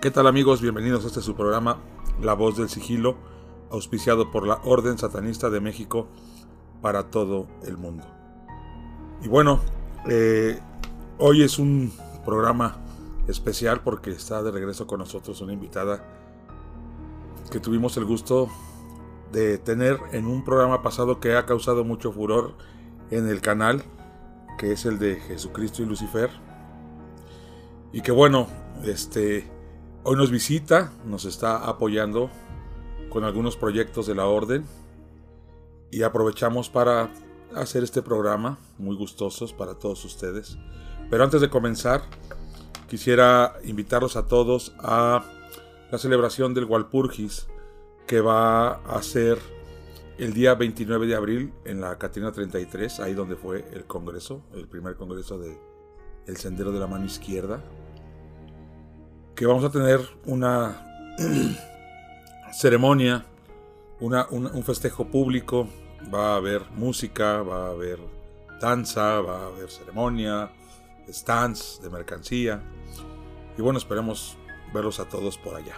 ¿Qué tal amigos? Bienvenidos a este su programa La Voz del Sigilo, auspiciado por la Orden Satanista de México para todo el mundo. Y bueno, eh, hoy es un programa especial porque está de regreso con nosotros una invitada que tuvimos el gusto de tener en un programa pasado que ha causado mucho furor en el canal, que es el de Jesucristo y Lucifer. Y que bueno, este hoy nos visita, nos está apoyando con algunos proyectos de la orden y aprovechamos para hacer este programa muy gustosos para todos ustedes. Pero antes de comenzar, quisiera invitarlos a todos a la celebración del Walpurgis que va a ser el día 29 de abril en la Catrina 33, ahí donde fue el congreso, el primer congreso de El Sendero de la Mano Izquierda, que vamos a tener una ceremonia, una, un festejo público, va a haber música, va a haber danza, va a haber ceremonia, stands de mercancía. Y bueno, esperemos verlos a todos por allá.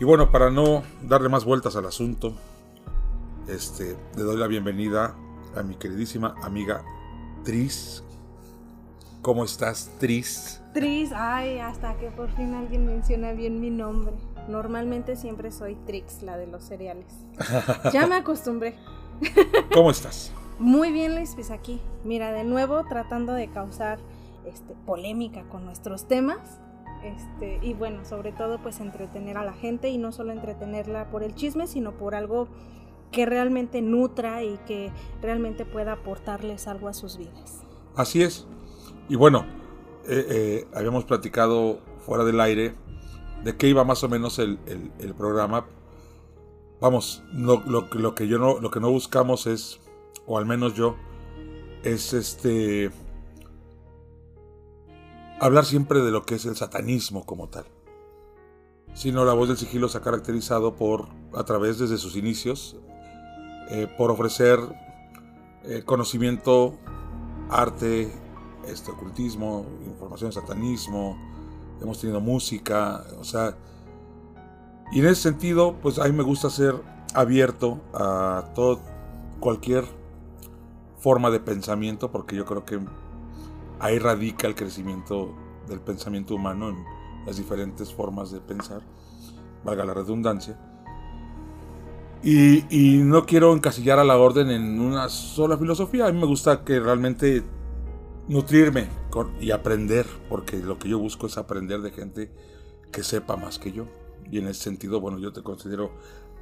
Y bueno, para no darle más vueltas al asunto, este, le doy la bienvenida a mi queridísima amiga Tris. ¿Cómo estás, Tris? Tris, ay, hasta que por fin alguien menciona bien mi nombre. Normalmente siempre soy Trix, la de los cereales. ya me acostumbré. ¿Cómo estás? Muy bien, Luis, pues aquí. Mira, de nuevo tratando de causar este, polémica con nuestros temas. Este, y bueno, sobre todo pues entretener a la gente y no solo entretenerla por el chisme, sino por algo que realmente nutra y que realmente pueda aportarles algo a sus vidas. Así es. Y bueno, eh, eh, habíamos platicado fuera del aire de qué iba más o menos el, programa. Vamos, lo, lo, que yo no, lo que no buscamos es, o al menos yo, es este hablar siempre de lo que es el satanismo como tal. Sino la voz del sigilo se ha caracterizado por, a través desde sus inicios, eh, por ofrecer conocimiento, arte, este, ocultismo, información de satanismo, hemos tenido música, o sea, y en ese sentido, pues a mí me gusta ser abierto a todo, cualquier forma de pensamiento, porque yo creo que ahí radica el crecimiento del pensamiento humano en las diferentes formas de pensar, valga la redundancia. Y, y, no quiero encasillar a la orden en una sola filosofía, a mí me gusta que realmente nutrirme y aprender, porque lo que yo busco es aprender de gente que sepa más que yo. Y en ese sentido, bueno, yo te considero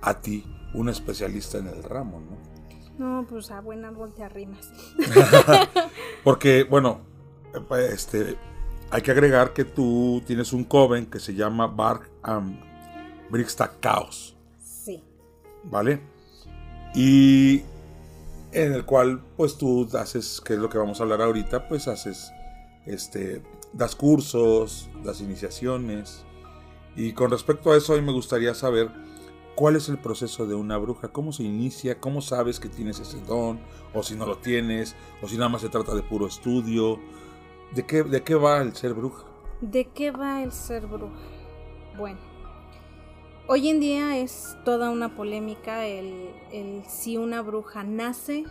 a ti un especialista en el ramo, ¿no? No, pues a buena voltea rimas. porque, bueno, este, hay que agregar que tú tienes un coven que se llama Bark and Brixta Chaos. Sí. ¿Vale? Y en el cual pues tú haces, que es lo que vamos a hablar ahorita, pues haces, este, das cursos, das iniciaciones. Y con respecto a eso, mí me gustaría saber cuál es el proceso de una bruja, cómo se inicia, cómo sabes que tienes ese don, o si no lo tienes, o si nada más se trata de puro estudio. ¿De qué, de qué va el ser bruja? ¿De qué va el ser bruja? Bueno, Hoy en día es toda una polémica el, si una bruja nace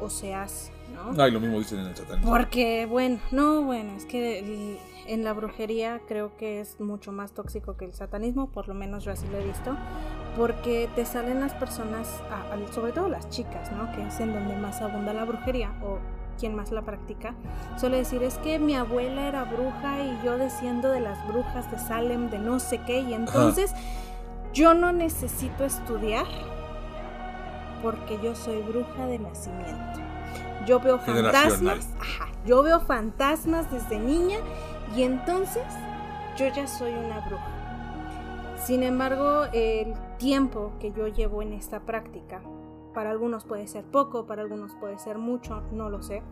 o se hace, ¿no? Ay, lo mismo dicen en el satanismo. Porque, bueno, no, bueno, es que en la brujería creo que es mucho más tóxico que el satanismo, por lo menos yo así lo he visto, porque te salen las personas, sobre todo las chicas, ¿no? Que es en donde más abunda la brujería o quien más la practica, suele decir es que mi abuela era bruja y yo desciendo de las brujas de Salem, de no sé qué, y entonces yo no necesito estudiar porque yo soy bruja de nacimiento. Yo veo fantasmas, yo veo fantasmas desde niña y entonces yo ya soy una bruja. Sin embargo, el tiempo que yo llevo en esta práctica, para algunos puede ser poco, para algunos puede ser mucho, no lo sé.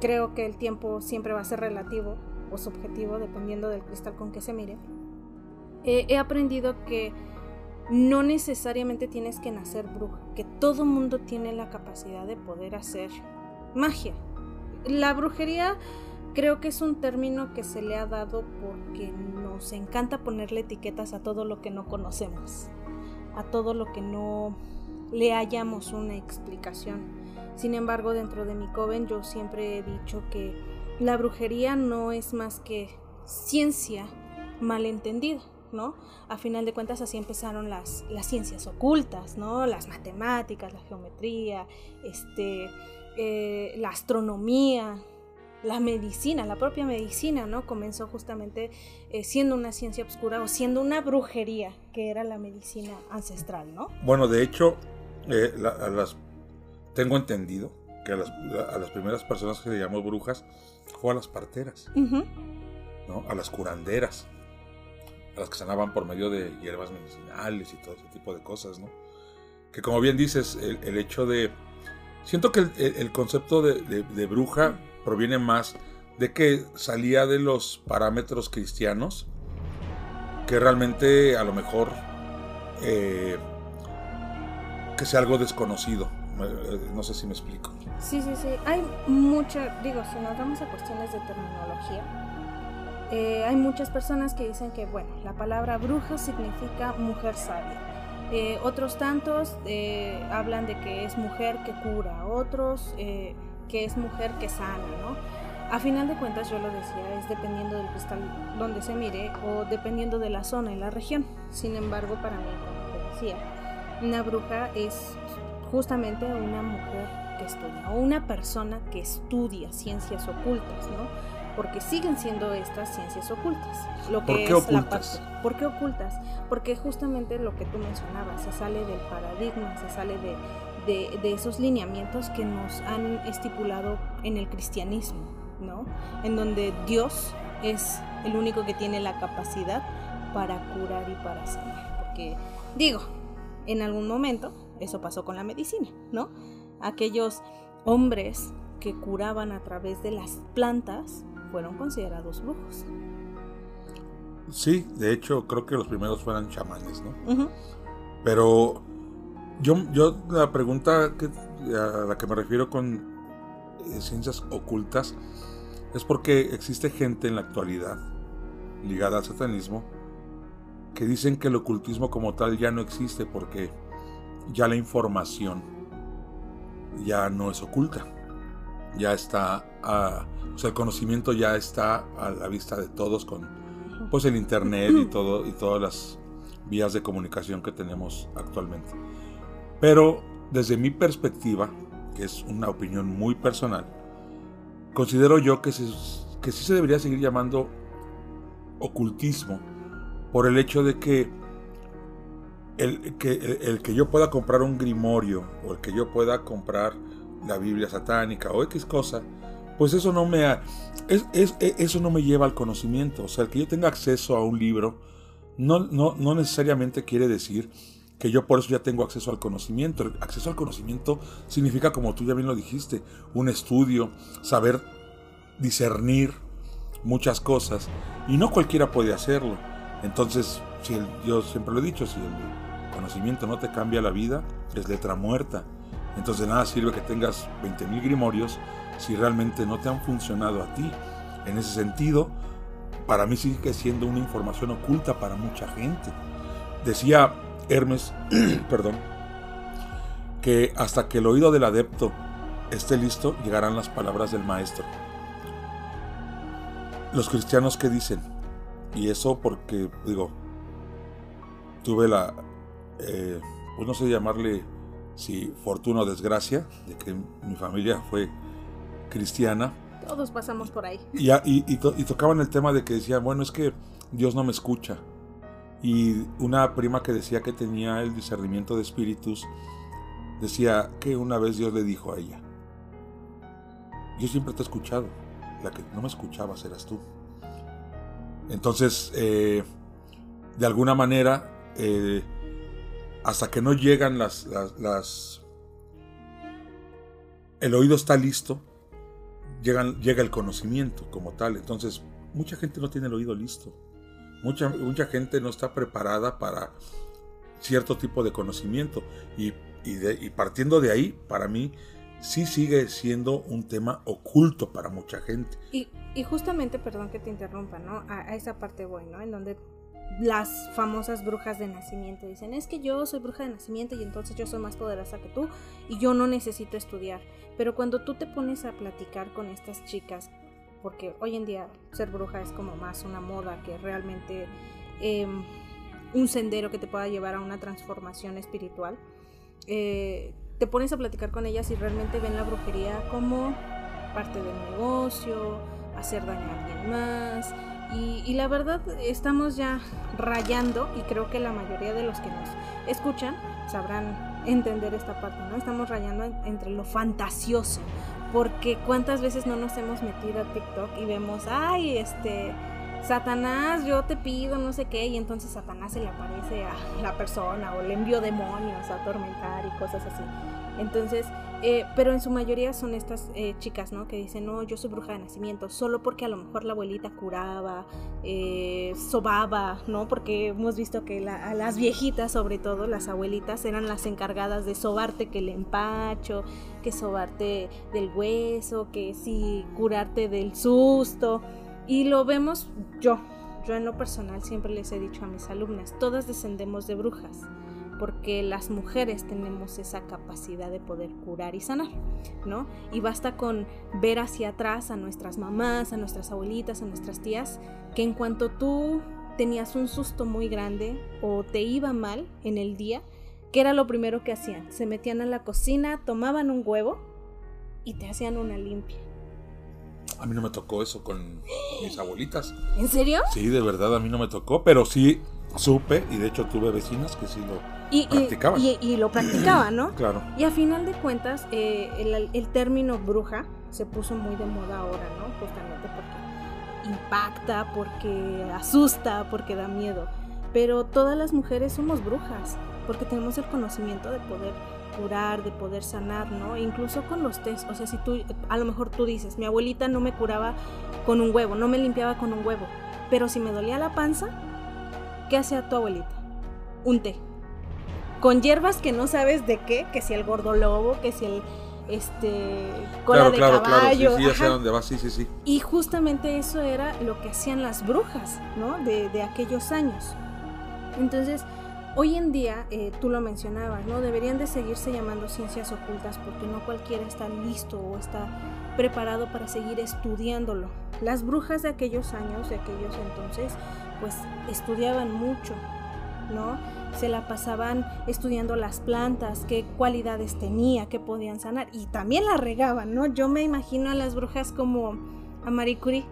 Creo que el tiempo siempre va a ser relativo o subjetivo dependiendo del cristal con que se mire he aprendido que no necesariamente tienes que nacer bruja, que todo mundo tiene la capacidad de poder hacer magia. La brujería Creo que es un término que se le ha dado porque nos encanta ponerle etiquetas a todo lo que no conocemos, a todo lo que no le hallamos una explicación. Sin embargo, dentro de mi coven yo siempre he dicho que la brujería no es más que ciencia malentendida, ¿no? A final de cuentas así empezaron las, las ciencias ocultas, ¿no? Las matemáticas, la geometría, este, eh, la astronomía, la medicina, la propia medicina, ¿no? Comenzó justamente eh, siendo una ciencia oscura o siendo una brujería, que era la medicina ancestral, ¿no? Bueno, de hecho, eh, las, tengo entendido que a las, primeras personas que se llamó brujas fue a las parteras, ¿no? A las curanderas, a las que sanaban por medio de hierbas medicinales y todo ese tipo de cosas, ¿no? Que como bien dices, el, hecho de... Siento que el, concepto de bruja proviene más de que salía de los parámetros cristianos, que realmente a lo mejor eh, que sea algo desconocido. Eh, no sé si me explico. Sí, sí, sí. Hay mucha, digo, si nos vamos a cuestiones de terminología, eh, hay muchas personas que dicen que, bueno, la palabra bruja significa mujer sabia. otros tantos hablan de que es mujer que cura, otros que es mujer que sana, ¿no? A final de cuentas, yo lo decía, es dependiendo del cristal donde se mire o dependiendo de la zona y la región. Sin embargo, para mí, como te decía, una bruja es justamente una mujer que estudia o una persona que estudia ciencias ocultas, ¿no? Porque siguen siendo estas ciencias ocultas. Lo que ¿Por qué ocultas? ¿Por qué ocultas? Porque justamente lo que tú mencionabas, se sale del paradigma, se sale de, de, esos lineamientos que nos han estipulado en el cristianismo, ¿no? En donde Dios es el único que tiene la capacidad para curar y para sanar. Porque, digo, en algún momento eso pasó con la medicina, ¿no? Aquellos hombres que curaban a través de las plantas fueron considerados brujos. Sí, de hecho creo que los primeros fueron chamanes, ¿no? Pero yo, yo la pregunta que, a la que me refiero con eh, ciencias ocultas es porque existe gente en la actualidad ligada al satanismo que dicen que el ocultismo como tal ya no existe porque ya la información ya no es oculta, ya está, o sea, el conocimiento ya está a la vista de todos con pues el internet y todo y todas las vías de comunicación que tenemos actualmente. Pero desde mi perspectiva, que es una opinión muy personal, considero yo que, que sí se debería seguir llamando ocultismo por el hecho de que el, que el, que yo pueda comprar un grimorio o el que yo pueda comprar la Biblia satánica o X cosa, pues eso no me eso no me lleva al conocimiento. O sea, el que yo tenga acceso a un libro no, no, no necesariamente quiere decir que yo por eso ya tengo acceso al conocimiento. El acceso al conocimiento significa, como tú ya bien lo dijiste, un estudio, saber discernir muchas cosas. Y no cualquiera puede hacerlo. Entonces, si yo siempre lo he dicho, si el conocimiento no te cambia la vida, es letra muerta. Entonces nada sirve que tengas 20.000 grimorios si realmente no te han funcionado a ti. En ese sentido, para mí sigue siendo una información oculta para mucha gente. Decía Hermes, perdón, que hasta que el oído del adepto esté listo, llegarán las palabras del maestro. Los cristianos que dicen, y eso porque, digo, tuve la, eh, pues no sé llamarle si fortuna o desgracia, de que mi familia fue cristiana. Todos pasamos por ahí. Y, y, y tocaban el tema de que decían, bueno, es que Dios no me escucha y una prima que decía que tenía el discernimiento de espíritus, decía que una vez Dios le dijo a ella, yo siempre te he escuchado, la que no me escuchabas eras tú. Entonces, eh, de alguna manera, eh, hasta que no llegan las, las, El oído está listo, llegan, llega el conocimiento como tal. Entonces, mucha gente no tiene el oído listo. Mucha, mucha gente no está preparada para cierto tipo de conocimiento y, partiendo de ahí, para mí, sí sigue siendo un tema oculto para mucha gente. Y, y justamente, perdón que te interrumpa, ¿no? A, a, esa parte voy, ¿no? En donde las famosas brujas de nacimiento dicen, es que yo soy bruja de nacimiento y entonces yo soy más poderosa que tú y yo no necesito estudiar. Pero cuando tú te pones a platicar con estas chicas, porque hoy en día ser bruja es como más una moda que realmente eh, un sendero que te pueda llevar a una transformación espiritual, eh, te pones a platicar con ellas y realmente ven la brujería como parte del negocio, hacer daño a alguien más. Y, la verdad estamos ya rayando y creo que la mayoría de los que nos escuchan sabrán entender esta parte, ¿no? Estamos rayando entre lo fantasioso, porque cuántas veces no nos hemos metido a TikTok y vemos, ay, este, Satanás, yo te pido no sé qué, y entonces Satanás se le aparece a la persona o le envió demonios a atormentar y cosas así. Entonces, eh, pero en su mayoría son estas eh, chicas, ¿no? Que dicen, no, yo soy bruja de nacimiento, solo porque a lo mejor la abuelita curaba, eh, sobaba, ¿no? Porque hemos visto que la, a las viejitas, sobre todo, las abuelitas, eran las encargadas de sobarte que el empacho, que sobarte del hueso, que sí, curarte del susto. Y lo vemos yo, yo en lo personal siempre les he dicho a mis alumnas, todas descendemos de brujas porque las mujeres tenemos esa capacidad de poder curar y sanar, ¿no? Y basta con ver hacia atrás a nuestras mamás, a nuestras abuelitas, a nuestras tías, que en cuanto tú tenías un susto muy grande o te iba mal en el día, ¿qué era lo primero que hacían? Se metían a la cocina, tomaban un huevo y te hacían una limpia. A mí no me tocó eso con mis abuelitas. ¿En serio? Sí, de verdad, a mí no me tocó, pero sí supe y de hecho tuve vecinas que sí lo y, practicaban. Y, y, lo practicaban, ¿no? claro. Y a final de cuentas, eh, el, el, término bruja se puso muy de moda ahora, ¿no? Justamente porque impacta, porque asusta, porque da miedo. Pero todas las mujeres somos brujas, porque tenemos el conocimiento de poder curar, de poder sanar, ¿no? Incluso con los test, o sea, si tú, a lo mejor tú dices, mi abuelita no me curaba con un huevo, no me limpiaba con un huevo, pero si me dolía la panza, ¿qué hacía tu abuelita? Un té. Con hierbas que no sabes de qué, que si el gordo lobo, que si el este cola claro, de claro, caballo. Claro, sí, sí, ya sé dónde va, sí, sí, sí. Y justamente eso era lo que hacían las brujas, ¿no? De, de aquellos años. Entonces, hoy en día, eh, tú lo mencionabas, ¿no? Deberían de seguirse llamando ciencias ocultas porque no cualquiera está listo o está preparado para seguir estudiándolo. Las brujas de aquellos años, de aquellos entonces, pues estudiaban mucho, ¿no? Se la pasaban estudiando las plantas, qué cualidades tenía, qué podían sanar y también la regaban, ¿no? Yo me imagino a las brujas como a Marie Curie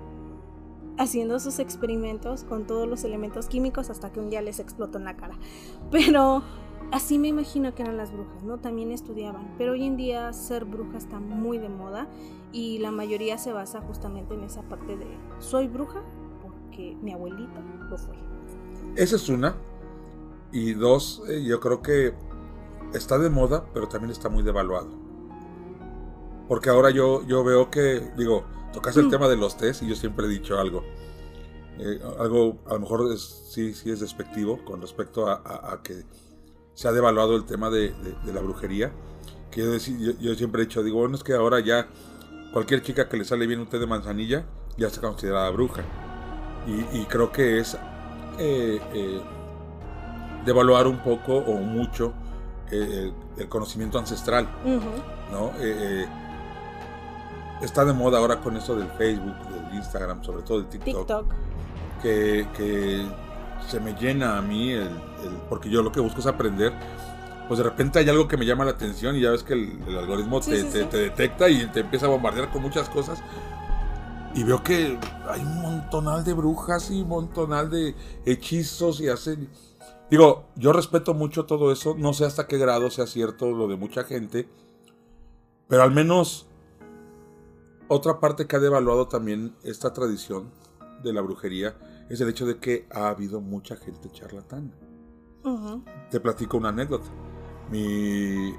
haciendo sus experimentos con todos los elementos químicos hasta que un día les explotó en la cara. Pero así me imagino que eran las brujas, ¿no? También estudiaban. Pero hoy en día ser bruja está muy de moda y la mayoría se basa justamente en esa parte de soy bruja porque mi abuelita lo fue. Esa es una. Y dos, eh, yo creo que está de moda, pero también está muy devaluado. Porque ahora yo, yo veo que, digo, tocas el mm. tema de los test y yo siempre he dicho algo. Eh, algo a lo mejor es, sí, sí es despectivo con respecto a, a, a que se ha devaluado el tema de, de, de la brujería. Que yo, yo, yo, siempre he dicho, digo, bueno, es que ahora ya cualquier chica que le sale bien un té de manzanilla ya está considerada bruja. Y, y creo que es eh, eh, devaluar un poco o mucho el, el conocimiento ancestral. Uh -huh. ¿no? Eh, está de moda ahora con eso del Facebook, del Instagram, sobre todo del TikTok. TikTok. Que, que, se me llena a mí, el, el, porque yo lo que busco es aprender. Pues de repente hay algo que me llama la atención y ya ves que el, el algoritmo Sí, te, sí, te- sí. te detecta y te empieza a bombardear con muchas cosas. Y veo que hay un montonal de brujas y un montonal de hechizos y hacen... Digo, yo respeto mucho todo eso, no sé hasta qué grado sea cierto lo de mucha gente, pero al menos otra parte que ha devaluado también esta tradición de la brujería es el hecho de que ha habido mucha gente charlatana. Uh -huh. Te platico una anécdota. Mi,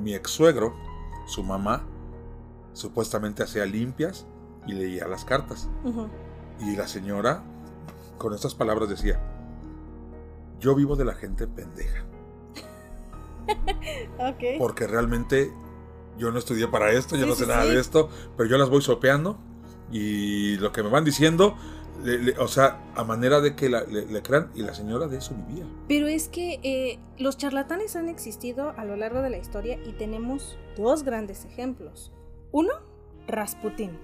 mi ex suegro, su mamá, supuestamente hacía limpias y leía las cartas. Uh -huh. Y la señora, con estas palabras, decía: Yo vivo de la gente pendeja. Ok. Porque realmente yo no estudié para esto, yo no sé nada de esto, pero yo las voy sopeando y lo que me van diciendo, o sea, a manera de que le, crean, y la señora de eso vivía. Pero es que eh, los charlatanes han existido a lo largo de la historia y tenemos dos grandes ejemplos. Uno, Rasputín.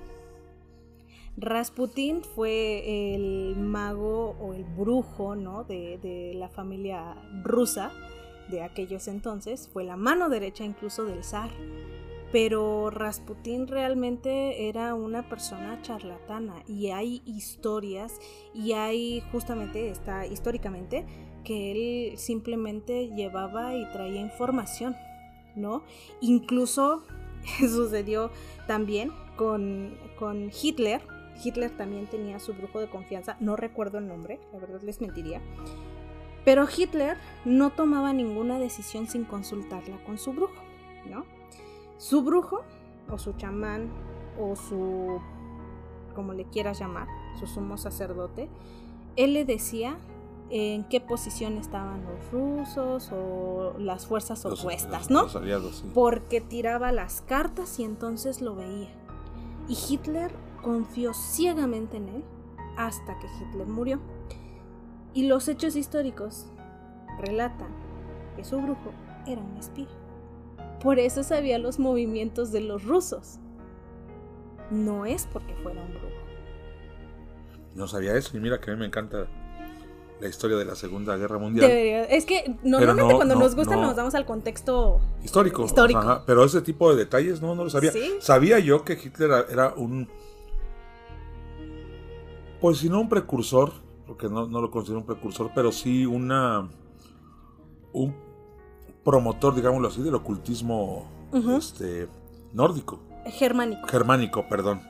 Rasputín fue el mago o el brujo ¿no? de, la familia rusa de aquellos entonces, fue la mano derecha incluso del zar pero Rasputín realmente era una persona charlatana y hay historias y hay justamente está históricamente que él simplemente llevaba y traía información, ¿no? Incluso sucedió también con, con Hitler. Hitler también tenía su brujo de confianza, no recuerdo el nombre, la verdad les mentiría. Pero Hitler no tomaba ninguna decisión sin consultarla con su brujo, ¿no? Su brujo, o su chamán, o su, como le quieras llamar, su sumo sacerdote, él le decía en qué posición estaban los rusos o las fuerzas opuestas, ¿no? Porque tiraba las cartas y entonces lo veía. Y Hitler confió ciegamente en él hasta que Hitler murió. Y los hechos históricos relatan que su brujo era un espía. Por eso sabía los movimientos de los rusos. No es porque fuera un brujo. No sabía eso y mira que a mí me encanta la historia de la Segunda Guerra Mundial. Es que normalmente cuando nos gusta nos damos al contexto histórico. pero ese tipo de detalles no, no lo sabía. Sabía yo que Hitler era un... Pues si no un precursor, porque no, no lo considero un precursor, pero sí una... Un promotor, digámoslo así, del ocultismo este, nórdico. Germánico. Germánico, perdón.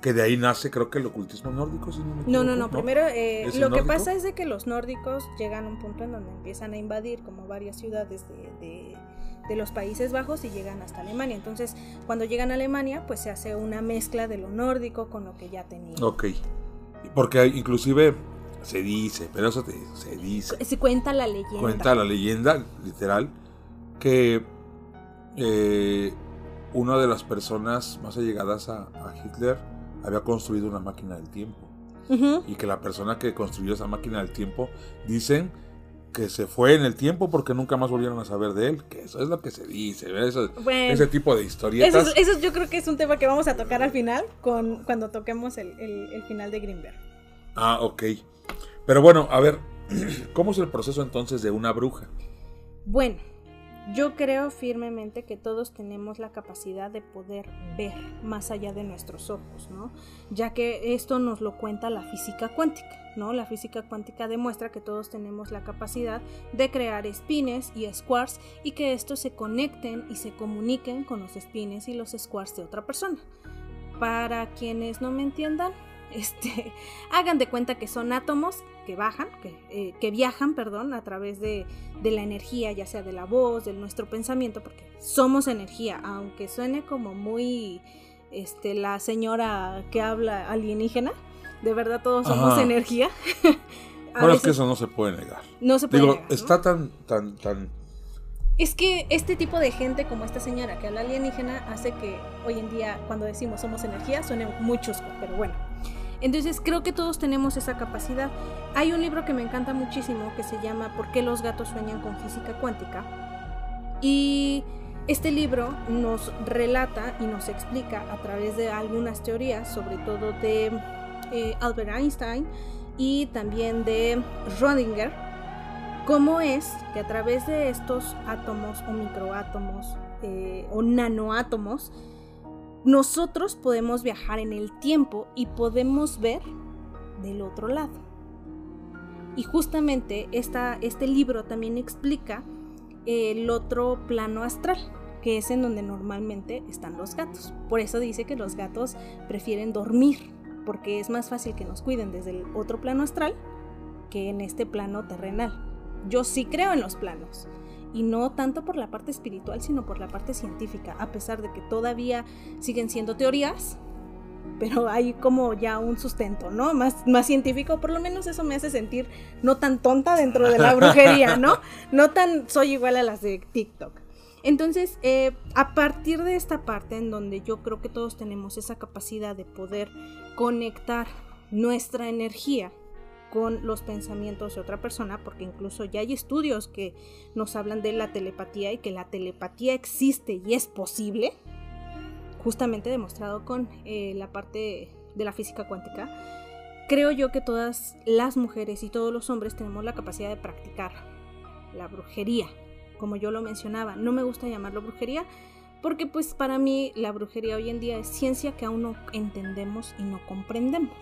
Que de ahí nace, creo que el ocultismo nórdico. no, no, no, Primero, eh, lo que pasa es de que los nórdicos llegan a un punto en donde empiezan a invadir como varias ciudades de, de, los Países Bajos y llegan hasta Alemania. Entonces, cuando llegan a Alemania, pues se hace una mezcla de lo nórdico con lo que ya tenían. Ok. Porque inclusive se dice, pero eso se dice. Se cuenta la leyenda. Cuenta la leyenda, literal, que eh, una de las personas más allegadas a, Hitler había construido una máquina del tiempo. Y que la persona que construyó esa máquina del tiempo dicen que se fue en el tiempo porque nunca más volvieron a saber de él. Que eso es lo que se dice, ese tipo de historietas. Eso, yo creo que es un tema que vamos a tocar al final con, cuando toquemos el, el final de Greenberg. Ah, ok. Pero bueno, a ver, ¿cómo es el proceso entonces de una bruja? Bueno, yo creo firmemente que todos tenemos la capacidad de poder ver más allá de nuestros ojos, ¿no? Ya que esto nos lo cuenta la física cuántica, ¿no? La física cuántica demuestra que todos tenemos la capacidad de crear espines y squares y que estos se conecten y se comuniquen con los espines y los squares de otra persona. Para quienes no me entiendan, este, hagan de cuenta que son átomos que bajan, que, eh, que viajan, perdón, a través de, de, la energía, ya sea de la voz, de nuestro pensamiento, porque somos energía, aunque suene como muy este, la señora que habla alienígena, de verdad todos somos energía. bueno, es que eso no se puede negar. No se puede Digo, está tan, tan, tan... Es que este tipo de gente como esta señora que habla alienígena hace que hoy en día cuando decimos somos energía suene muy chusco, pero bueno. Entonces creo que todos tenemos esa capacidad. Hay un libro que me encanta muchísimo que se llama ¿Por qué los gatos sueñan con física cuántica? Y este libro nos relata y nos explica a través de algunas teorías, sobre todo de eh, Albert Einstein y también de Schrödinger, cómo es que a través de estos átomos o microátomos eh, o nanoátomos, nosotros podemos viajar en el tiempo y podemos ver del otro lado. Y justamente esta, este libro también explica el otro plano astral, que es en donde normalmente están los gatos. Por eso dice que los gatos prefieren dormir, porque es más fácil que nos cuiden desde el otro plano astral que en este plano terrenal. Yo sí creo en los planos y no tanto por la parte espiritual, sino por la parte científica, a pesar de que todavía siguen siendo teorías, pero hay como ya un sustento, ¿no? Más, más científico, por lo menos eso me hace sentir no tan tonta dentro de la brujería, ¿no? No tan soy igual a las de TikTok. Entonces, eh, a partir de esta parte en donde yo creo que todos tenemos esa capacidad de poder conectar nuestra energía con los pensamientos de otra persona, porque incluso ya hay estudios que nos hablan de la telepatía y que la telepatía existe y es posible, justamente demostrado con eh, la parte de la física cuántica, creo yo que todas las mujeres y todos los hombres tenemos la capacidad de practicar la brujería, como yo lo mencionaba. No me gusta llamarlo brujería porque pues para mí la brujería hoy en día es ciencia que aún no entendemos y no comprendemos.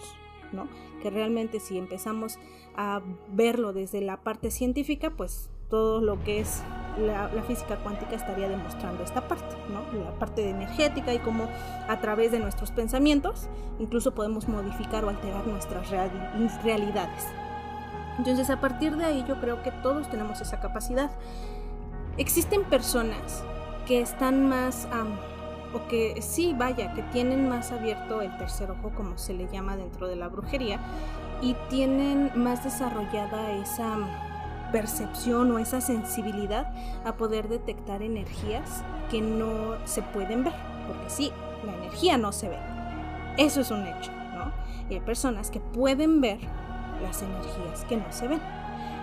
Que realmente si empezamos a verlo desde la parte científica, pues todo lo que es la, física cuántica estaría demostrando esta parte, La parte energética y cómo a través de nuestros pensamientos incluso podemos modificar o alterar nuestras realidades. Entonces a partir de ahí yo creo que todos tenemos esa capacidad. Existen personas que están más o que sí, vaya, que tienen más abierto el tercer ojo, como se le llama dentro de la brujería, y tienen más desarrollada esa percepción o esa sensibilidad a poder detectar energías que no se pueden ver, porque sí, la energía no se ve. Eso es un hecho, ¿no? Y hay personas que pueden ver las energías que no se ven.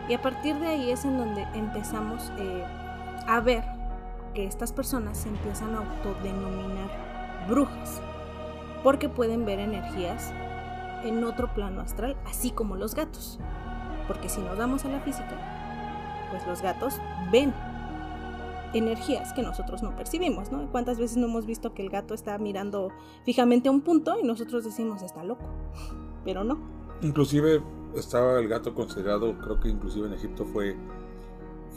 Y a partir de ahí es en donde empezamos eh, a ver que estas personas se empiezan a autodenominar brujas, porque pueden ver energías en otro plano astral, así como los gatos. Porque si nos damos a la física, pues los gatos ven energías que nosotros no percibimos, ¿no? ¿Cuántas veces no hemos visto que el gato está mirando fijamente a un punto y nosotros decimos está loco? Pero no. Inclusive estaba el gato considerado, creo que inclusive en Egipto fue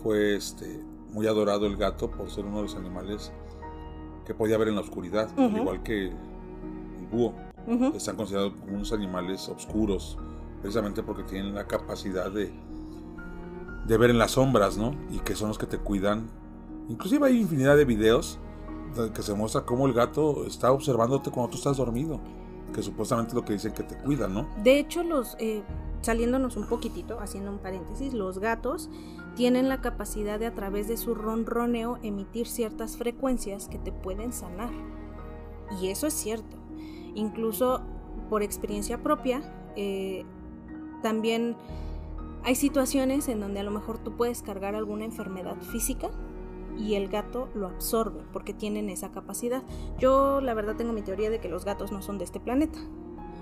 fue este muy adorado el gato por ser uno de los animales que podía ver en la oscuridad, igual que el búho. Están considerados como unos animales oscuros, precisamente porque tienen la capacidad de, de ver en las sombras, ¿no? Y que son los que te cuidan. Inclusive hay infinidad de videos que se muestra cómo el gato está observándote cuando tú estás dormido, que supuestamente es lo que dicen que te cuidan, ¿no? De hecho, los eh, saliéndonos un poquitito, haciendo un paréntesis, los gatos tienen la capacidad de a través de su ronroneo emitir ciertas frecuencias que te pueden sanar. Y eso es cierto. Incluso por experiencia propia, eh, también hay situaciones en donde a lo mejor tú puedes cargar alguna enfermedad física y el gato lo absorbe porque tienen esa capacidad. Yo la verdad tengo mi teoría de que los gatos no son de este planeta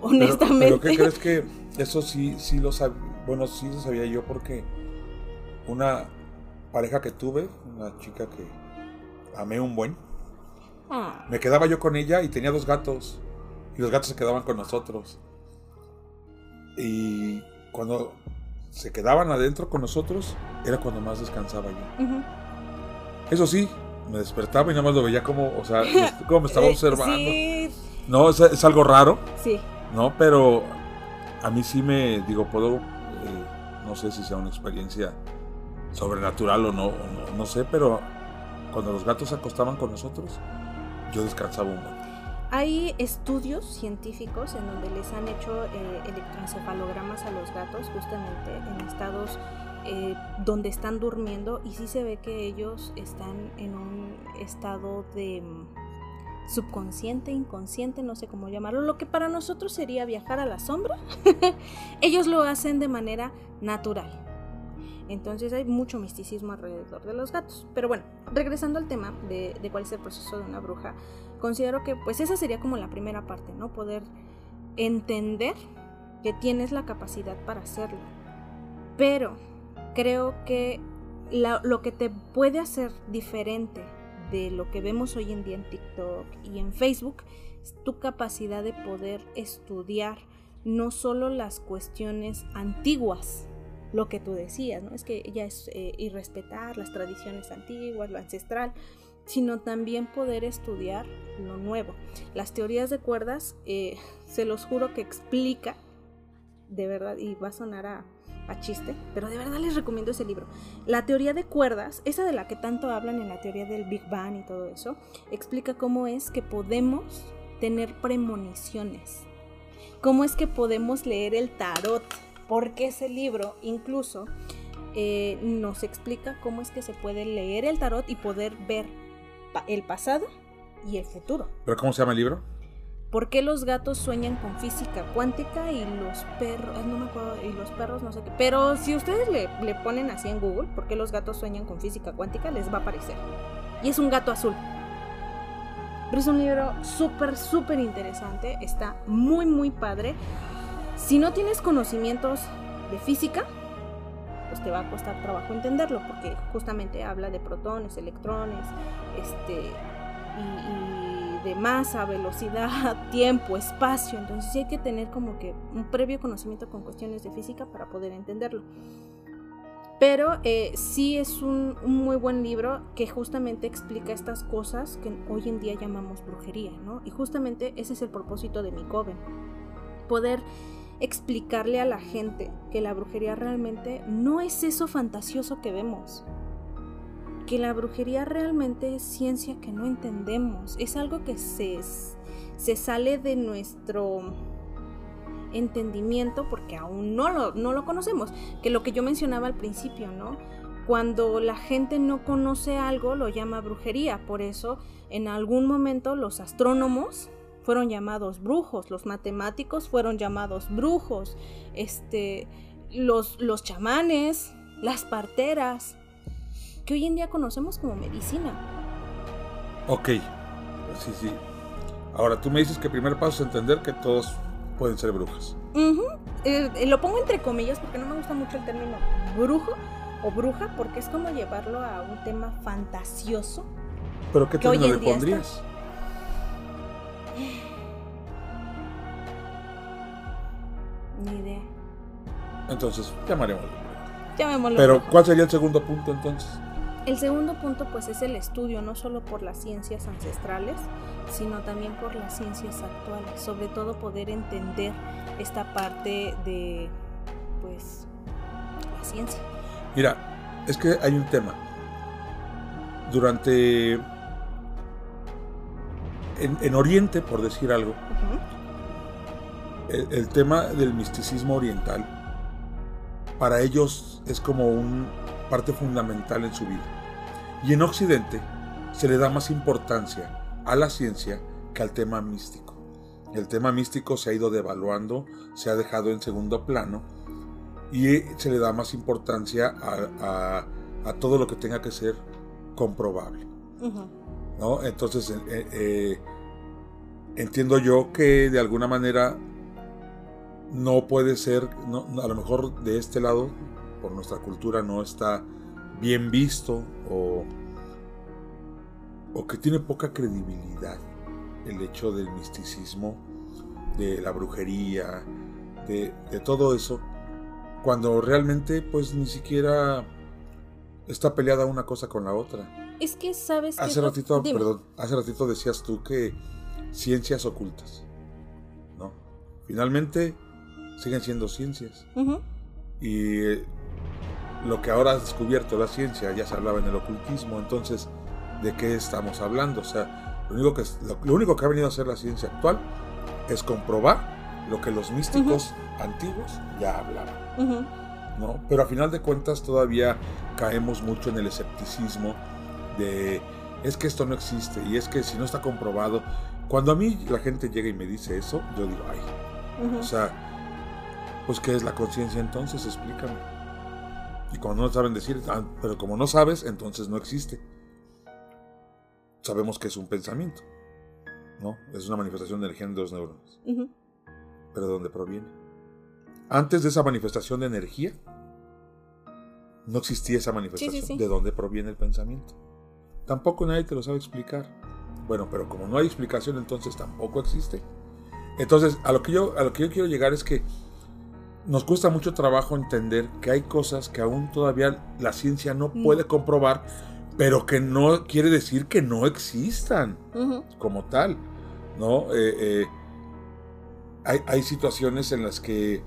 honestamente. Pero, ¿qué crees que eso sí, sí lo sabía? Bueno, sí lo sabía yo porque una pareja que tuve, una chica que amé un buen, ah. me quedaba yo con ella y tenía dos gatos. Y los gatos se quedaban con nosotros. Y cuando se quedaban adentro con nosotros, era cuando más descansaba yo. Eso sí, me despertaba y nada más lo veía como, o sea, como me estaba eh, observando. No, es, es, algo raro. Sí. No, pero a mí sí me, digo, puedo, eh, no sé si sea una experiencia sobrenatural o no, no, sé, pero cuando los gatos se acostaban con nosotros, yo descansaba un momento. Hay estudios científicos en donde les han hecho eh, electroencefalogramas a los gatos justamente en estados eh, donde están durmiendo y sí se ve que ellos están en un estado de subconsciente, inconsciente, no sé cómo llamarlo, lo que para nosotros sería viajar a la sombra, ellos lo hacen de manera natural. Entonces hay mucho misticismo alrededor de los gatos. Pero bueno, regresando al tema de, cuál es el proceso de una bruja, considero que pues esa sería como la primera parte, ¿no? Poder entender que tienes la capacidad para hacerlo. Pero creo que lo que te puede hacer diferente de lo que vemos hoy en día en TikTok y en Facebook tu capacidad de poder estudiar no solo las cuestiones antiguas, lo que tú decías, ¿no? Es que ya es eh, irrespetar las tradiciones antiguas, lo ancestral, sino también poder estudiar lo nuevo. Las teorías de cuerdas, eh, se los juro que explica, de verdad, y va a sonar a, chiste, pero de verdad les recomiendo ese libro. La teoría de cuerdas, esa de la que tanto hablan en la teoría del Big Bang y todo eso, explica cómo es que podemos tener premoniciones, cómo es que podemos leer el tarot, porque ese libro incluso eh, nos explica cómo es que se puede leer el tarot y poder ver el pasado y el futuro. ¿Pero cómo se llama el libro? ¿Por qué los gatos sueñan con física cuántica y los perros, no me acuerdo, y los perros no sé qué? Pero si ustedes le, le ponen así en Google, ¿por qué los gatos sueñan con física cuántica? Les va a aparecer. Y es un gato azul. Pero es un libro súper, súper interesante. Está muy, muy padre. Si no tienes conocimientos de física, pues te va a costar trabajo entenderlo, porque justamente habla de protones, electrones, este, y, de masa, velocidad, tiempo, espacio. Entonces sí hay que tener como que un previo conocimiento con cuestiones de física para poder entenderlo. Pero eh, sí es un, muy buen libro que justamente explica estas cosas que hoy en día llamamos brujería, ¿no? Y justamente ese es el propósito de mi coven. Poder explicarle a la gente que la brujería realmente no es eso fantasioso que vemos. Que la brujería realmente es ciencia que no entendemos. Es algo que se, se sale de nuestro entendimiento porque aún no lo, no lo conocemos. Que lo que yo mencionaba al principio, ¿no? Cuando la gente no conoce algo lo llama brujería. Por eso en algún momento los astrónomos fueron llamados brujos, los matemáticos fueron llamados brujos, este, los, los chamanes, las parteras, que hoy en día conocemos como medicina. Ok, sí, sí. Ahora tú me dices que el primer paso es entender que todos pueden ser brujas. Eh, lo pongo entre comillas porque no me gusta mucho el término brujo o bruja porque es como llevarlo a un tema fantasioso. ¿Pero qué término le pondrías? Ni idea. Entonces, llamaremos. Llamémoslo. Pero, ¿cuál sería el segundo punto entonces? El segundo punto, pues, es el estudio, no solo por las ciencias ancestrales, sino también por las ciencias actuales. Sobre todo poder entender esta parte de, pues, la ciencia. Mira, es que hay un tema. Durante en, Oriente, por decir algo, el, tema del misticismo oriental, para ellos es como una parte fundamental en su vida. Y en Occidente se le da más importancia a la ciencia que al tema místico. El tema místico se ha ido devaluando, se ha dejado en segundo plano y se le da más importancia a, todo lo que tenga que ser comprobable. ¿no? Entonces, eh, eh, entiendo yo que de alguna manera no puede ser, a lo mejor de este lado, por nuestra cultura, no está bien visto o, o que tiene poca credibilidad el hecho del misticismo, de la brujería, de, de todo eso, cuando realmente pues ni siquiera está peleada una cosa con la otra. Es que sabes hace que ratito, perdón, hace ratito decías tú que ciencias ocultas, ¿no? Finalmente siguen siendo ciencias. Y eh, lo que ahora ha descubierto la ciencia ya se hablaba en el ocultismo, entonces ¿de qué estamos hablando? O sea, lo único que lo, único que ha venido a hacer la ciencia actual es comprobar lo que los místicos antiguos ya hablaban. ¿no? Pero a final de cuentas todavía caemos mucho en el escepticismo de es que esto no existe y es que si no está comprobado, cuando a mí la gente llega y me dice eso, yo digo, ay, o sea, pues ¿qué es la conciencia entonces? Explícame. Y cuando no saben decir, ah, pero como no sabes, entonces no existe. Sabemos que es un pensamiento, ¿no? Es una manifestación de energía de los neuronas. Pero ¿de dónde proviene? Antes de esa manifestación de energía, no existía esa manifestación. ¿De dónde proviene el pensamiento? Tampoco nadie te lo sabe explicar. Bueno, pero como no hay explicación, entonces tampoco existe. Entonces, a lo que yo, a lo que yo quiero llegar es que nos cuesta mucho trabajo entender que hay cosas que aún todavía la ciencia no mm. puede comprobar, pero que no quiere decir que no existan como tal. ¿no? Eh, eh, hay, hay, situaciones en las que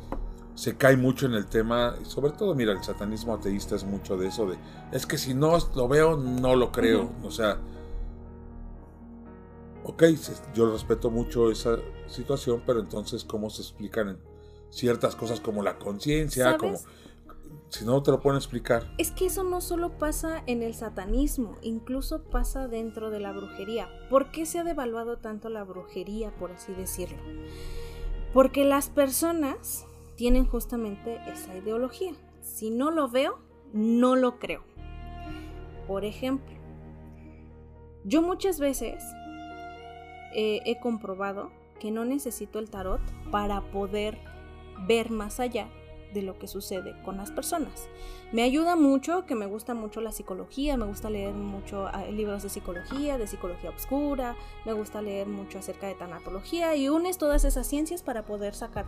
se cae mucho en el tema, sobre todo, mira, el satanismo ateísta es mucho de eso, de, es que si no lo veo, no lo creo. O sea, ok, yo respeto mucho esa situación, pero entonces, ¿cómo se explican ciertas cosas como la conciencia? como Si no te lo pueden explicar. Es que eso no solo pasa en el satanismo, incluso pasa dentro de la brujería. ¿Por qué se ha devaluado tanto la brujería, por así decirlo? Porque las personas tienen justamente esa ideología. Si no lo veo, no lo creo. Por ejemplo, yo muchas veces eh, he comprobado que no necesito el tarot para poder ver más allá de lo que sucede con las personas. Me ayuda mucho, que me gusta mucho la psicología, me gusta leer mucho ah, libros de psicología, de psicología oscura, me gusta leer mucho acerca de tanatología y unes todas esas ciencias para poder sacar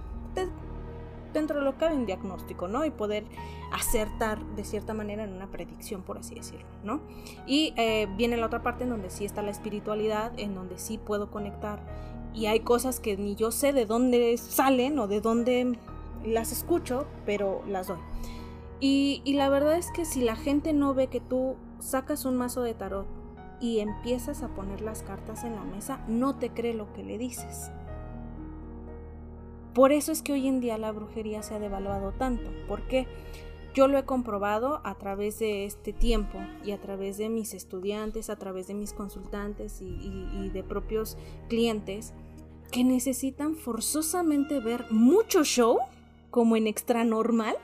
dentro de lo que cabe un diagnóstico, ¿no? Y poder acertar de cierta manera en una predicción, por así decirlo, ¿no? Y eh, viene la otra parte en donde sí está la espiritualidad, en donde sí puedo conectar y hay cosas que ni yo sé de dónde salen o de dónde las escucho, pero las doy. Y, la verdad es que si la gente no ve que tú sacas un mazo de tarot y empiezas a poner las cartas en la mesa, no te cree lo que le dices. Por eso es que hoy en día la brujería se ha devaluado tanto, porque yo lo he comprobado a través de este tiempo y a través de mis estudiantes, a través de mis consultantes y, de propios clientes que necesitan forzosamente ver mucho show como en extra normal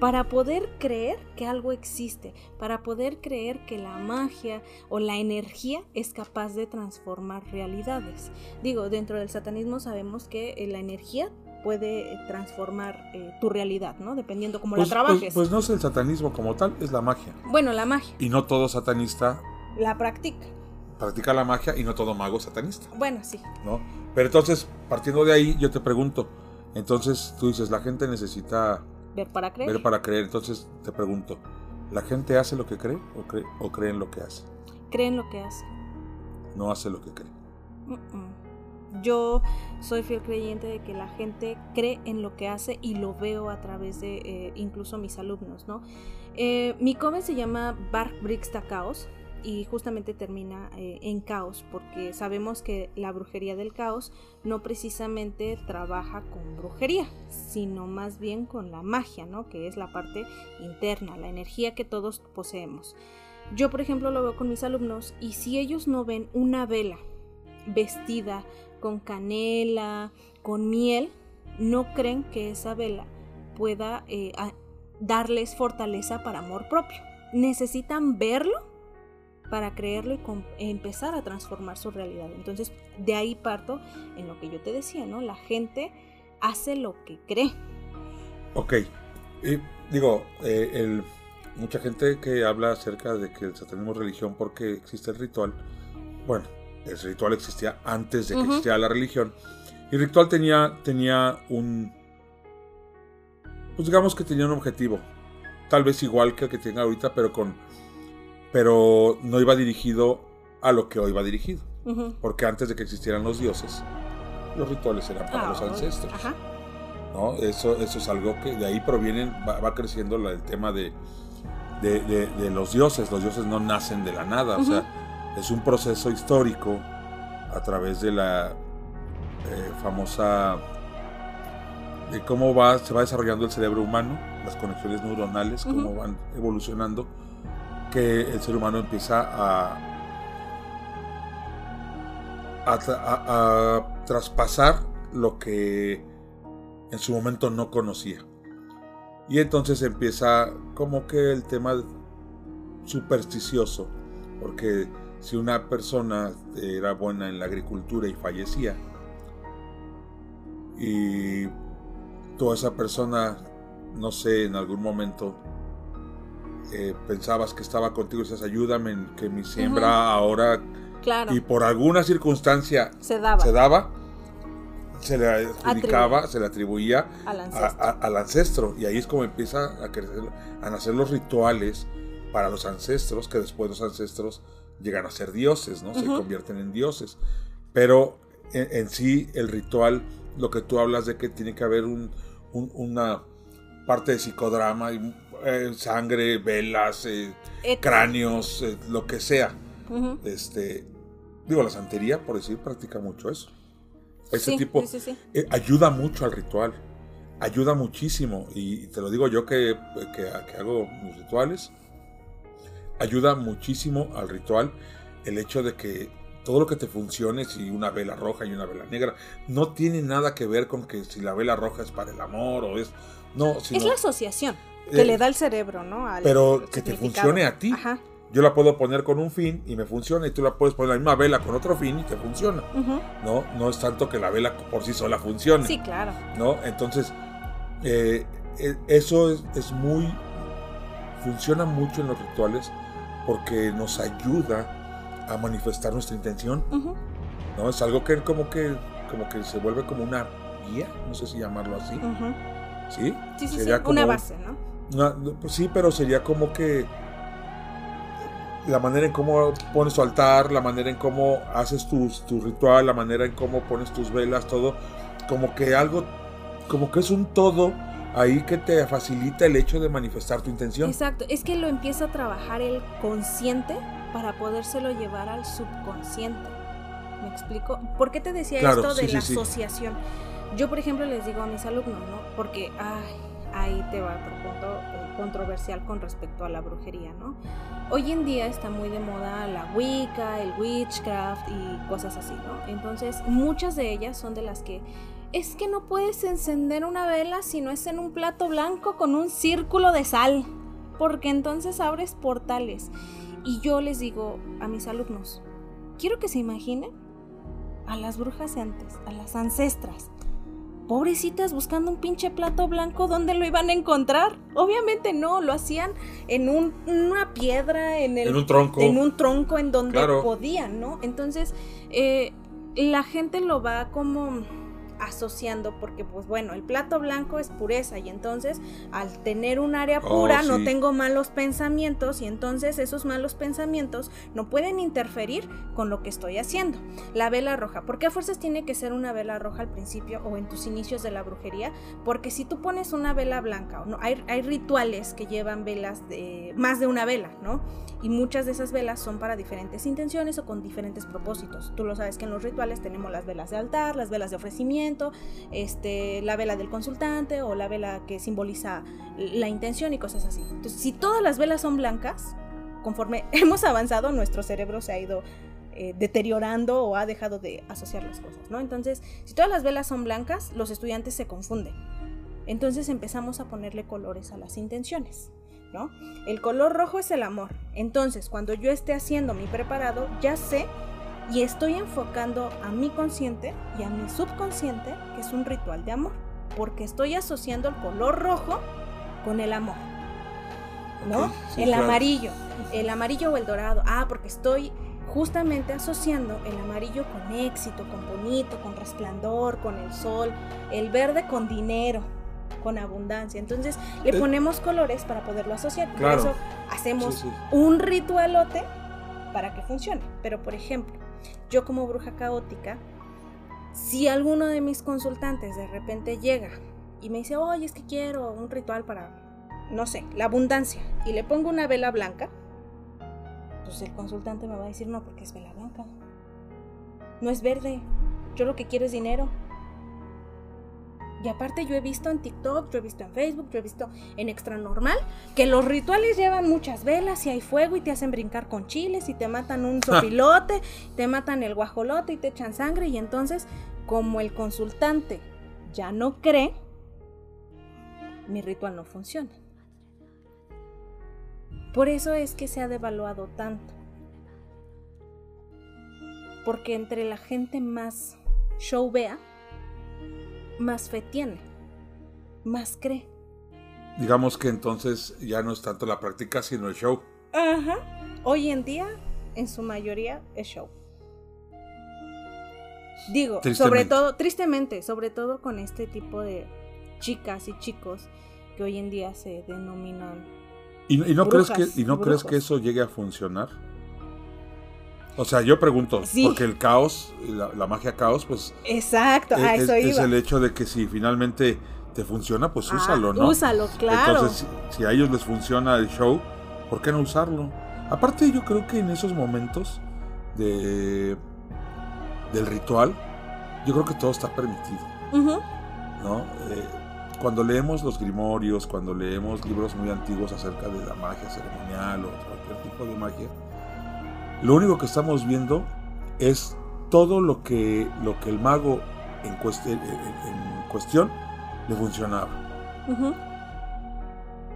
para poder creer que algo existe, para poder creer que la magia o la energía es capaz de transformar realidades. Digo, dentro del satanismo sabemos que eh, la energía puede transformar eh, tu realidad, ¿no? Dependiendo cómo la pues, pues, trabajes. Pues, no es el satanismo como tal, es la magia. Bueno, la magia. Y no todo satanista la practica. Practica la magia y no todo mago satanista. Bueno, sí. ¿No? Pero entonces, partiendo de ahí, yo te pregunto, entonces tú dices, la gente necesita Ver para creer. Ver para creer. Entonces te pregunto, ¿la gente hace lo que cree o cree, o cree en lo que hace? Cree en lo que hace. No hace lo que cree. Yo soy fiel creyente de que la gente cree en lo que hace y lo veo a través de eh, incluso mis alumnos, ¿no? Eh, mi come se llama Bark Bricks Caos y justamente termina eh, en caos porque sabemos que la brujería del caos no precisamente trabaja con brujería sino más bien con la magia no que es la parte interna la energía que todos poseemos. Yo por ejemplo lo veo con mis alumnos y si ellos no ven una vela vestida con canela con miel no creen que esa vela pueda eh, darles fortaleza para amor propio. Necesitan verlo para creerlo y empezar a transformar su realidad. Entonces, de ahí parto en lo que yo te decía, ¿no? La gente hace lo que cree. Ok. Y digo, eh, mucha gente que habla acerca de que el satanismo es religión porque existe el ritual. Bueno, el ritual existía antes de que existiera la religión. Y el ritual tenía, tenía un... Pues digamos que tenía un objetivo. Tal vez igual que el que tiene ahorita, pero con pero no iba dirigido a lo que hoy va dirigido. Porque antes de que existieran los dioses, los rituales eran para los ah, ancestros. ¿no? Eso, eso es algo que de ahí provienen, va, creciendo el tema de, de, los dioses. Los dioses no nacen de la nada, o sea, es un proceso histórico a través de la eh, famosa de cómo va, se va desarrollando el cerebro humano, las conexiones neuronales, cómo van evolucionando que el ser humano empieza a, a, traspasar lo que en su momento no conocía. Y entonces empieza como que el tema supersticioso, porque si una persona era buena en la agricultura y fallecía, y toda esa persona, no sé, en algún momento eh, pensabas que estaba contigo y dices, ayúdame, en que mi siembra ahora... Y por alguna circunstancia se daba. Se, daba, se le adjudicaba, se le atribuía al ancestro. Y ahí es como empieza a, crecer, a nacer los rituales para los ancestros, que después los ancestros llegan a ser dioses, ¿no? Se convierten en dioses. Pero en, sí, el ritual, lo que tú hablas de que tiene que haber un, una parte de psicodrama y eh, sangre, velas, eh, cráneos, eh, lo que sea. este, digo, la santería, por decir, practica mucho eso. Ese tipo ayuda mucho al ritual. ayuda muchísimo. Y te lo digo yo que, que, que hago mis rituales. Ayuda muchísimo al ritual el hecho de que todo lo que te funcione, si una vela roja y una vela negra, no tiene nada que ver con que si la vela roja es para el amor o es... No, es la asociación que Eh, le da el cerebro, ¿no? Al- pero que te funcione a ti. Ajá. Yo la puedo poner con un fin y me funciona, y tú la puedes poner la misma vela con otro fin y te funciona. ujú. No, no es tanto que la vela por sí sola funcione. Sí, claro. ¿no? Entonces, eh, eh, eso es, es muy, funciona mucho en los rituales porque nos ayuda a manifestar nuestra intención, Ujú. ¿no? Es algo que como que, como que se vuelve como una guía, no sé si llamarlo así, Ujú. ¿sí? Sí, sí, sí. Sería Una como- base, ¿no? Pues sí, pero sería como que la manera en cómo pones tu altar, la manera en cómo haces tus, tu ritual, la manera en cómo pones tus velas, todo, como que algo, como que es un todo ahí que te facilita el hecho de manifestar tu intención. Exacto. Es que lo empieza a trabajar el consciente para podérselo llevar al subconsciente. ¿Me explico? ¿Por qué te decía Claro, esto de sí, la sí, sí. asociación? Yo, por ejemplo, les digo a mis alumnos, ¿no? Porque, ay, ahí te va otro punto eh, controversial con respecto a la brujería, ¿no? Hoy en día está muy de moda la Wicca, el witchcraft y cosas así, ¿no? Entonces, muchas de ellas son de las que es que no puedes encender una vela si no es en un plato blanco con un círculo de sal, porque entonces abres portales. Y yo les digo a mis alumnos, quiero que se imaginen a las brujas antes, a las ancestras. Pobrecitas buscando un pinche plato blanco, ¿dónde lo iban a encontrar? Obviamente no, lo hacían en un- una piedra, en, el, En un tronco. en un tronco en donde Claro. podían, ¿no? Entonces, eh, la gente lo va como asociando porque pues bueno, el plato blanco es pureza y entonces al tener un área Oh, pura no tengo malos pensamientos y entonces esos malos pensamientos no pueden interferir con lo que estoy haciendo. La vela roja, ¿por qué a fuerzas tiene que ser una vela roja al principio o en tus inicios de la brujería? Porque si tú pones una vela blanca, o no, hay, hay rituales que llevan velas de más de una vela, ¿no? Y muchas de esas velas son para diferentes intenciones o con diferentes propósitos. Tú lo sabes que en los rituales tenemos las velas de altar, las velas de ofrecimiento, este, la vela del consultante o la vela que simboliza la intención y cosas así. Entonces, si todas las velas son blancas, conforme hemos avanzado, nuestro cerebro se ha ido eh, deteriorando o ha dejado de asociar las cosas, ¿no? Entonces, si todas las velas son blancas, los estudiantes se confunden. Entonces empezamos a ponerle colores a las intenciones, ¿no? El color rojo es el amor. Entonces, cuando yo esté haciendo mi preparado, ya sé y estoy enfocando a mi consciente y a mi subconsciente que es un ritual de amor, porque estoy asociando el color rojo con el amor. ¿No? Sí, el claro. amarillo, el amarillo o el dorado. Ah, porque estoy justamente asociando el amarillo con éxito, con bonito, con resplandor, con el sol, el verde con dinero, con abundancia. Entonces le Eh, ponemos colores para poderlo asociar. Por claro. eso hacemos Sí, sí. un ritualote para que funcione. Pero por ejemplo, yo como bruja caótica, si alguno de mis consultantes de repente llega y me dice, oye, es que quiero un ritual para, no sé, la abundancia, y le pongo una vela blanca, pues el consultante me va a decir, no, porque es vela blanca. No es verde. Yo lo que quiero es dinero. Y aparte yo he visto en TikTok, yo he visto en Facebook, yo he visto en Extra Normal que los rituales llevan muchas velas y hay fuego y te hacen brincar con chiles y te matan un sopilote, te matan el guajolote y te echan sangre y entonces como el consultante ya no cree, mi ritual no funciona. Por eso es que se ha devaluado tanto. Porque entre la gente más show vea, más fe tiene, más cree. Digamos que entonces ya no es tanto la práctica, sino el show. Ajá. Hoy en día, en su mayoría, es show. Digo, sobre todo, tristemente, sobre todo con este tipo de chicas y chicos que hoy en día se denominan. ¿Y, y no, Brujas, crees que, ¿y no crees que eso llegue a funcionar? O sea, yo pregunto, Sí. porque el caos, la, la magia caos, pues Exacto, a es, eso es iba. el hecho de que si finalmente te funciona, pues Ah, úsalo, ¿no? Úsalo, claro. Entonces, si, si a ellos les funciona el show, ¿por qué no usarlo? Aparte, yo creo que en esos momentos de del ritual, yo creo que todo está permitido. ¿no? Eh, cuando leemos los grimorios, cuando leemos libros muy antiguos acerca de la magia ceremonial o cualquier tipo de magia, lo único que estamos viendo es todo lo que, lo que el mago en, en cuestión le funcionaba.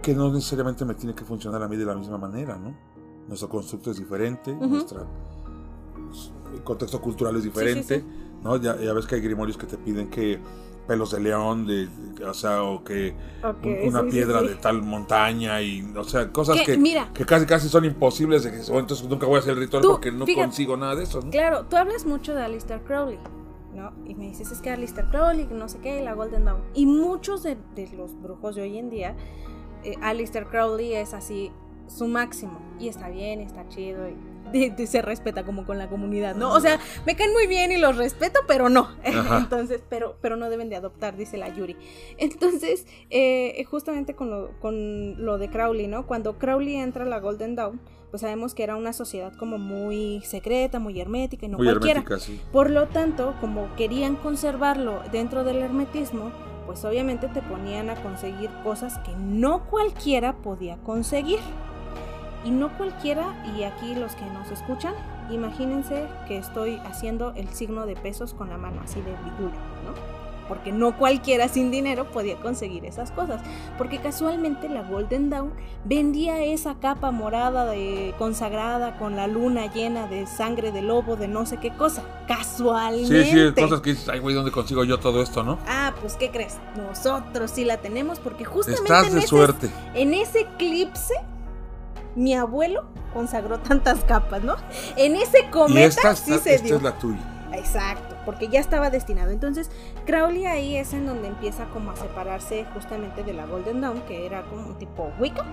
Que no necesariamente me tiene que funcionar a mí de la misma manera, ¿no? Nuestro constructo es diferente, nuestro contexto cultural es diferente, ¿no? Ya, ya ves que hay grimorios que te piden que pelos de león, de, o sea, o que una piedra de tal montaña y, o sea, cosas que, que, casi casi son imposibles de que entonces nunca voy a hacer el ritual porque no consigo nada de eso. ¿no? Claro, tú hablas mucho de Alistair Crowley. ¿no? Y me dices, es que Alistair Crowley, no sé qué, la Golden Dawn. Y muchos de, los brujos de hoy en día, eh, Alistair Crowley es así su máximo. Y está bien, está chido. Y se respeta como con la comunidad, ¿no? O sea, me caen muy bien y los respeto, pero no. Entonces, pero, pero no deben de adoptar, dice la Yuri. Entonces, eh, justamente con lo, con lo de Crowley, ¿no? Cuando Crowley entra a la Golden Dawn, pues sabemos que era una sociedad como muy secreta, muy hermética y no cualquiera. Por lo tanto, como querían conservarlo dentro del hermetismo, pues obviamente te ponían a conseguir cosas que no cualquiera podía conseguir. Y no cualquiera, y aquí los que nos escuchan, imagínense que estoy haciendo el signo de pesos con la mano así de duro, ¿no? porque no cualquiera sin dinero podía conseguir esas cosas, porque casualmente la Golden Dawn vendía esa capa morada de consagrada con la luna llena de sangre de lobo de no sé qué cosa, casualmente. Sí, sí, cosas que dices, ay güey, ¿dónde consigo yo todo esto, no? Ah, pues ¿qué crees? Nosotros sí la tenemos porque justamente Estás de en, suerte. Ese, en ese eclipse mi abuelo consagró tantas capas, ¿no? En ese cometa sí se esta es la tuya. Exacto porque ya estaba destinado. Entonces, Crowley ahí es en donde empieza como a separarse justamente de la Golden Dawn, que era como un tipo Wicca,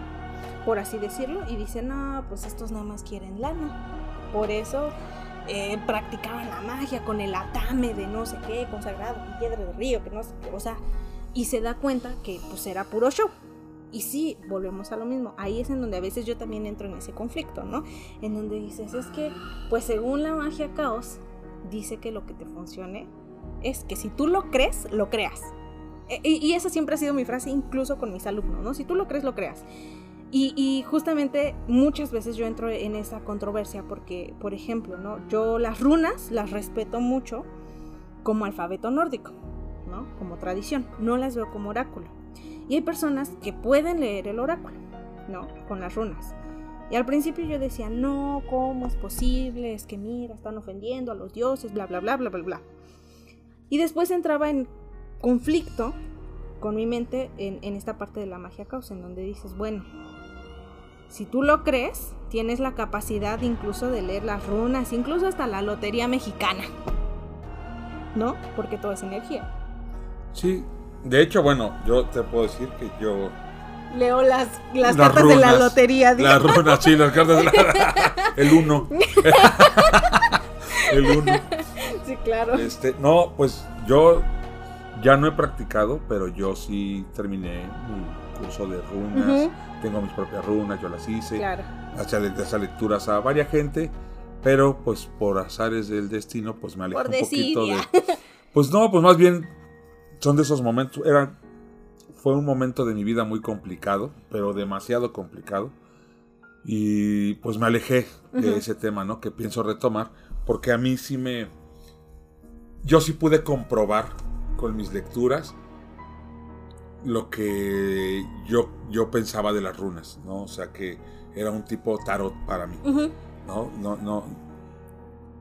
por así decirlo, y dice, no, pues estos nada más quieren lana. Por eso eh, practicaban la magia con el atame de no sé qué, consagrado, con piedra de río, que no sé qué, o sea, y se da cuenta que pues era puro show. Y sí, volvemos a lo mismo. Ahí es en donde a veces yo también entro en ese conflicto, ¿no? En donde dices, es que, pues según la magia caos, dice que lo que te funcione es que si tú lo crees, lo creas. E, y, esa siempre ha sido mi frase, incluso con mis alumnos, ¿no? Si tú lo crees, lo creas. Y, justamente muchas veces yo entro en esa controversia porque, por ejemplo, ¿no? Yo las runas las respeto mucho como alfabeto nórdico, ¿no? Como tradición. No las veo como oráculo. Y hay personas que pueden leer el oráculo, ¿no? Con las runas. Y al principio yo decía, no, ¿cómo es posible? Es que mira, están ofendiendo a los dioses, bla, bla, bla, bla, bla, bla. Y después entraba en conflicto con mi mente en, esta parte de la magia causa, en donde dices, bueno, si tú lo crees, tienes la capacidad incluso de leer las runas, incluso hasta la lotería mexicana. ¿No? Porque todo es energía. Sí, de hecho, bueno, yo te puedo decir que yo leo las, las, cartas de la lotería. Las runas, sí, las cartas de la... El uno. El uno. Sí, claro. Este, no, pues yo ya no he practicado, pero yo sí terminé mi curso de runas. Tengo mis propias runas, yo las hice. Claro. Hacía lecturas a varias gente, pero pues por azares del destino, pues me alejé un poquito de... Pues no, pues más bien son de esos momentos, eran fue un momento de mi vida muy complicado, pero demasiado complicado. Y pues me alejé de ese tema, ¿no? Que pienso retomar, porque a mí sí me... Yo sí pude comprobar con mis lecturas lo que yo, yo pensaba de las runas, ¿no? O sea, que era un tipo tarot para mí, ¿no? No, no.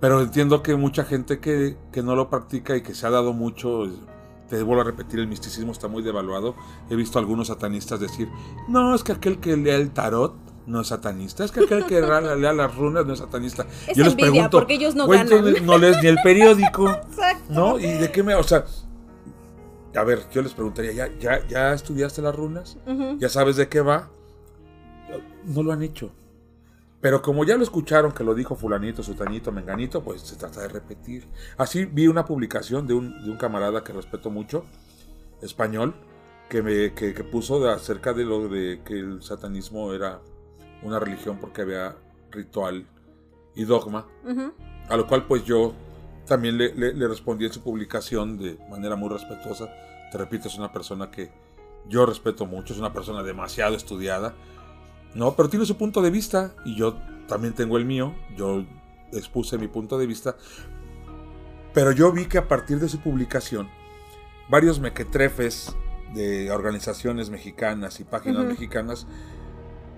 Pero entiendo que mucha gente que, que no lo practica y que se ha dado mucho te vuelvo a repetir, el misticismo está muy devaluado. He visto a algunos satanistas decir, no, es que aquel que lea el tarot no es satanista, es que aquel que lea las runas no es satanista. Yo les pregunto, porque ellos no ganan. No lees ni el periódico, Exacto. ¿no? ¿Y de qué me, o sea, a ver, yo les preguntaría, ¿ya, ya, ya estudiaste las runas? ¿Ya sabes de qué va? No lo han hecho. Pero como ya lo escucharon que lo dijo fulanito, sutanito, menganito, pues se trata de repetir. Así vi una publicación de un, de un camarada que respeto mucho, español, que, me, que, puso acerca de lo de que el satanismo era una religión porque había ritual y dogma. A lo cual pues yo también le, le, respondí en su publicación de manera muy respetuosa. Te repito, es una persona que, Yo respeto mucho, es una persona demasiado estudiada. No, pero tiene su punto de vista y yo también tengo el mío. Yo expuse mi punto de vista. Pero yo vi que a partir de su publicación, varios mequetrefes de organizaciones mexicanas y páginas mexicanas,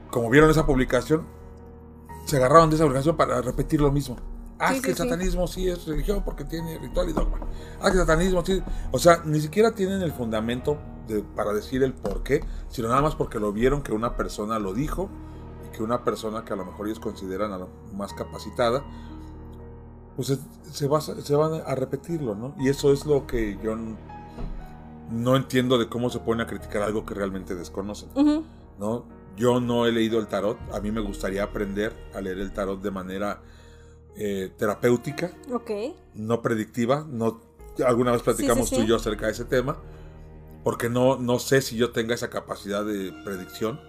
como vieron esa publicación, se agarraron de esa organización para repetir lo mismo. Ah, que el satanismo sí. es religión porque tiene ritual y dogma. Ah, que el satanismo sí. O sea, ni siquiera tienen el fundamento para decir el por qué, sino nada más porque lo vieron que una persona lo dijo y que una persona que a lo mejor ellos consideran a lo más capacitada, pues se, va, se van a repetirlo, ¿no? Y eso es lo que yo no entiendo de cómo se pone a criticar algo que realmente desconocen, ¿no? Yo no he leído el tarot, a mí me gustaría aprender a leer el tarot de manera eh, terapéutica, no predictiva. No, alguna vez platicamos tú y yo acerca de ese tema, porque no, no sé si yo tenga esa capacidad de predicción.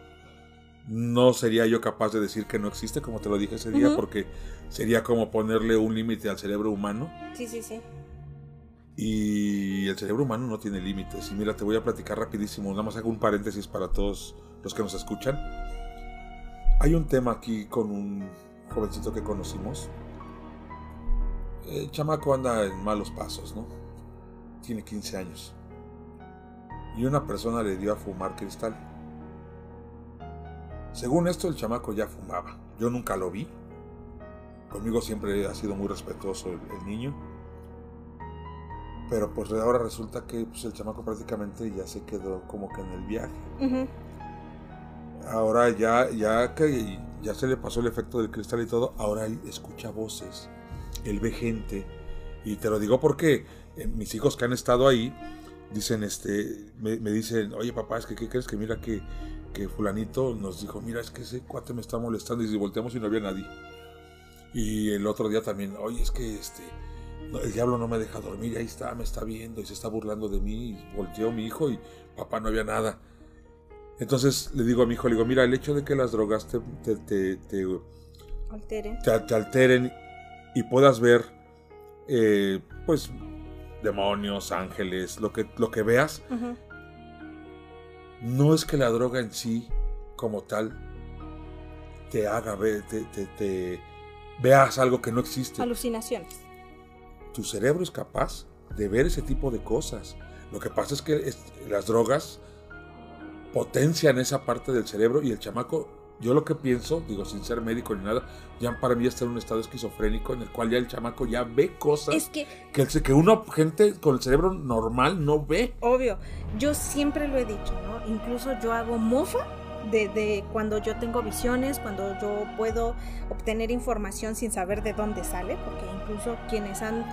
No sería yo capaz de decir que no existe, como te lo dije ese día, porque sería como ponerle un límite al cerebro humano. Sí, sí, sí. Y el cerebro humano no tiene límites. Y mira, te voy a platicar rapidísimo, nada más hago un paréntesis para todos los que nos escuchan. Hay un tema aquí con un jovencito que conocimos, el chamaco anda en malos pasos, ¿no? Tiene 15 años. Y una persona le dio a fumar cristal. Según esto, el chamaco ya fumaba. Yo nunca lo vi. Conmigo siempre ha sido muy respetuoso el, niño. Pero pues ahora resulta que pues, el chamaco prácticamente ya se quedó como que en el viaje. Ahora ya, ya que ya se le pasó el efecto del cristal y todo, ahora él escucha voces él ve gente. Y te lo digo porque eh, mis hijos que han estado ahí dicen, este, me, dicen, oye papá, es que ¿qué crees que mira que, que fulanito nos dijo, mira, es que ese cuate me está molestando y si volteamos y no había nadie. Y el otro día también, oye, es que este, el diablo no me deja dormir, ahí está, me está viendo y se está burlando de mí. Y volteó mi hijo y papá no había nada. Entonces le digo a mi hijo, le digo, mira, el hecho de que las drogas te, te, te, alteren. te alteren y puedas ver, eh, pues, demonios, ángeles, lo que, lo que veas, no es que la droga en sí, como tal, te haga ver, te, te, veas algo que no existe. Alucinaciones. Tu cerebro es capaz de ver ese tipo de cosas. Lo que pasa es que las drogas potencian esa parte del cerebro y el chamaco yo lo que pienso, digo sin ser médico ni nada, ya para mí está en un estado esquizofrénico en el cual ya el chamaco ya ve cosas que, que, que uno, gente con el cerebro normal, no ve. Obvio, yo siempre lo he dicho, ¿no? Incluso yo hago mofa de, de, cuando yo tengo visiones, cuando yo puedo obtener información sin saber de dónde sale, porque incluso quienes han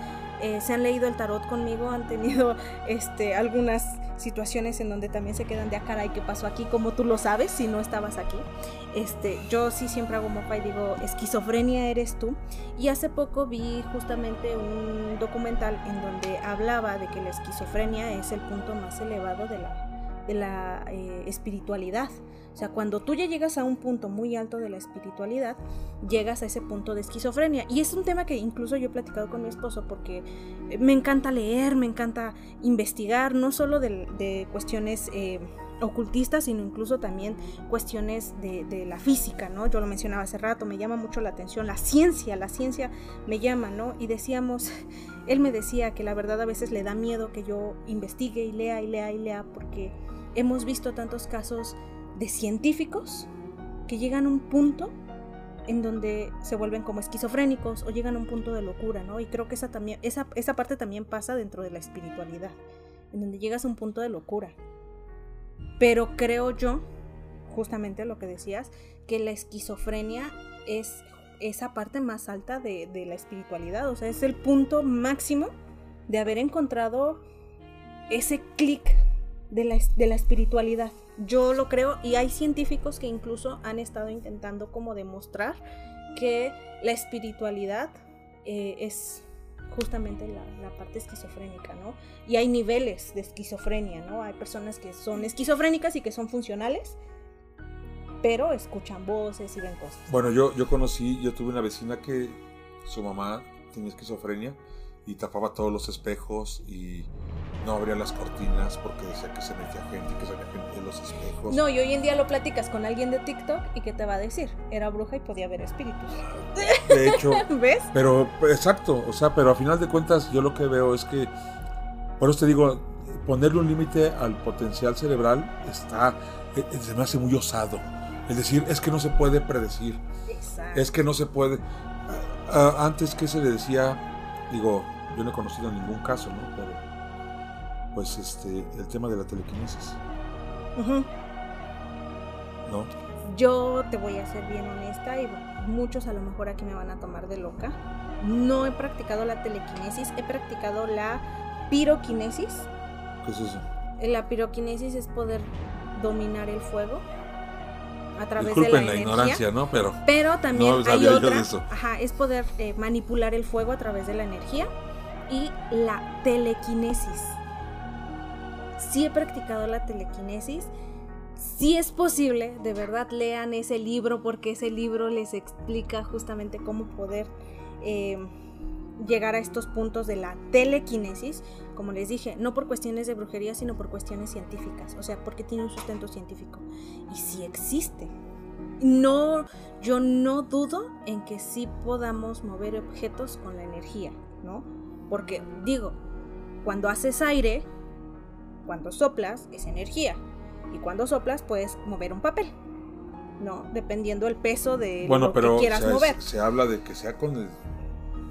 eh, se han leído el tarot conmigo, han tenido este, algunas situaciones en donde también se quedan de, ah, caray, ¿qué pasó aquí? Como tú lo sabes, si no estabas aquí. Este, yo sí siempre hago mofa y digo, esquizofrenia eres tú. Y hace poco vi justamente un documental en donde hablaba de que la esquizofrenia es el punto más elevado de la, de la eh, espiritualidad. O sea, cuando tú ya llegas a un punto muy alto de la espiritualidad, llegas a ese punto de esquizofrenia. Y es un tema que incluso yo he platicado con mi esposo porque me encanta leer, me encanta investigar, no solo de, cuestiones... Eh, ocultistas, sino incluso también cuestiones de, la física, ¿no? Yo lo mencionaba hace rato, me llama mucho la atención, la ciencia, la ciencia me llama, ¿no? Y decíamos, él me decía que la verdad a veces le da miedo que yo investigue y lea y lea y lea, porque hemos visto tantos casos de científicos que llegan a un punto en donde se vuelven como esquizofrénicos o llegan a un punto de locura, ¿no? Y creo que esa, también, esa, esa parte también pasa dentro de la espiritualidad, en donde llegas a un punto de locura. Pero creo yo, justamente lo que decías, que la esquizofrenia es esa parte más alta de, de la espiritualidad, o sea, es el punto máximo de haber encontrado ese clic de la, de la espiritualidad. Yo lo creo y hay científicos que incluso han estado intentando como demostrar que la espiritualidad eh, es justamente la, parte esquizofrénica, ¿no? Y hay niveles de esquizofrenia, ¿no? Hay personas que son esquizofrénicas y que son funcionales, pero escuchan voces y ven cosas. Bueno, yo, yo conocí, yo tuve una vecina que su mamá tenía esquizofrenia y tapaba todos los espejos y no abría las cortinas porque decía que se metía gente y que se metía gente en los espejos. No, y hoy en día lo platicas con alguien de TikTok y ¿qué te va a decir? Era bruja y podía ver espíritus. De hecho, ¿Ves? pero exacto, o sea, pero a final de cuentas yo lo que veo es que, por eso te digo, ponerle un límite al potencial cerebral está, eh, eh, se me hace muy osado. Es decir, es que no se puede predecir, Exacto. es que no se puede. Antes que se le decía, digo, yo no he conocido ningún caso, ¿no? Pero, pues, este, el tema de la telequinesis, Ujú. ¿no? Yo te voy a ser bien honesta y muchos a lo mejor aquí me van a tomar de loca. No he practicado la telequinesis, he practicado la piroquinesis. ¿Qué es eso? La piroquinesis es poder dominar el fuego a través Disculpen de la, la, energía. ignorancia, ¿no? Pero Pero también No hay otra, ajá, es poder eh, manipular el fuego a través de la energía y la telequinesis. Sí he practicado la telequinesis. Sí es posible, de verdad lean ese libro porque ese libro les explica justamente cómo poder eh, llegar a estos puntos de la telequinesis, como les dije, no por cuestiones de brujería, sino por cuestiones científicas, o sea, porque tiene un sustento científico. Y sí existe. No, yo no dudo en que sí podamos mover objetos con la energía, ¿no? Porque digo, cuando haces aire, cuando soplas, es energía. Y cuando soplas, puedes mover un papel, ¿no? Dependiendo el peso de bueno, lo pero que quieras o sea, es- mover. se habla de que sea con el-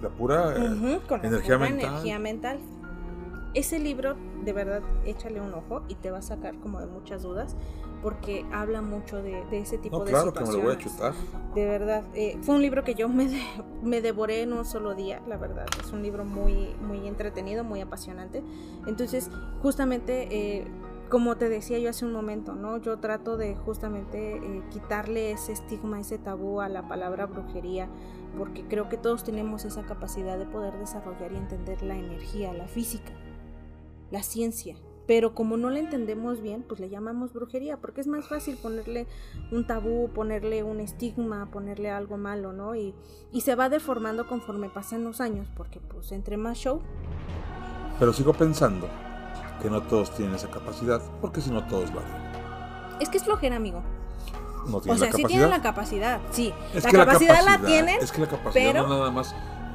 la pura eh, con la energía pura mental. energía mental. Ese libro, de verdad, échale un ojo y te va a sacar como de muchas dudas, porque habla mucho de, de ese tipo No, de claro que me lo voy a situaciones. chutar. De verdad, eh, fue un libro que yo me, de- me devoré en un solo día, la verdad. Es un libro muy, muy entretenido, muy apasionante. Entonces, justamente, eh, como te decía yo hace un momento, ¿no? Yo trato de justamente eh, quitarle ese estigma, ese tabú a la palabra brujería, porque creo que todos tenemos esa capacidad de poder desarrollar y entender la energía, la física, la ciencia. Pero como no la entendemos bien, pues le llamamos brujería, porque es más fácil ponerle un tabú, ponerle un estigma, ponerle algo malo, ¿no? Y, y se va deformando conforme pasan los años, porque pues entre más show, Pero sigo pensando que no todos tienen esa capacidad, porque si no todos lo harían. es que es flojera, amigo. No O tienen sea, la sí capacidad. tienen la capacidad, sí. Es la que capacidad la tienen, Es que la capacidad pero- no nada más.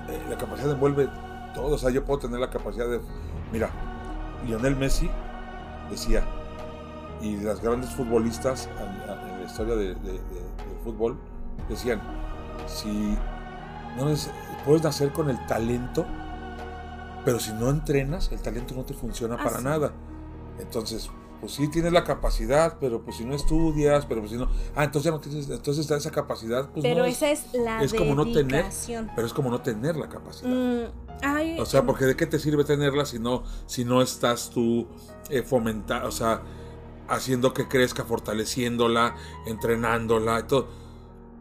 eh, la capacidad envuelve todo. O sea, yo puedo tener la capacidad de. Mira, Lionel Messi decía, y las grandes futbolistas en, la historia de, de- de- del fútbol decían: si no es, puedes nacer con el talento, pero si no entrenas, el talento no te funciona Ah, para sí. nada. Entonces, pues sí tienes la capacidad, pero pues si no estudias, pero pues si no. Ah, entonces ya no tienes. Entonces está esa capacidad, pues pero no. esa es la es como no tener- dedicación. Pero es como no tener la capacidad. Mm, ay, O sea, porque de qué te sirve tenerla si no, si no estás tú eh, fomentando, o sea, haciendo que crezca, fortaleciéndola, entrenándola y todo.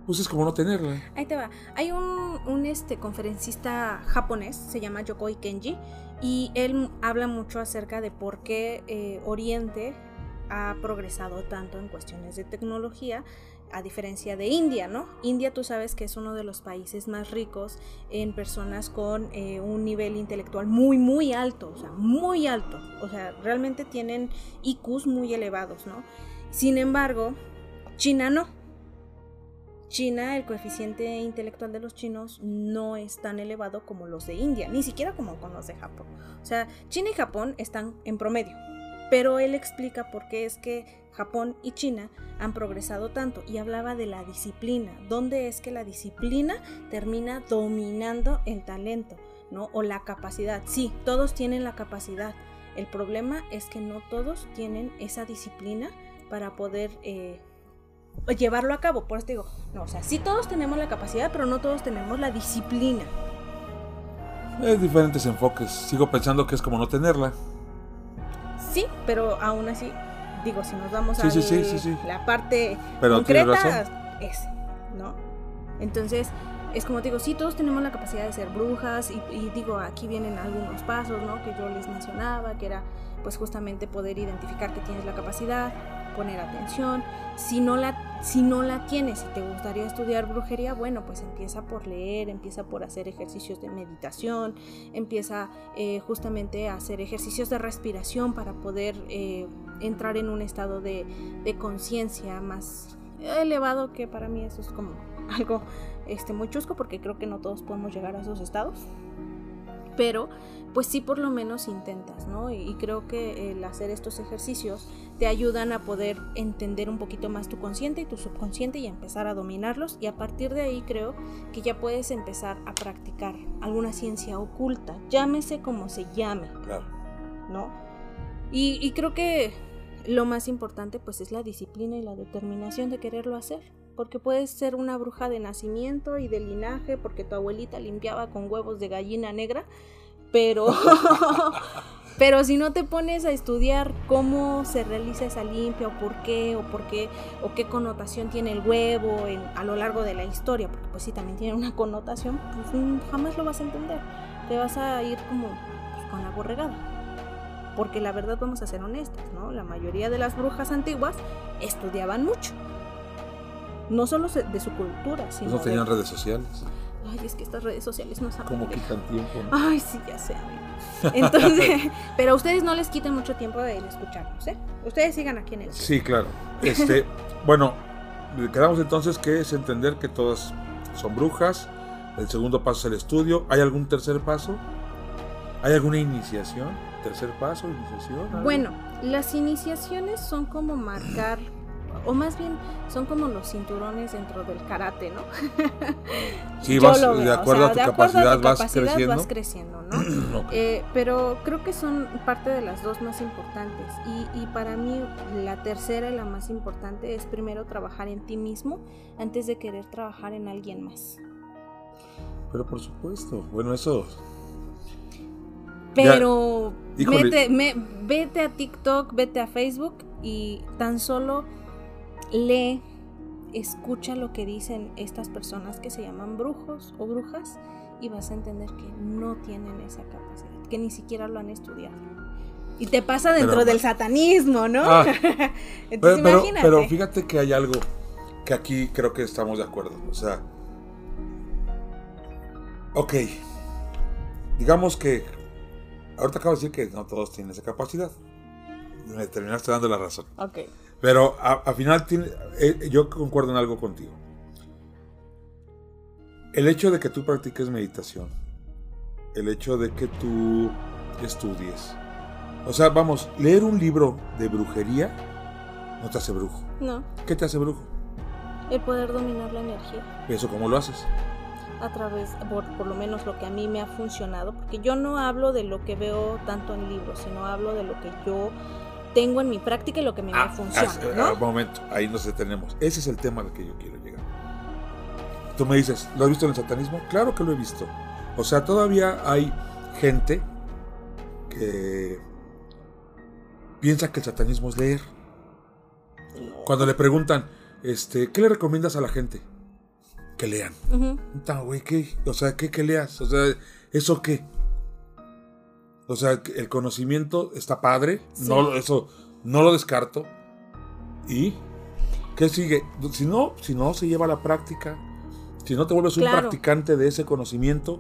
Pues es como no tenerla. Ahí te va. Hay un, un, este, conferencista japonés, se llama Yokoi Kenji, y él habla mucho acerca de por qué eh, Oriente ha progresado tanto en cuestiones de tecnología, a diferencia de India, ¿no? India tú sabes que es uno de los países más ricos en personas con eh, un nivel intelectual muy, muy alto, o sea, muy alto. O sea, realmente tienen IQs muy elevados, ¿no? Sin embargo, China no. China, el coeficiente intelectual de los chinos no es tan elevado como los de India, ni siquiera como con los de Japón. O sea, China y Japón están en promedio. Pero él explica por qué es que Japón y China han progresado tanto y hablaba de la disciplina, dónde es que la disciplina termina dominando el talento, ¿no? O la capacidad. Sí, todos tienen la capacidad. El problema es que no todos tienen esa disciplina para poder eh, llevarlo a cabo. Por eso te digo, no, o sea, sí todos tenemos la capacidad, pero no todos tenemos la disciplina. Hay diferentes enfoques. Sigo pensando que es como no tenerla. Sí, pero aún así, digo, si nos vamos Sí, a sí, sí, la parte Pero concreta, es, ¿no? Entonces, es como te digo, sí, todos tenemos la capacidad de ser brujas y, y digo, aquí vienen algunos pasos, ¿no? Que yo les mencionaba, que era pues justamente poder identificar que tienes la capacidad, poner atención. Si no la si no la tienes y te gustaría estudiar brujería, bueno, pues empieza por leer, empieza por hacer ejercicios de meditación, empieza eh, justamente a hacer ejercicios de respiración para poder eh, entrar en un estado de, conciencia más elevado, que para mí eso es como algo este, muy chusco porque creo que no todos podemos llegar a esos estados. Pero pues sí por lo menos intentas, ¿no? Y, creo que el hacer estos ejercicios te ayudan a poder entender un poquito más tu consciente y tu subconsciente y empezar a dominarlos y a partir de ahí creo que ya puedes empezar a practicar alguna ciencia oculta, llámese como se llame, claro. ¿no? Y, y creo que lo más importante pues es la disciplina y la determinación de quererlo hacer porque puedes ser una bruja de nacimiento y de linaje porque tu abuelita limpiaba con huevos de gallina negra, pero pero si no te pones a estudiar cómo se realiza esa limpia o por qué o por qué o qué connotación tiene el huevo a lo largo de la historia, porque pues sí también tiene una connotación, pues mm, jamás lo vas a entender. Te vas a ir como con la borregada porque la verdad vamos a ser honestas, ¿no? La mayoría de las brujas antiguas estudiaban mucho no solo de su cultura, sino. No tenían redes sociales. Ay, es que estas redes sociales no saben. Como quitan tiempo. Ay, sí, ya sé. Entonces, pero a ustedes no les quiten mucho tiempo de escucharnos, ¿eh? Ustedes sigan aquí en el. Sí, claro. Este, bueno, quedamos entonces que es entender que todas son brujas. El segundo paso es el estudio. ¿Hay algún tercer paso? ¿Hay alguna iniciación? ¿Tercer paso? ¿Iniciación? Bueno, las iniciaciones son como marcar o más bien son como los cinturones dentro del karate, ¿no? Sí, vas, de acuerdo a tu capacidad, vas, creciendo. ¿no? Eh, pero creo que son parte de las dos más importantes. Y, y, para mí la tercera y la más importante es primero trabajar en ti mismo antes de querer trabajar en alguien más. Pero por supuesto, bueno, eso... Pero vete, vete a TikTok, vete a Facebook y tan solo lee, escucha lo que dicen estas personas que se llaman brujos o brujas y vas a entender que no tienen esa capacidad, que ni siquiera lo han estudiado. Y te pasa dentro del satanismo, ¿no? Ah. Entonces, pero, pero, fíjate que hay algo que aquí creo que estamos de acuerdo. O sea, ok, digamos que ahorita acabo de decir que no todos tienen esa capacidad. Me terminaste dando la razón. Ok. Pero al final eh, yo concuerdo en algo contigo. El hecho de que tú practiques meditación, el hecho de que tú estudies, o sea, vamos, leer un libro de brujería no te hace brujo. No. ¿Qué te hace brujo? El poder dominar la energía. ¿Y eso cómo lo haces? A través, por, por, lo menos lo que a mí me ha funcionado, porque yo no hablo de lo que veo tanto en libros, sino hablo de lo que yo tengo en mi práctica y lo que me, ah, funciona. Ah, ¿no? Un momento, ahí nos detenemos. Ese es el tema al que yo quiero llegar. Tú me dices, ¿lo has visto en el satanismo? Claro que lo he visto. O sea, todavía hay gente que piensa que el satanismo es leer. Cuando le preguntan, este, ¿qué le recomiendas a la gente? Que lean. ¿qué? O sea, ¿qué que leas? O sea, ¿eso qué? O sea, el conocimiento está padre, no, eso no lo descarto. ¿Y qué sigue? Si no, si no se lleva a la práctica, si no te vuelves un practicante de ese conocimiento,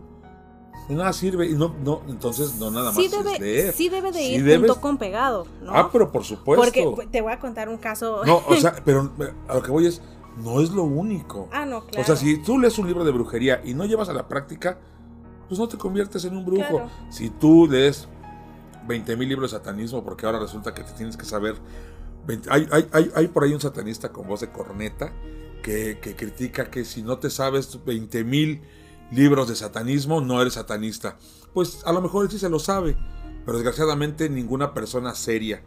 de nada sirve y no, no, entonces no nada más sí debe, es leer. Sí debe de ir junto con pegado, ¿no? Ah, pero por supuesto. Porque te voy a contar un caso. No, o sea, pero a lo que voy es, no es lo único. Ah, no, claro. O sea, si tú lees un libro de brujería y no llevas a la práctica, pues no te conviertes en un brujo. Si tú lees 20.000 libros de satanismo, porque ahora resulta que te tienes que saber. hay, hay, hay, por ahí un satanista con voz de corneta que, que critica que si no te sabes 20.000 libros de satanismo, no eres satanista. Pues a lo mejor él sí se lo sabe, pero desgraciadamente ninguna persona seria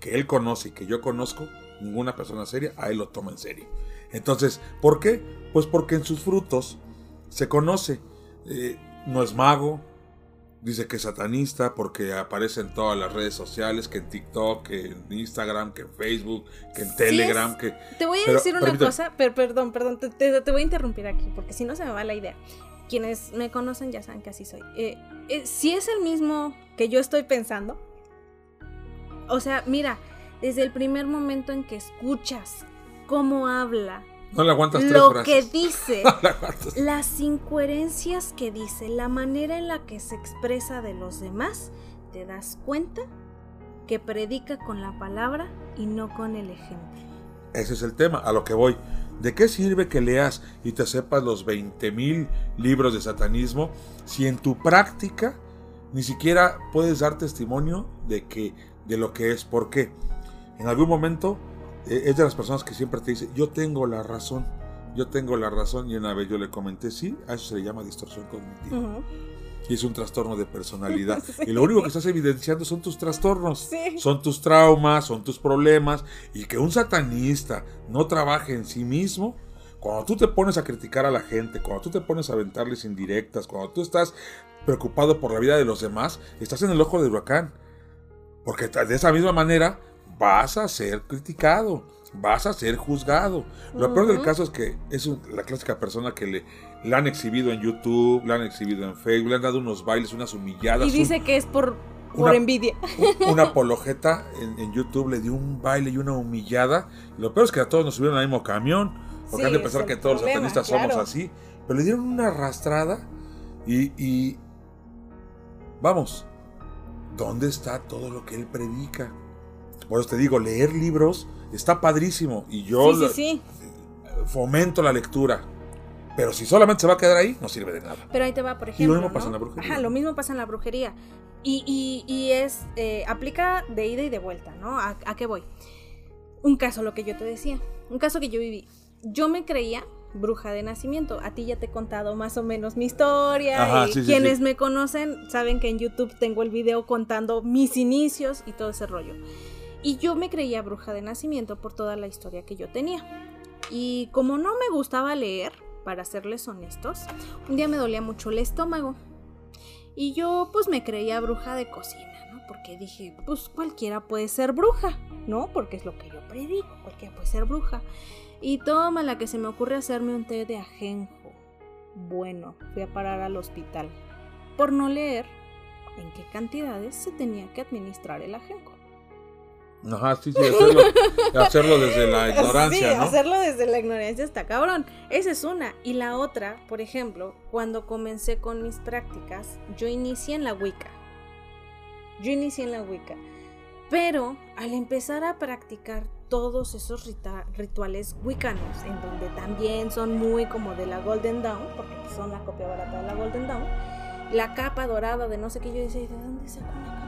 que él conoce y que yo conozco, ninguna persona seria, a él lo toma en serio. Entonces, ¿por qué? Pues porque en sus frutos se conoce. Eh, no es mago, dice que es satanista porque aparece en todas las redes sociales, que en TikTok, que en Instagram, que en Facebook, que en Telegram, que... Te voy a decir una cosa, pero perdón, perdón, te, voy a interrumpir aquí porque si no se me va la idea. Quienes me conocen ya saben que así soy. Eh, eh, si es el mismo que yo estoy pensando, o sea, mira, desde el primer momento en que escuchas cómo habla, no le aguantas tres lo frases. que dice, No le aguantas. las incoherencias que dice, la manera en la que se expresa de los demás, te das cuenta que predica con la palabra y no con el ejemplo. Ese es el tema, a lo que voy. ¿De qué sirve que leas y te sepas los 20.000 libros de satanismo si en tu práctica ni siquiera puedes dar testimonio de que de lo que es? ¿Por qué? En algún momento es de las personas que siempre te dice, yo tengo la razón, yo tengo la razón y una vez yo le comenté, sí, a eso se le llama distorsión cognitiva. Y es un trastorno de personalidad. Y lo único que estás evidenciando son tus trastornos, Sí. son tus traumas, son tus problemas. Y que un satanista no trabaje en sí mismo, cuando tú te pones a criticar a la gente, cuando tú te pones a aventarles indirectas, cuando tú estás preocupado por la vida de los demás, estás en el ojo del huracán. Porque de esa misma manera vas a ser criticado, vas a ser juzgado. Lo peor del caso es que es la clásica persona que le, han exhibido en YouTube, le han exhibido en Facebook, le han dado unos bailes, unas humilladas. Y un- dice que es por, por una- envidia. un- una apologeta en, en YouTube le dio un baile y una humillada. Lo peor es que a todos nos subieron al mismo camión, porque Sí, han de pensar que todos problema, los satanistas somos claro. así. Pero le dieron una arrastrada y, y vamos, ¿dónde está todo lo que él predica? Por eso te digo, leer libros está padrísimo y yo sí, lo- sí, sí. fomento la lectura. Pero si solamente se va a quedar ahí, no sirve de nada. Pero ahí te va, por Y lo ejemplo. mismo pasa ¿no? en la brujería. Ajá, lo mismo pasa en la brujería. Y, y- y es, eh, aplica de ida y de vuelta, ¿no? ¿A, a qué voy? Un caso, lo que yo te decía, un caso que yo viví. Yo me creía bruja de nacimiento. A ti ya te he contado más o menos mi historia. Ajá, y sí, sí, quienes sí. me conocen saben que en YouTube tengo el video contando mis inicios y todo ese rollo. Y yo me creía bruja de nacimiento por toda la historia que yo tenía. Y como no me gustaba leer, para serles honestos, un día me dolía mucho el estómago. Y yo pues me creía bruja de cocina, ¿no? Porque dije, pues cualquiera puede ser bruja, ¿no? Porque es lo que yo predico, cualquiera puede ser bruja. Y toma la que se me ocurre hacerme un té de ajenjo. Bueno, fui a parar al hospital. Por no leer en qué cantidades se tenía que administrar el ajenjo. Ajá, sí, sí, hacerlo, hacerlo desde la ignorancia, Sí, ¿no? hacerlo desde la ignorancia está cabrón. Esa es una. Y la otra, por ejemplo, cuando comencé con mis prácticas, yo inicié en la Wicca. Yo inicié en la Wicca. Pero al empezar a practicar todos esos rita- rituales wiccanos, en donde también son muy como de la Golden Dawn, porque son la copia barata de la Golden Dawn, la capa dorada de no sé qué, yo decía, ¿y ¿de dónde saco una capa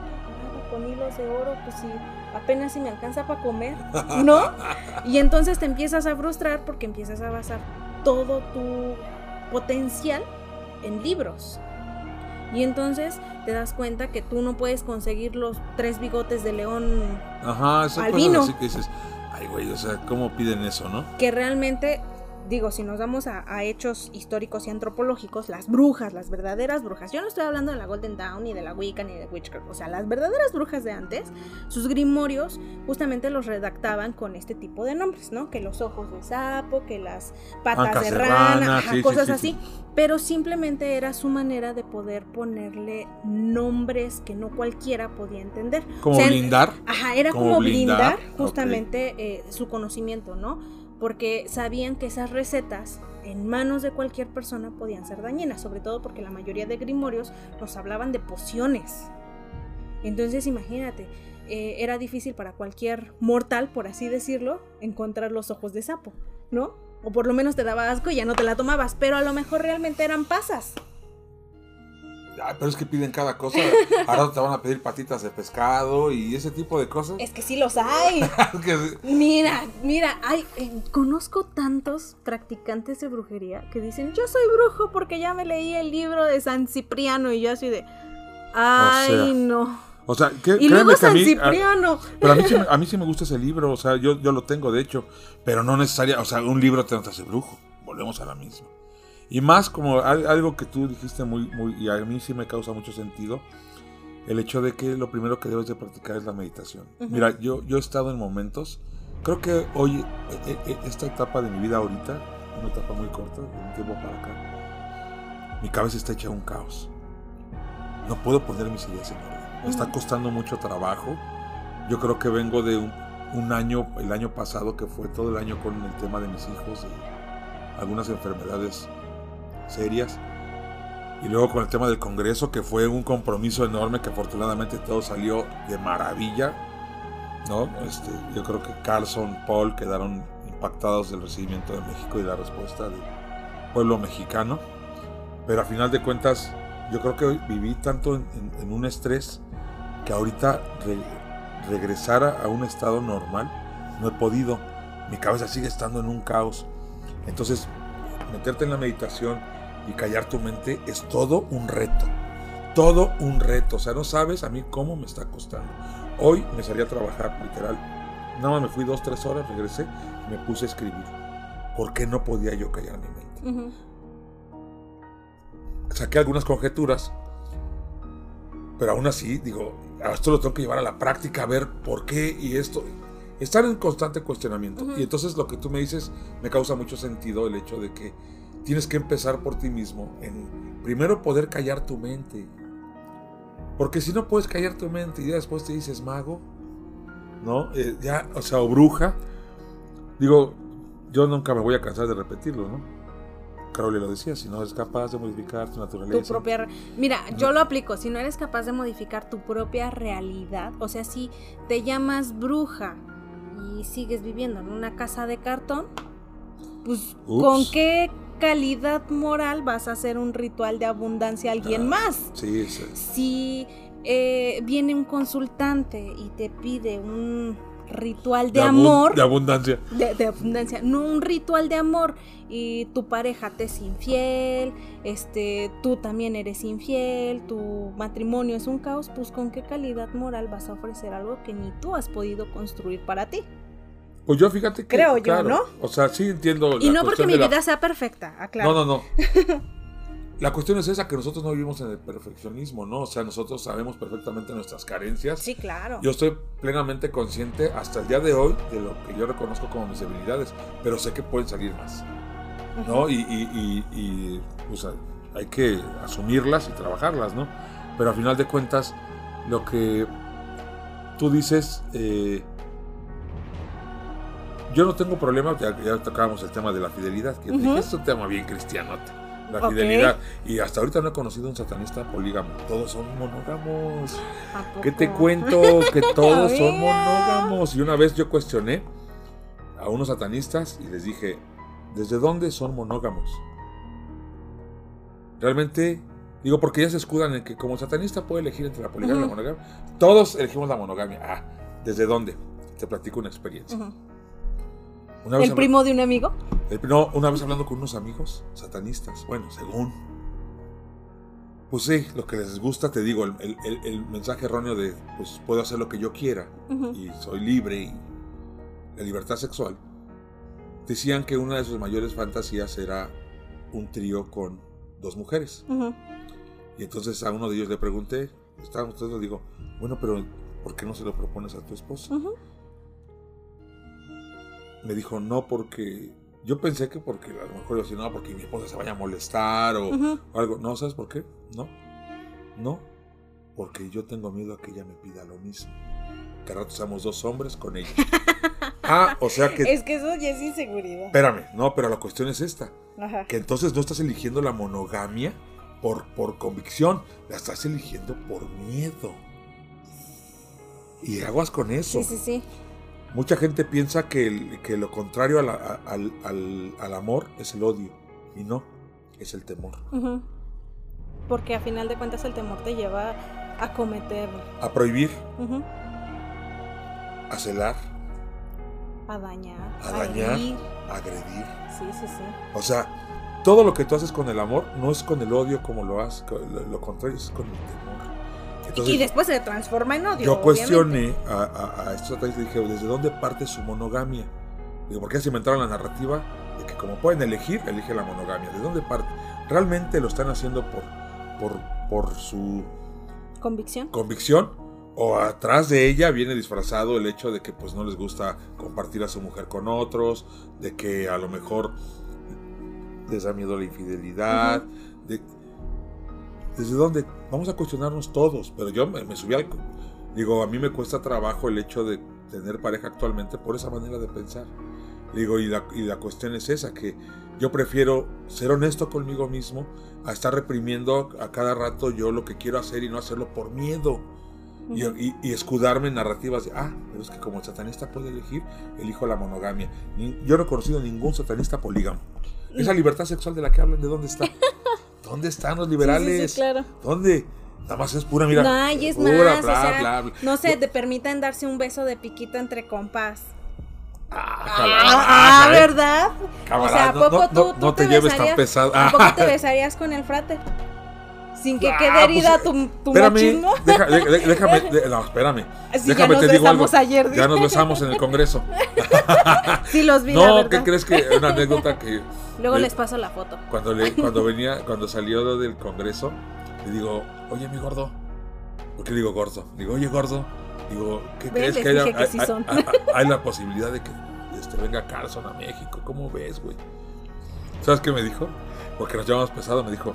con hilos de oro? Pues si apenas si me alcanza para comer, ¿no? Y entonces te empiezas a frustrar porque empiezas a basar todo tu potencial en libros. Y entonces te das cuenta que tú no puedes conseguir los tres bigotes de león Ajá, Albino. así que dices, ay, güey, o sea, ¿cómo piden eso, no? que realmente, digo, si nos vamos a, a hechos históricos y antropológicos, las brujas, las verdaderas brujas, yo no estoy hablando de la Golden Dawn, ni de la Wicca, ni de Witchcraft, o sea, las verdaderas brujas de antes, sus grimorios justamente los redactaban con este tipo de nombres, ¿no? Que los ojos de sapo, que las patas Ancas de rana, rana, ajá, sí, sí, cosas sí, así, sí. pero simplemente era su manera de poder ponerle nombres que no cualquiera podía entender. Como O sea, blindar. Ajá, era Como blindar, justamente eh, su conocimiento, ¿no? Porque sabían que esas recetas en manos de cualquier persona podían ser dañinas, sobre todo porque la mayoría de grimorios nos hablaban de pociones. Entonces imagínate, eh, era difícil para cualquier mortal, por así decirlo, encontrar los ojos de sapo, ¿no? O por lo menos te daba asco y ya no te la tomabas, pero a lo mejor realmente eran pasas. Ay, pero es que piden cada cosa. Ahora te van a pedir patitas de pescado y ese tipo de cosas. Es que sí los hay. Que- Mira, mira, hay, eh, conozco tantos practicantes de brujería que dicen, yo soy brujo porque ya me leí el libro de San Cipriano y yo así de, ay sea, no. o sea, que, Y luego que a San mí, a- Cipriano. pero a mí, sí, me- a mí sí me gusta ese libro, o sea, yo, yo lo tengo de hecho, pero no necesaria, o sea, un libro te hace brujo, volvemos a la misma. Y más como al- algo que tú dijiste muy, muy, y a mí sí me causa mucho sentido, el hecho de que lo primero que debes de practicar es la meditación. Mira, yo, yo he estado en momentos, creo que hoy, eh, eh, esta etapa de mi vida ahorita, una etapa muy corta, de un tiempo para acá, mi cabeza está hecha un caos. No puedo poner mis ideas en orden. Me está costando mucho trabajo. Yo creo que vengo de un un año, el año pasado, que fue todo el año con el tema de mis hijos, de algunas enfermedades serias. Y luego con el tema del Congreso, que fue un compromiso enorme, que afortunadamente todo salió de maravilla. ¿no? Este, yo creo que Carlson, Paul quedaron impactados del recibimiento de México y la respuesta del pueblo mexicano. Pero a final de cuentas, yo creo que viví tanto en, un estrés que ahorita regresar a un estado normal no he podido. Mi cabeza sigue estando en un caos. Entonces, meterte en la meditación y callar tu mente es todo un reto. Todo un reto. O sea, no sabes a mí cómo me está costando. Hoy me salí a trabajar, literal. Nada más me fui dos, tres horas, regresé y me puse a escribir. ¿Por qué no podía yo callar mi mente? Saqué algunas conjeturas, pero aún así, digo, esto lo tengo que llevar a la práctica, a ver por qué y esto. Estar en constante cuestionamiento. Y entonces lo que tú me dices me causa mucho sentido el hecho de que tienes que empezar por ti mismo en primero poder callar tu mente. Porque si no puedes callar tu mente y ya después te dices mago, ¿no? Eh, ya, o sea, o bruja. Digo, yo nunca me voy a cansar de repetirlo, ¿no? Crowley lo decía, si no eres capaz de modificar tu naturaleza. Tu propia... Mira, yo lo aplico, si no eres capaz de modificar tu propia realidad, o sea, si te llamas bruja y sigues viviendo en una casa de cartón, pues ¿con qué calidad moral vas a hacer un ritual de abundancia a alguien ah, más? Sí, sí. Si eh, viene un consultante y te pide un ritual de, amor. De abundancia. De, abundancia. No un ritual de amor. Y tu pareja te es infiel. Este, tú también eres infiel. Tu matrimonio es un caos. Pues con qué calidad moral vas a ofrecer algo que ni tú has podido construir para ti. Pues yo fíjate que. Creo yo, ¿no? O sea, sí entiendo. Y no porque mi vida sea perfecta, aclaro. No, no, no. La cuestión es esa, que nosotros no vivimos en el perfeccionismo, ¿no? O sea, nosotros sabemos perfectamente nuestras carencias. Sí, claro. Yo estoy plenamente consciente hasta el día de hoy de lo que yo reconozco como mis debilidades, pero sé que pueden salir más, ¿no? Y, y, pues, hay que asumirlas y trabajarlas, ¿no? Pero a final de cuentas, lo que tú dices, eh, yo no tengo problema, ya, ya tocábamos el tema de la fidelidad, que es un tema bien cristiano la fidelidad. Y hasta ahorita no he conocido un satanista polígamo. Todos son monógamos. ¿Qué te cuento? Que todos son monógamos. Y una vez yo cuestioné a unos satanistas y les dije, ¿desde dónde son monógamos? Realmente, digo, porque ya se escudan en que como satanista puede elegir entre la poligamia y la monogamia. Todos elegimos la monogamia. Ah, ¿desde dónde? Te platico una experiencia. ¿El primo de un amigo? no, una vez hablando con unos amigos satanistas, bueno, según. Pues sí, lo que les gusta, te digo, el, mensaje erróneo de, pues puedo hacer lo que yo quiera y soy libre y la libertad sexual. Decían que una de sus mayores fantasías era un trío con dos mujeres. Y entonces a uno de ellos le pregunté, estábamos todos, digo, bueno, pero ¿por qué no se lo propones a tu esposo? Me dijo no porque yo pensé que porque a lo mejor yo decía, no, porque mi esposa se vaya a molestar o, algo. No, ¿sabes por qué? No. No. Porque yo tengo miedo a que ella me pida lo mismo. Que rato seamos dos hombres con ella. ah, o sea que. Es que eso ya es inseguridad. Espérame, no, pero la cuestión es esta. Que entonces no estás eligiendo la monogamia por, por convicción, la estás eligiendo por miedo. Y aguas con eso. Sí, sí, sí. Mucha gente piensa que, que lo contrario al, amor es el odio. Y no, es el temor. Porque a final de cuentas el temor te lleva a cometer. A prohibir. A celar. A dañar. A, dañar. A agredir. Sí, sí, sí. O sea, todo lo que tú haces con el amor no es con el odio como lo haces. lo contrario es con el temor y después se transforma en odio. Yo cuestioné a, a, estos y dije, ¿desde dónde parte su monogamia? Digo, ¿por qué se inventaron la narrativa de que como pueden elegir, elige la monogamia? ¿De dónde parte? ¿Realmente lo están haciendo por, por, por su convicción? convicción? ¿O atrás de ella viene disfrazado el hecho de que pues no les gusta compartir a su mujer con otros, de que a lo mejor les da miedo la infidelidad, ¿Desde dónde? Vamos a cuestionarnos todos. Pero yo me, subí al... Digo, a mí me cuesta trabajo el hecho de tener pareja actualmente por esa manera de pensar. Digo, y la, y la cuestión es esa, que yo prefiero ser honesto conmigo mismo a estar reprimiendo a cada rato yo lo que quiero hacer y no hacerlo por miedo. Y, y- y escudarme en narrativas de, ah, pero es que como el satanista puede elegir, elijo la monogamia. Ni- yo no he conocido ningún satanista polígamo. Esa libertad sexual de la que hablan, ¿de dónde está? ¿Dónde están los liberales? Sí, claro. ¿Dónde? Nada más es pura, mira. No, y es pura, más, bla, o sea, bla, bla. no sé, te permiten darse un beso de piquito entre compas. Ah, Ah, cabrón, ¿eh? ¿verdad? Camarada, o sea, ¿a poco no- tú, no- tú no te lleves tan besarías- pesado. ¿A poco te besarías con el frate? Sin que Ah, quede pues, herida tu, tu Espérame, machismo. deja- de- de- déjame, de- no, espérame. Ya déjame nos te digo algo. besamos ayer, Ya nos besamos en el Congreso. Sí, los vi, la No, verdad. ¿qué crees que una anécdota que Luego le- les paso la foto. cuando le, cuando venía, cuando salió lo del Congreso, le digo, oye mi gordo, ¿por qué le digo gordo? Digo, oye gordo, digo, ¿qué Ven, crees que haya- dije que hay, sí hay- son. hay- hay la posibilidad de que este, venga Carlson a México? ¿Cómo ves, güey? ¿Sabes qué me dijo? Porque nos llevamos pesado, me dijo,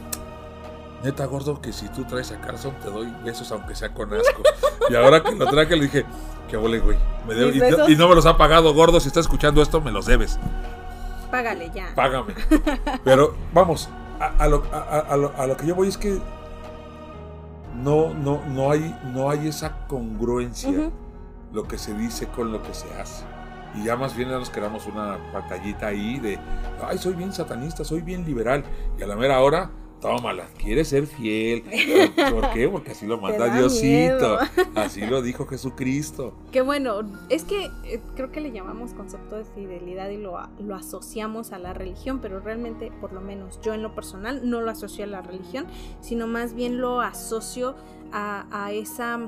neta gordo, que si tú traes a Carlson te doy besos aunque sea con asco. y ahora que lo traje le dije, qué huele, güey. Me ¿Mis y, no- besos? y no me los ha pagado, gordo, si estás escuchando esto, me los debes. Págale ya. Págame. Pero vamos, a, a lo, a- lo- a lo que yo voy es que no, no, no, hay, no hay esa congruencia Ujú. lo que se dice con lo que se hace. Y ya más bien nos quedamos una batallita ahí de, ay, soy bien satanista, soy bien liberal. Y a la mera hora, tómala, quieres ser fiel. ¿Por qué? Porque así lo manda da Diosito. miedo. Así lo dijo Jesucristo. Que bueno, es que eh, creo que le llamamos concepto de fidelidad y lo, lo asociamos a la religión, pero realmente, por lo menos yo en lo personal, no lo asocio a la religión, sino más bien lo asocio a, a esa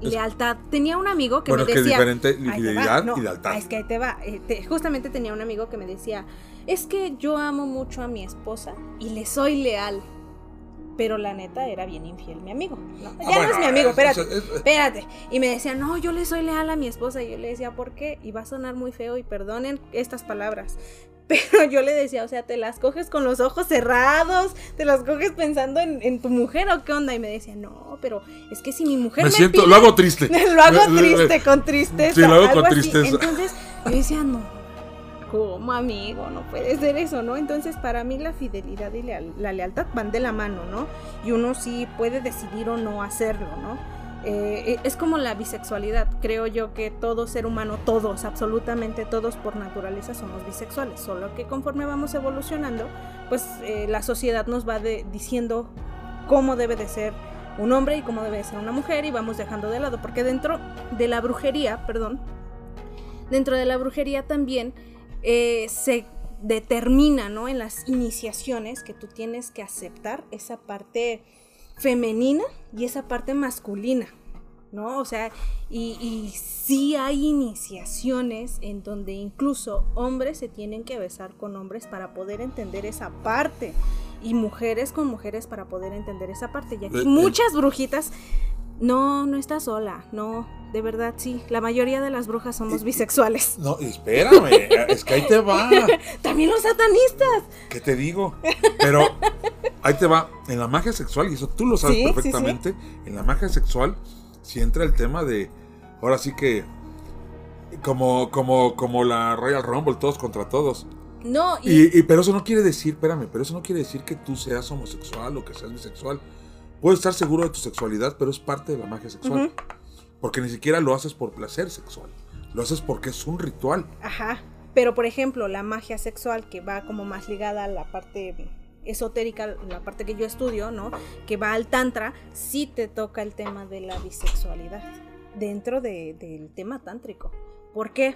Es- lealtad. Tenía un amigo que bueno, me es que es decía... diferente fidelidad no, y lealtad. Es que ahí te va. eh, te- justamente tenía un amigo que me decía, es que yo amo mucho a mi esposa y le soy leal. Pero la neta era bien infiel mi amigo. ¿no? Ah, Ya no es mi amigo, es- espérate. es- es- Espérate. Y me decía, no, yo le soy leal a mi esposa. Y yo le decía, ¿por qué? Y va a sonar muy feo y perdonen estas palabras. Pero yo le decía, o sea, te las coges con los ojos cerrados, te las coges pensando en, en tu mujer o qué onda. Y me decía, no, pero es que si mi mujer me me, siento, pide- lo hago triste. lo hago triste, con tristeza. Sí, lo hago algo con así. tristeza. Entonces, yo decía, no, ¿cómo amigo? No puede ser eso, ¿no? Entonces, para mí la fidelidad y la, lealtad van de la mano, ¿no? Y uno sí puede decidir o no hacerlo, ¿no? Eh, es como la bisexualidad. Creo yo que todo ser humano, todos, absolutamente todos por naturaleza somos bisexuales. Solo que conforme vamos evolucionando, pues eh, la sociedad nos va diciendo cómo debe de ser un hombre y cómo debe de ser una mujer y vamos dejando de lado. Porque dentro de la brujería, perdón, dentro de la brujería también eh, se determina, ¿no? En las iniciaciones que tú tienes que aceptar esa parte femenina y esa parte masculina, ¿no? O sea, y, y sí hay iniciaciones en donde incluso hombres se tienen que besar con hombres para poder entender esa parte y mujeres con mujeres para poder entender esa parte. Y Eh, aquí eh. muchas brujitas, no, no está sola, no, de verdad sí, la mayoría de las brujas somos bisexuales. No, espérame, es que ahí te va. También los satanistas. ¿Qué te digo? Pero ahí te va. En la magia sexual, y eso tú lo sabes Sí, sí, sí. perfectamente, en la magia sexual si entra el tema de, ahora sí que, como, como, como la Royal Rumble, todos contra todos. No, y, Y, y- pero eso no quiere decir, espérame, pero eso no quiere decir que tú seas homosexual o que seas bisexual. Puedes estar seguro de tu sexualidad, pero es parte de la magia sexual. Porque ni siquiera lo haces por placer sexual. Lo haces porque es un ritual. Ajá. Pero por ejemplo, la magia sexual que va como más ligada a la parte esotérica, la parte que yo estudio, ¿no? Que va al tantra, sí te toca el tema de la bisexualidad dentro de- del tema tántrico. ¿Por qué?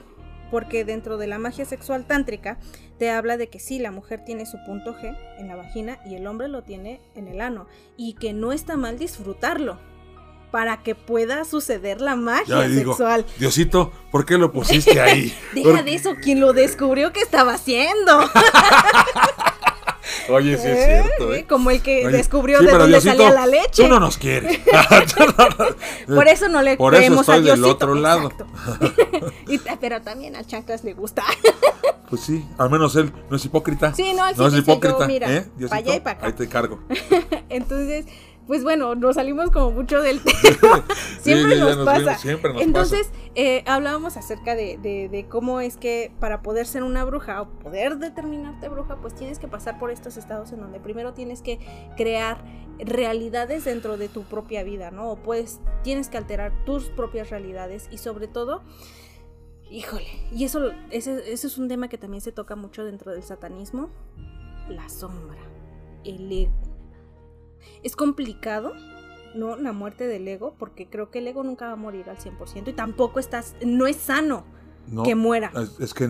Porque dentro de la magia sexual tántrica te habla de que sí, la mujer tiene su punto G en la vagina y el hombre lo tiene en el ano. Y que no está mal disfrutarlo para que pueda suceder la magia Ya digo, sexual. Diosito, ¿por qué lo pusiste ahí? Deja ¿Por de eso, quien lo descubrió que estaba haciendo. Oye, sí es cierto, ¿eh? Como el que Oye, descubrió sí, de dónde Diosito, salía la leche. Tú no nos quieres. Por eso no le Por eso creemos a estoy del otro lado. Y pero también al chanclas le gusta. Pues sí, al menos él no es hipócrita. Sí, no, él sí no es dice, yo, hipócrita. mira, ¿eh? Diosito, pa' allá y pa' acá. Ahí te cargo. Entonces, pues bueno, nos salimos como mucho del tema. siempre nos, pasa. Entonces, eh, hablábamos acerca de, de, cómo es que para poder ser una bruja o poder determinarte bruja, pues tienes que pasar por estos estados en donde primero tienes que crear realidades dentro de tu propia vida, ¿no? O pues tienes que alterar tus propias realidades y sobre todo, híjole, y eso, ese, ese es un tema que también se toca mucho dentro del satanismo, la sombra, el ego es complicado, ¿no? La muerte del ego, porque creo que el ego nunca va a morir al 100% y tampoco estás, no es sano que muera. Es, que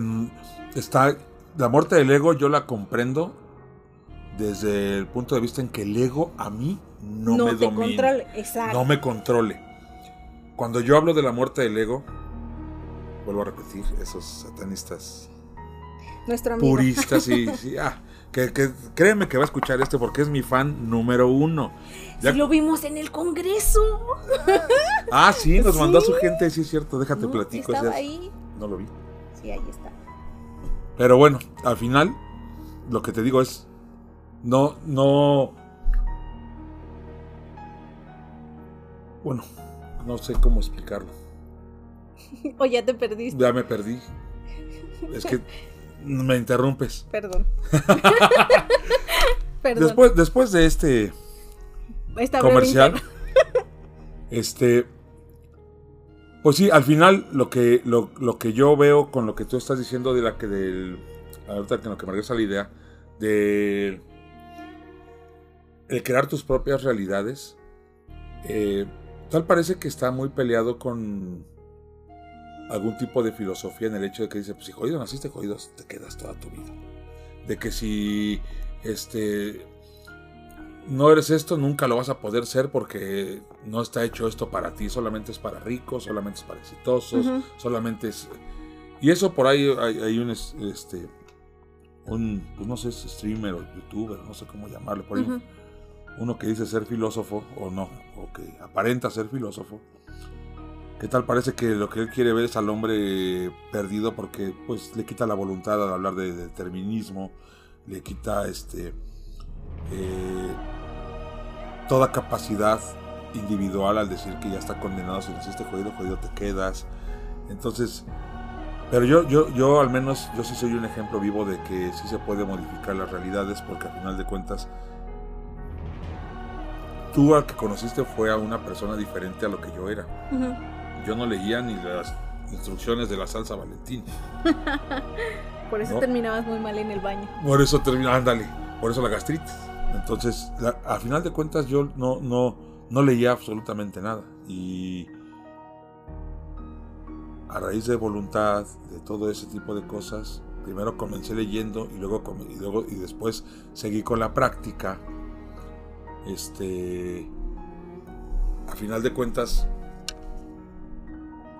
está, la muerte del ego yo la comprendo desde el punto de vista en que el ego a mí no, me domine. No me controle. Cuando yo hablo de la muerte del ego, vuelvo a repetir, esos satanistas Nuestro amigo. puristas, sí, sí, ah, que, créeme que va a escuchar este porque es mi fan número uno. Ya... lo vimos en el Congreso. Ah, sí, nos mandó a su gente, sí es cierto, déjate platico. Estaba ahí. No lo vi. Sí, ahí está. Pero bueno, al final, lo que te digo es, no, no... Bueno, no sé cómo explicarlo. o ya te perdiste. Ya me perdí. Es que me interrumpes. Perdón. Después, después de este comercial, este, pues sí, al final lo que, lo, que yo veo con lo que tú estás diciendo de la que del, ahorita que lo que me regresa la idea, de el crear tus propias realidades, eh, tal parece que está muy peleado con algún tipo de filosofía en el hecho de que dice, pues si jodido naciste jodido, te quedas toda tu vida. De que si este no eres esto, nunca lo vas a poder ser porque no está hecho esto para ti, solamente es para ricos, solamente es para exitosos, solamente es... Y eso por ahí hay, un, este, un, pues no sé, streamer o youtuber, no sé cómo llamarlo, por ahí, uno que dice ser filósofo o no, o que aparenta ser filósofo, ¿Qué tal? Parece que lo que él quiere ver es al hombre perdido porque pues le quita la voluntad al hablar de determinismo, le quita este eh, toda capacidad individual al decir que ya está condenado si naciste jodido, jodido te quedas. Entonces, pero yo, yo, yo al menos, yo sí soy un ejemplo vivo de que sí se puede modificar las realidades porque al final de cuentas tú al que conociste fue a una persona diferente a lo que yo era yo no leía ni las instrucciones de la salsa Valentín. por eso terminabas muy mal en el baño. Por eso terminaba, ándale, por eso la gastritis. Entonces, a final de cuentas, yo no, no, no leía absolutamente nada. Y a raíz de voluntad, de todo ese tipo de cosas, primero comencé leyendo y luego, y luego y después seguí con la práctica. Este, a final de cuentas,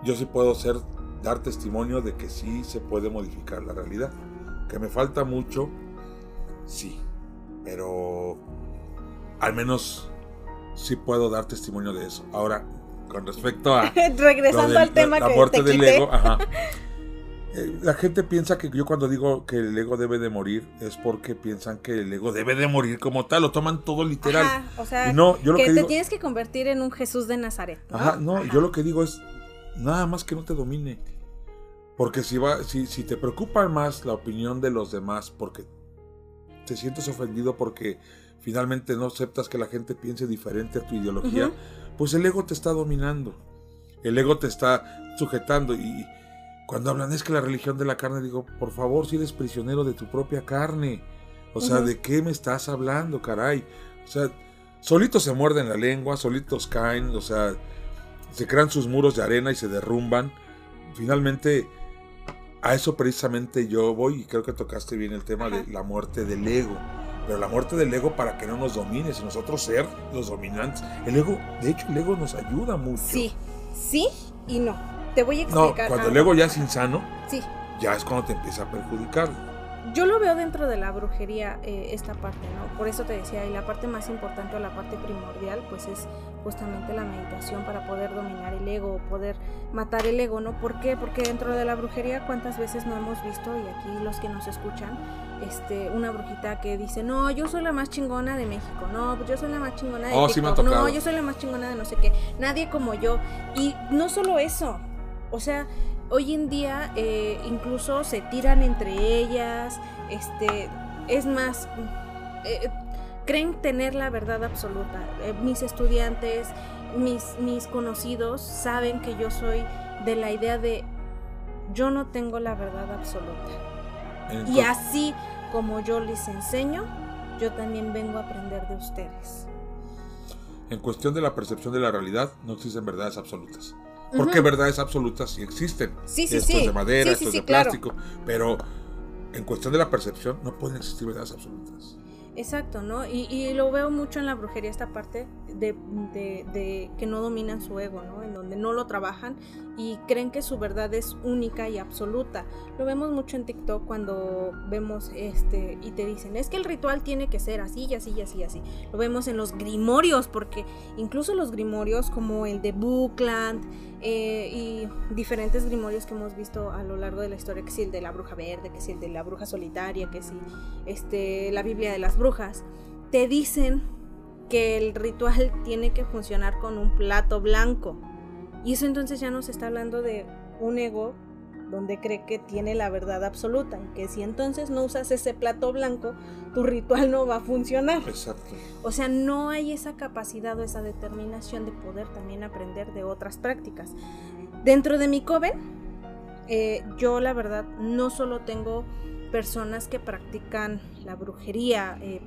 yo sí puedo ser, dar testimonio de que sí se puede modificar la realidad. Que me falta mucho, sí, pero al menos sí puedo dar testimonio de eso. Ahora, con respecto a... Regresando al tema la, la muerte del ego, ajá. Eh, la gente piensa que yo cuando digo que el ego debe de morir es porque piensan que el ego debe de morir como tal, lo toman todo literal. o sea, no, yo lo que, te tienes que convertir en un Jesús de Nazaret. Ajá, no, yo lo que digo es, Nada más que no te domine. Porque si, va, si, si te preocupa más la opinión de los demás, porque te sientes ofendido porque finalmente no aceptas que la gente piense diferente a tu ideología, pues el ego te está dominando. El ego te está sujetando. Y cuando hablan es que la religión de la carne, digo, por favor, si eres prisionero de tu propia carne. O sea, ¿de qué me estás hablando, caray? O sea, solitos se muerden la lengua, solitos caen, o sea, se crean sus muros de arena y se derrumban. Finalmente, a eso precisamente yo voy y creo que tocaste bien el tema de la muerte del ego. Pero la muerte del ego para que no nos domine, si nosotros ser los dominantes. El ego, de hecho, el ego nos ayuda mucho. Sí, sí y no. Te voy a explicar. No, cuando el ego ya es insano, sí. ya es cuando te empieza a perjudicar yo lo veo dentro de la brujería eh, esta parte, ¿no? Por eso te decía, y la parte más importante o la parte primordial, pues es justamente la meditación para poder dominar el ego, poder matar el ego, ¿no? ¿Por qué? Porque dentro de la brujería, ¿cuántas veces no hemos visto, y aquí los que nos escuchan, este, una brujita que dice, no, yo soy la más chingona de México, no, yo soy la más chingona de Oh, TikTok, sí no, yo soy la más chingona de no sé qué, nadie como yo. Y no solo eso, o sea, hoy en día eh, incluso se tiran entre ellas, este, es más, eh, creen tener la verdad absoluta. Eh, mis estudiantes, mis, mis conocidos saben que yo soy de la idea de yo no tengo la verdad absoluta. Y así como yo les enseño, yo también vengo a aprender de ustedes. en cuestión de la percepción de la realidad, no existen verdades absolutas. Porque Ujú. verdades absolutas sí existen. Sí, sí, esto sí. es de madera, esto es de claro. plástico. Pero en cuestión de la percepción, no pueden existir verdades absolutas. Exacto, ¿no? Y, y lo veo mucho en la brujería esta parte de, de- de que no dominan su ego, ¿no? En donde no lo trabajan y creen que su verdad es única y absoluta. Lo vemos mucho en TikTok cuando vemos este y te dicen, es que el ritual tiene que ser así y así y así y así. Lo vemos en los grimorios, porque incluso los grimorios como el de Bookland eh, y diferentes grimorios que hemos visto a lo largo de la historia, que si el de la bruja verde, que si el de la bruja solitaria, que si este, la Biblia de las brujas, te dicen que el ritual tiene que funcionar con un plato blanco. Y eso entonces ya nos está hablando de un ego donde cree que tiene la verdad absoluta y que si entonces no usas ese plato blanco, tu ritual no va a funcionar. Exacto. O sea, no hay esa capacidad o esa determinación de poder también aprender de otras prácticas. Dentro de mi coven, eh, yo la verdad no solo tengo personas que practican la brujería eh,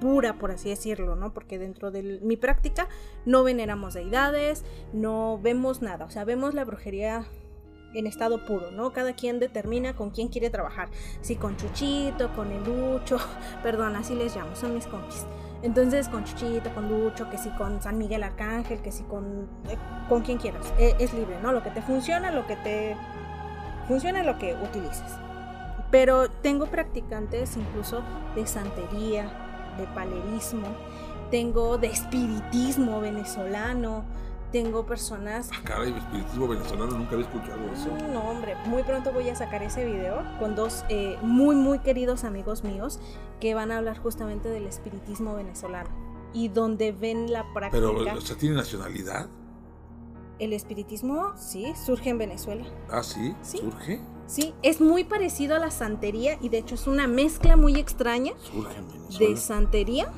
pura, por así decirlo, ¿no? Porque dentro de mi práctica no veneramos deidades, no vemos nada, o sea, vemos la brujería en estado puro, ¿no? Cada quien determina con quién quiere trabajar, si con Chuchito, con el Lucho, perdón, así les llamo, son mis compis. Entonces, con Chuchito, con Lucho, que si con San Miguel Arcángel, que si con, eh, con quien quieras. Eh, es libre, ¿no? Lo que te funciona, lo que te funciona, lo que utilices. Pero tengo practicantes incluso de santería, de palerismo, tengo de espiritismo venezolano, tengo personas Ah, caray, espiritismo venezolano, nunca había escuchado eso. no, hombre, muy pronto voy a sacar ese video con dos eh, muy, muy queridos amigos míos que van a hablar justamente del espiritismo venezolano y donde ven la práctica. Pero, o sea, ¿tiene nacionalidad? El espiritismo, sí, surge en Venezuela. Ah, sí, Sí. surge. Sí, es muy parecido a la santería y de hecho es una mezcla muy extraña Surge en Venezuela. de santería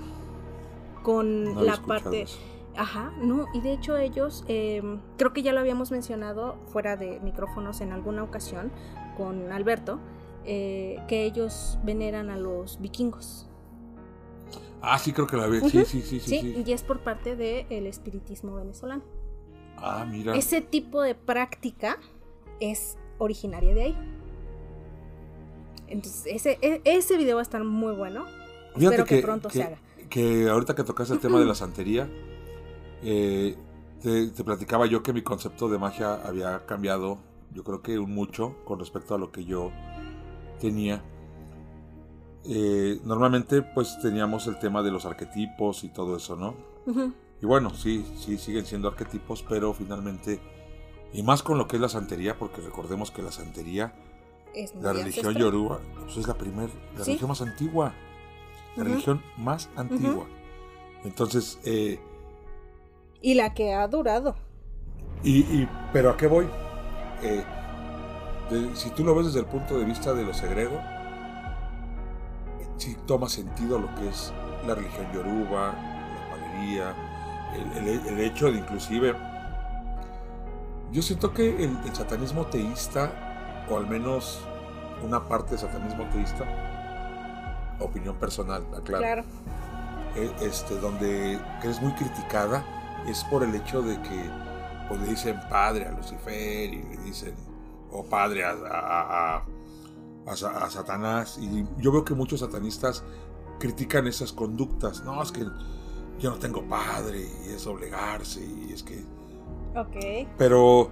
con No la parte... eso. Ajá, no, y de hecho ellos, eh, creo que ya lo habíamos mencionado fuera de micrófonos en alguna ocasión con Alberto, eh, que ellos veneran a los vikingos. Ah, sí, creo que la vi. Ujú. Sí, sí, sí, sí. Sí, sí. y es por parte del espiritismo venezolano. Ah, mira. Ese tipo de práctica es originaria de ahí. Entonces, ese, e- ese video va a estar muy bueno. Espero que, pronto se haga. que ahorita que tocaste el tema de la santería, eh, te, te platicaba yo que mi concepto de magia había cambiado, yo creo que un mucho con respecto a lo que yo tenía. Eh, normalmente pues teníamos el tema de los arquetipos y todo eso, ¿no? Ujú, Y bueno, sí, sí, siguen siendo arquetipos, pero finalmente, y más con lo que es la santería, porque recordemos que la santería, Es la religión ancestral. yoruba, pues es la primera, la Sí. religión más antigua, la Ujú. religión más antigua. Entonces, eh, Y la que ha durado. y, y- pero ¿a qué voy? Eh, de- si tú lo ves desde el punto de vista de los egregos, sí toma sentido lo que es la religión yoruba, la palería, el, el- el hecho de inclusive... Yo siento que el, el satanismo teísta, o al menos una parte de satanismo teísta, opinión personal, aclaro, Claro. eh, este, donde es muy criticada es por el hecho de que pues, le dicen padre a Lucifer y le dicen o padre a, a- a- a Sa- a Satanás y yo veo que muchos satanistas critican esas conductas no es que yo no tengo padre y es doblegarse y es que Ok. pero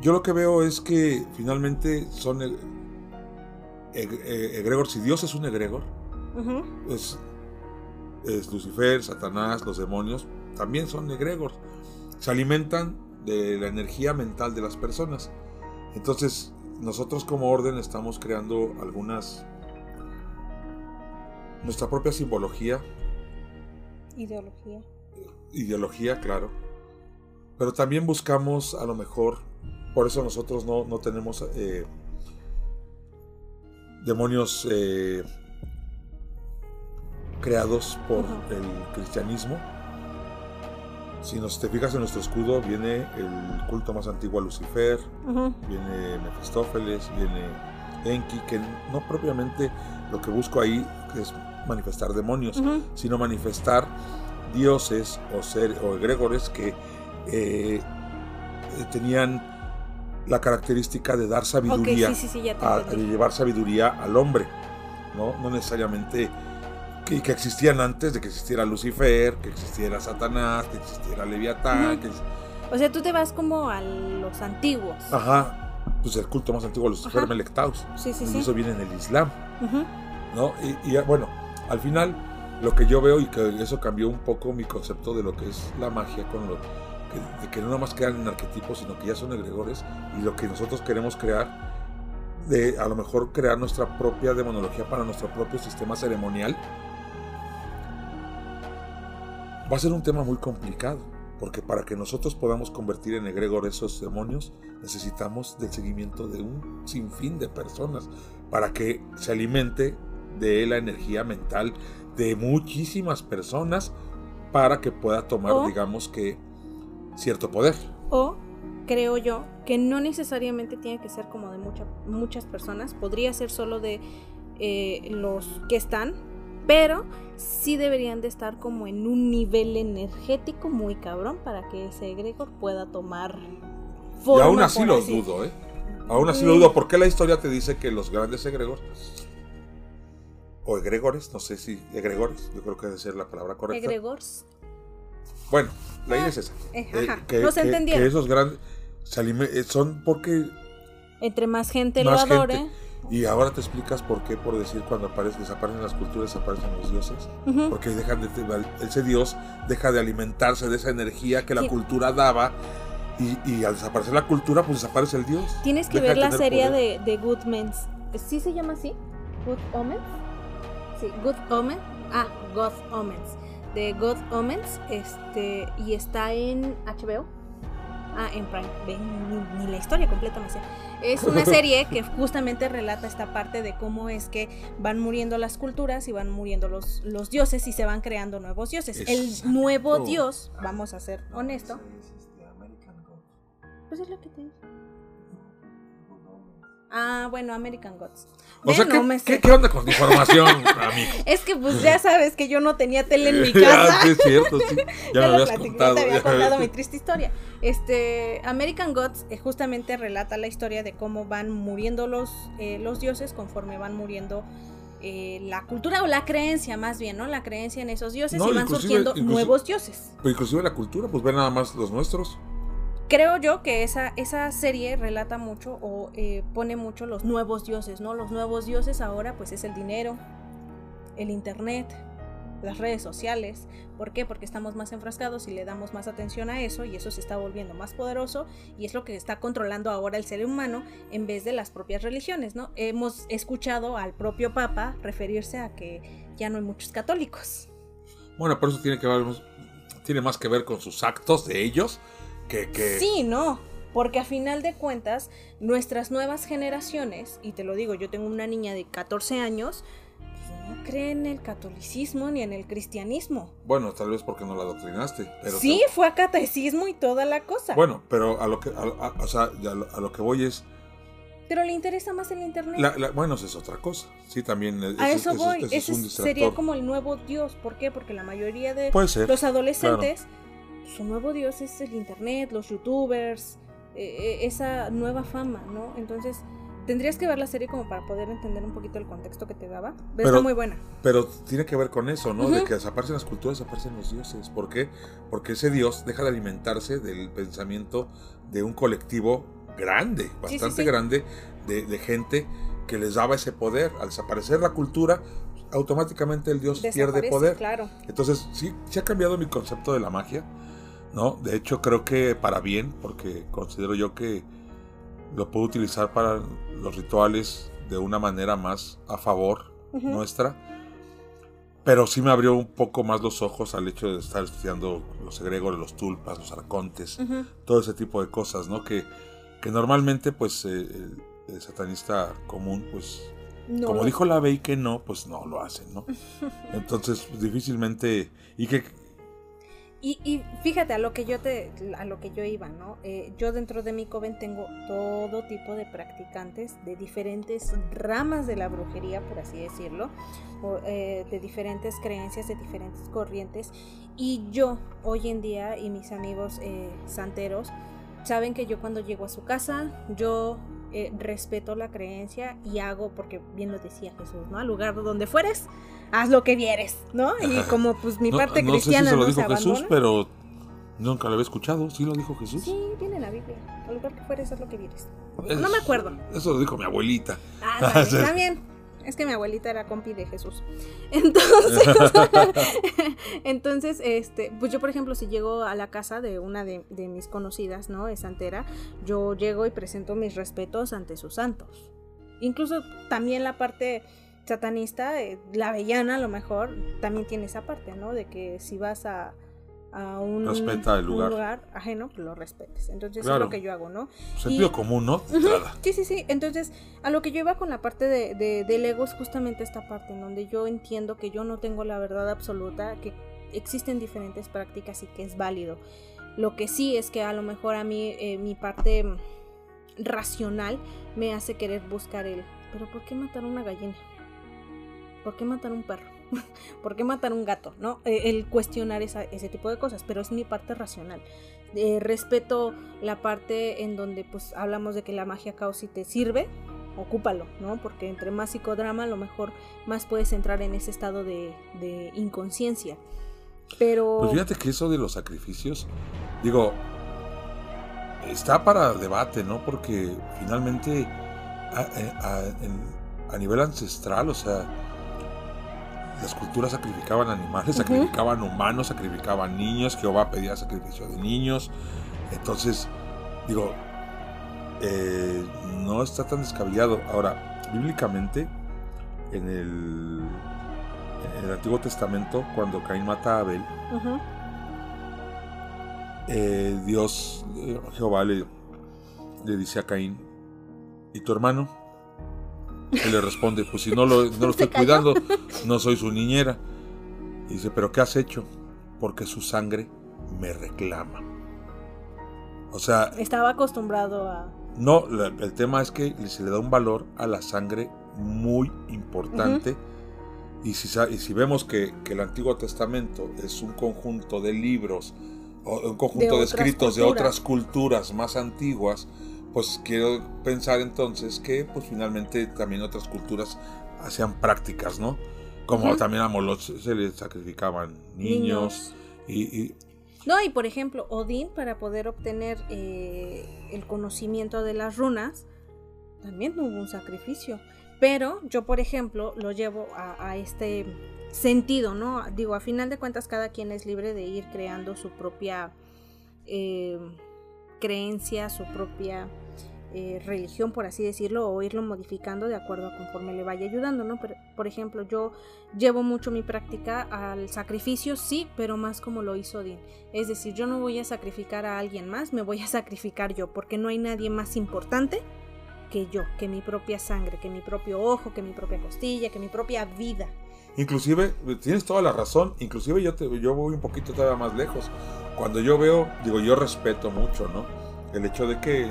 yo lo que veo es que finalmente son eh, egregor si Dios es un egregor es, es Lucifer, Satanás, los demonios, también son egregores. Se alimentan de la energía mental de las personas. Entonces, nosotros como orden estamos creando algunas nuestra propia simbología. Ideología. Ideología, claro. Pero también buscamos a lo mejor, por eso nosotros no, no tenemos eh, demonios eh, creados por el cristianismo. Si nos te fijas en nuestro escudo, viene el culto más antiguo a Lucifer, viene Mefistófeles, viene Enki, que no propiamente lo que busco ahí es manifestar demonios, sino manifestar dioses o, ser, o egregores que eh, tenían la característica de dar sabiduría, de llevar sabiduría al hombre, no, no necesariamente que, que, existían antes de que existiera Lucifer, que existiera Satanás, que existiera Leviatán. O sea, tú te vas como a los antiguos. Ajá, pues el culto más antiguo, Lucifer Melectaus. Sí, sí, y eso viene en el Islam. ¿no? Y, bueno, al final lo que yo veo y que eso cambió un poco mi concepto de lo que es la magia con lo que, de que no nada más quedan en arquetipos, sino que ya son egregores y lo que nosotros queremos crear de a lo mejor crear nuestra propia demonología para nuestro propio sistema ceremonial va a ser un tema muy complicado, porque para que nosotros podamos convertir en egregor esos demonios, necesitamos del seguimiento de un sinfín de personas, para que se alimente de la energía mental de muchísimas personas, para que pueda tomar, digamos que, cierto poder. O creo yo que no necesariamente tiene que ser como de muchas personas, podría ser solo de eh, los que están, pero sí deberían de estar como en un nivel energético muy cabrón para que ese egregor pueda tomar forma. Y aún así lo dudo, ¿eh? Aún así lo dudo. ¿Por qué la historia te dice que los grandes egregores o egregores, no sé si egregores, yo creo que debe ser la palabra correcta. Egregores. Bueno, la idea es esa. Eh, eh, que, no se que, esos grandes eh, son porque entre más gente lo adore. Y ahora te explicas por qué, por decir, cuando aparecen, desaparecen las culturas, desaparecen los dioses. Porque dejan de, ese dios deja de alimentarse de esa energía que la cultura daba. Y, al desaparecer la cultura, pues desaparece el dios. Tienes que ver la serie de, de Good Omens. ¿Sí se llama así? ¿Good Omens? Sí, Good Omens. Ah, God Omens. De God Omens. Este, y está en HBO. Ah, en Prime. ni, ni la historia completa me sé. Es una serie que justamente relata esta parte de cómo es que van muriendo las culturas y van muriendo los, los dioses y se van creando nuevos dioses. El nuevo dios, vamos a ser honesto. Pues es lo que te dije. Ah, bueno, American Gods. O sea, ¿qué, ¿qué, onda con tu información, amigo? Es que pues ya sabes que yo no tenía tele en mi casa. sí, es cierto, sí. Ya, me habías contado. te había contado mi triste historia. Este, American Gods eh, justamente relata la historia de cómo van muriendo los, eh, los dioses conforme van muriendo eh, la cultura o la creencia más bien, ¿no? La creencia en esos dioses y van surgiendo nuevos dioses. Pero inclusive la cultura, pues ven nada más los nuestros creo yo que esa, esa serie relata mucho o eh, pone mucho los nuevos dioses, ¿no? Los nuevos dioses ahora pues es el dinero, el internet, las redes sociales. ¿Por qué? Porque estamos más enfrascados y le damos más atención a eso y eso se está volviendo más poderoso y es lo que está controlando ahora el ser humano en vez de las propias religiones, ¿no? Hemos escuchado al propio Papa referirse a que ya no hay muchos católicos. Bueno, por eso tiene que ver, tiene más que ver con sus actos de ellos Sí, no. Porque a final de cuentas, nuestras nuevas generaciones, y te lo digo, yo tengo una niña de 14 años, no cree en el catolicismo ni en el cristianismo. Bueno, tal vez porque no la adoctrinaste. Pero sí, fue a catecismo y toda la cosa. Bueno, pero a lo que, o sea, a lo, que voy es... Pero le interesa más el internet. bueno, eso es otra cosa. Sí, también. a eso, voy. Ese sería como el nuevo Dios. ¿Por qué? Porque la mayoría de los adolescentes su nuevo dios es el internet, los youtubers, eh, eh, esa nueva fama, ¿no? Entonces, tendrías que ver la serie como para poder entender un poquito el contexto que te daba. Pero, está muy buena. Pero tiene que ver con eso, ¿no? De que desaparecen las culturas, desaparecen los dioses. ¿Por qué? Porque ese dios deja de alimentarse del pensamiento de un colectivo grande, bastante grande, de, de, gente que les daba ese poder. Al desaparecer la cultura, automáticamente el dios pierde poder. Claro. Entonces, sí, se ha cambiado mi concepto de la magia ¿no? De hecho, creo que para bien, porque considero yo que lo puedo utilizar para los rituales de una manera más a favor nuestra. Pero sí me abrió un poco más los ojos al hecho de estar estudiando los egregores, los tulpas, los arcontes, todo ese tipo de cosas, ¿no? Que, que normalmente, pues, eh, el, satanista común, pues, como dijo la Bey que no, pues no lo hace, ¿no? Entonces, difícilmente, y que y, fíjate a lo que yo te a lo que yo iba no eh, yo dentro de mi coven tengo todo tipo de practicantes de diferentes ramas de la brujería por así decirlo eh, de diferentes creencias de diferentes corrientes. Y yo hoy en día y mis amigos eh, santeros saben que yo cuando llego a su casa yo respeto la creencia y hago porque bien lo decía Jesús no al lugar donde fueres haz lo que vieres, ¿no? Y como pues mi parte cristiana no sé si se lo dijo Jesús, pero nunca lo había escuchado. ¿Sí lo dijo Jesús? Sí, viene en la Biblia. Al lugar que fueres, haz lo que vieres. no me acuerdo. Eso lo dijo mi abuelita. Ah, también. Es que mi abuelita era compi de Jesús. Entonces, entonces, este, pues yo, por ejemplo, si llego a la casa de una de, de mis conocidas, ¿no? Es santera, yo llego y presento mis respetos ante sus santos. Incluso también la parte satanista, eh, la avellana a lo mejor, también tiene esa parte, ¿no? De que si vas a, a un, lugar. ajeno, pues lo respetes. Entonces es lo que yo hago, ¿no? Sentido común, ¿no? sí, sí, sí. Entonces, a lo que yo iba con la parte de, de, del ego es justamente esta parte en donde yo entiendo que yo no tengo la verdad absoluta, que existen diferentes prácticas y que es válido. Lo que sí es que a lo mejor a mí eh, mi parte racional me hace querer buscar el, pero ¿por qué matar una gallina? ¿Por qué matar un perro? ¿Por qué matar un gato? ¿No? Eh, el cuestionar ese tipo de cosas, pero es mi parte racional. Eh, respeto la parte en donde pues hablamos de que la magia caos si te sirve, ocúpalo, ¿no? Porque entre más psicodrama, a lo mejor más puedes entrar en ese estado de, inconsciencia. Pero. Pues fíjate que eso de los sacrificios, digo, está para debate, ¿no? Porque finalmente a eh, nivel ancestral, o sea, las culturas sacrificaban animales, sacrificaban humanos, sacrificaban niños, Jehová pedía sacrificio de niños. Entonces, digo, eh, no está tan descabellado. Ahora, bíblicamente, en el, en el Antiguo Testamento, cuando Caín mata a Abel, eh, Dios, eh, Jehová le, le dice a Caín, ¿y tu hermano? Y le responde, pues si no lo, no lo estoy cuidando, no soy su niñera. Y dice, pero ¿qué has hecho? Porque su sangre me reclama. O sea... Estaba acostumbrado a... No, el tema es que se le da un valor a la sangre muy importante. y, si, y si vemos que, el Antiguo Testamento es un conjunto de libros, o un conjunto de, escritos de otras culturas más antiguas, pues quiero pensar entonces que pues finalmente también otras culturas hacían prácticas, ¿no? Como también a Moloch se le sacrificaban niños, Y, No, y por ejemplo, Odín para poder obtener eh, el conocimiento de las runas, también hubo un sacrificio. Pero yo, por ejemplo, lo llevo a, este sentido, ¿no? Digo, a final de cuentas cada quien es libre de ir creando su propia... Eh, creencia, su propia eh, religión, por así decirlo, o irlo modificando de acuerdo a conforme le vaya ayudando, ¿no? por ejemplo, yo llevo mucho mi práctica al sacrificio, sí, pero más como lo hizo Odín. Es decir, yo no voy a sacrificar a alguien más, me voy a sacrificar yo, porque no hay nadie más importante que yo, que mi propia sangre, que mi propio ojo, que mi propia costilla, que mi propia vida. Inclusive, tienes toda la razón, inclusive yo, te, yo voy un poquito todavía más lejos. Cuando yo veo, digo, yo respeto mucho, ¿no? El hecho de que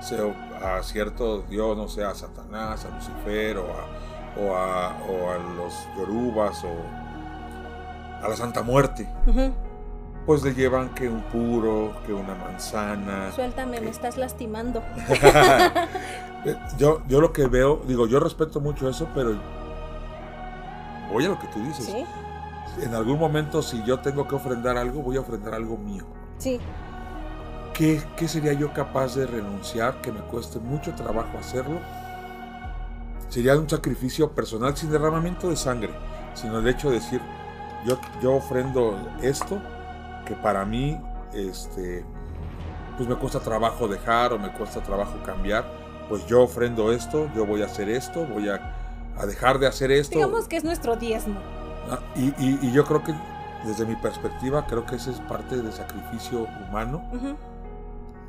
sea, a cierto Dios, no sea a Satanás, a Lucifer o a, o a, los Yorubas o a la Santa Muerte. Pues le llevan que un puro, que una manzana. Suéltame, me estás lastimando. yo, yo lo que veo, digo, yo respeto mucho eso, pero Oye lo que tú dices. En algún momento, si yo tengo que ofrendar algo, voy a ofrendar algo mío. Sí. ¿Qué, ¿Qué sería yo capaz de renunciar, que me cueste mucho trabajo hacerlo? Sería un sacrificio personal sin derramamiento de sangre, sino el hecho de decir, yo, yo ofrendo esto, que para mí este, pues me cuesta trabajo dejar o me cuesta trabajo cambiar, pues yo ofrendo esto, yo voy a hacer esto, voy a, dejar de hacer esto. Digamos que es nuestro diezmo. Ah, y, yo creo que desde mi perspectiva, creo que ese es parte del sacrificio humano.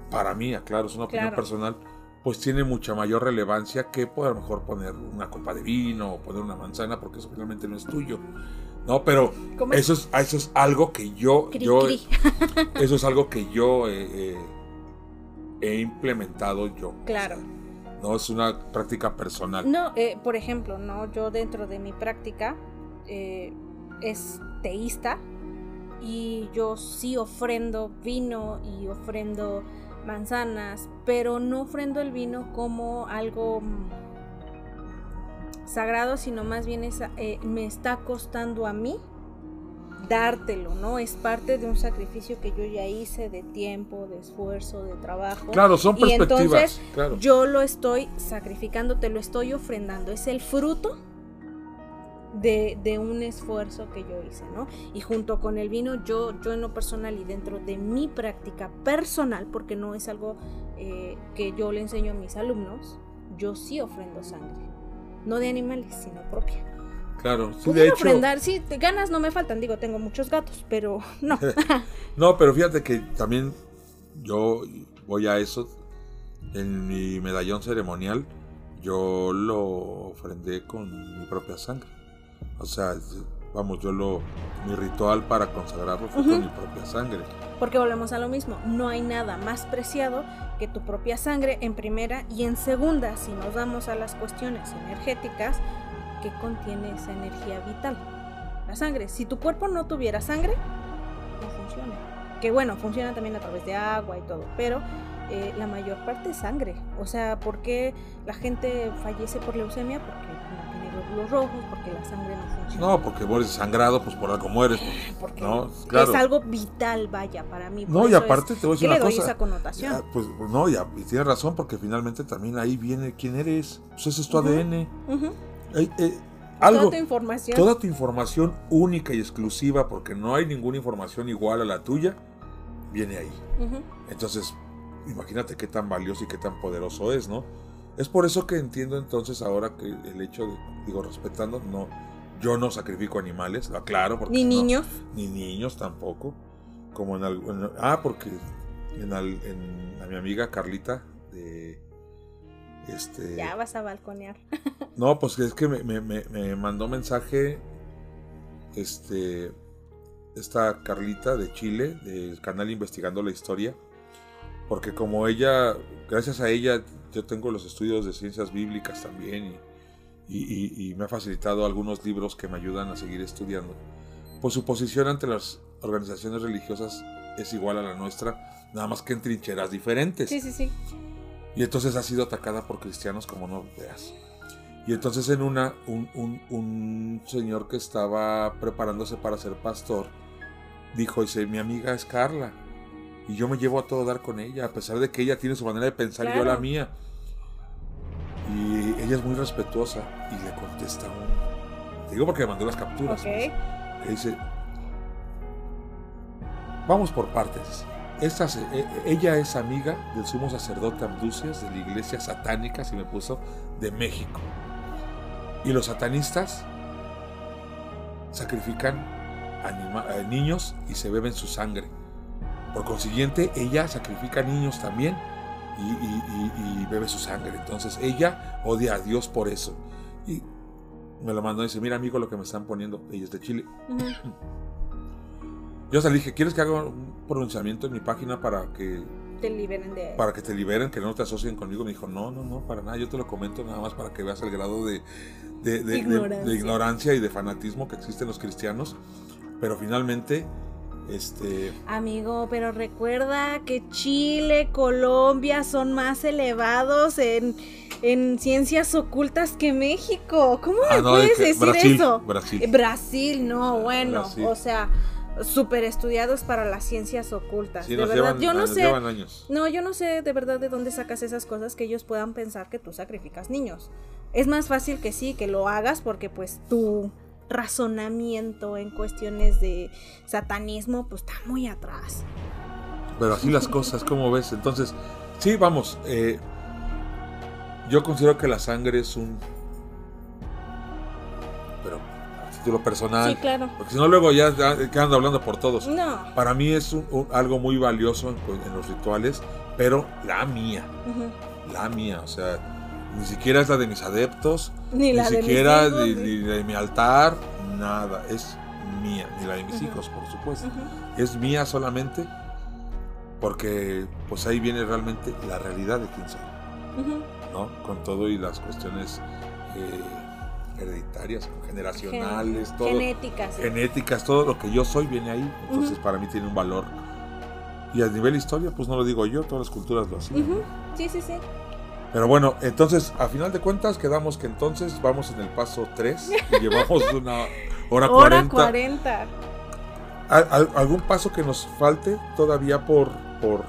Para mí, aclaro, es una opinión personal, pues tiene mucha mayor relevancia que por a lo mejor poner una copa de vino o poner una manzana, porque eso finalmente no es tuyo. No, pero eso es, eso es algo que yo, yo eso es algo que yo he implementado yo. Claro. No es una práctica personal. No, eh, por ejemplo, no, yo dentro de mi práctica eh, es teísta y yo sí ofrendo vino y ofrendo manzanas, pero no ofrendo el vino como algo sagrado, sino más bien eh, me está costando a mí dártelo, ¿no? Es parte de un sacrificio que yo ya hice de tiempo, de esfuerzo, de trabajo. Claro, son perspectivas. Y entonces yo lo estoy sacrificando, te lo estoy ofrendando. Es el fruto de, de, un esfuerzo que yo hice, ¿no? Y junto con el vino, yo, yo en lo personal y dentro de mi práctica personal, porque no es algo eh, que yo le enseño a mis alumnos, yo sí ofrendo sangre. No de animales, sino propia. Claro, sí, de hecho. Ofrendar, sí, ganas no me faltan, digo, tengo muchos gatos, pero no. no, pero fíjate que también yo voy a eso. En mi medallón ceremonial, yo lo ofrendé con mi propia sangre. O sea, vamos, yo lo. Mi ritual para consagrarlo fue con mi propia sangre. Porque volvemos a lo mismo, no hay nada más preciado que tu propia sangre en primera y en segunda, si nos damos a las cuestiones energéticas, que contiene esa energía vital. La sangre. Si tu cuerpo no tuviera sangre, no funciona. Que bueno, funciona también a través de agua y todo, pero eh, la mayor parte es sangre. O sea, ¿por qué la gente fallece por leucemia? Porque glóbulos rojos, porque la sangre no funciona. No, porque mueres sangrado, pues por algo mueres. Porque ¿no? es algo vital, vaya, para mí. no, y aparte te voy a decir una le doy esa connotación? pues, pues no, y, tienes razón, porque finalmente también ahí viene quién eres. Pues ese es tu ADN. Eh, algo, toda tu información. Toda tu información única y exclusiva, porque no hay ninguna información igual a la tuya, viene ahí. Entonces, imagínate qué tan valioso y qué tan poderoso es, ¿no? Es por eso que entiendo entonces ahora que el hecho de, digo, respetando, no, yo no sacrifico animales, aclaro. Porque ni niños. Ni niños tampoco. Como en, ah, porque en, en, a mi amiga Carlita de este, ya vas a balconear. no, pues es que me, mandó mensaje este, esta Carlita de Chile, del canal Investigando la Historia, porque como ella, gracias a ella, yo tengo los estudios de ciencias bíblicas también y, me ha facilitado algunos libros que me ayudan a seguir estudiando. Pues su posición ante las organizaciones religiosas es igual a la nuestra, nada más que en trincheras diferentes. Sí, sí, sí. Y entonces ha sido atacada por cristianos como no veas. Y entonces en una, un, señor que estaba preparándose para ser pastor, dijo, dice, mi amiga es Carla. Y yo me llevo a todo dar con ella, a pesar de que ella tiene su manera de pensar y yo la mía. Y ella es muy respetuosa y le contesta un... Digo porque me mandó las capturas. Okay. Dice, vamos por partes. Esta, e, ella es amiga del sumo sacerdote Amducias de la iglesia satánica, si me puso, de México. Y los satanistas sacrifican a niños y se beben su sangre. Por consiguiente, ella sacrifica niños también y, bebe su sangre. Entonces, ella odia a Dios por eso. Y me lo mandó y dice, mira amigo lo que me están poniendo. Ella es de Chile. Yo hasta le dije, ¿quieres que haga un pronunciamiento en mi página para que te liberen de para que te liberen, que no te asocien conmigo? Me dijo, no, no, no, para nada, yo te lo comento nada más para que veas el grado de, de, ignorancia. y de fanatismo que existen los cristianos. Pero finalmente, este... Amigo, pero recuerda que Chile, Colombia son más elevados en, en ciencias ocultas que México. ¿Cómo me ah, puedes decir eso? Brasil. Brasil, no, bueno, o sea súper estudiados para las ciencias ocultas. de verdad, yo no sé. No, yo no sé de verdad de dónde sacas esas cosas que ellos puedan pensar que tú sacrificas niños. Es más fácil que sí, que lo hagas porque pues tu razonamiento en cuestiones de satanismo pues está muy atrás. Pero así las cosas, ¿cómo ves? Entonces, sí, vamos. Eh, yo considero que la sangre es un. Pero a título personal. Sí, claro. Porque si no, luego ya, ya quedan hablando por todos. No. Para mí es un- un- algo muy valioso en, en los rituales, pero la mía. La mía, o sea, ni siquiera es la de mis adeptos, Ni ni, la de mis siquiera hijos, de, ni- ni de mi altar, nada. Es mía, ni la de mis hijos, por supuesto. Es mía solamente porque pues ahí viene realmente la realidad de quién soy. ¿no? Con todo y las cuestiones eh, hereditarias, generacionales, Gen- todo. Genéticas. genéticas, todo lo que yo soy viene ahí. Entonces para mí tiene un valor. Y a nivel historia, pues no lo digo yo, todas las culturas lo. Ujú. Sí, sí, sí. Pero bueno, entonces, a final de cuentas, quedamos que entonces vamos en el paso 3 y llevamos una hora Hora 40. 40. ¿Al- al- ¿Algún paso que nos falte todavía por, por,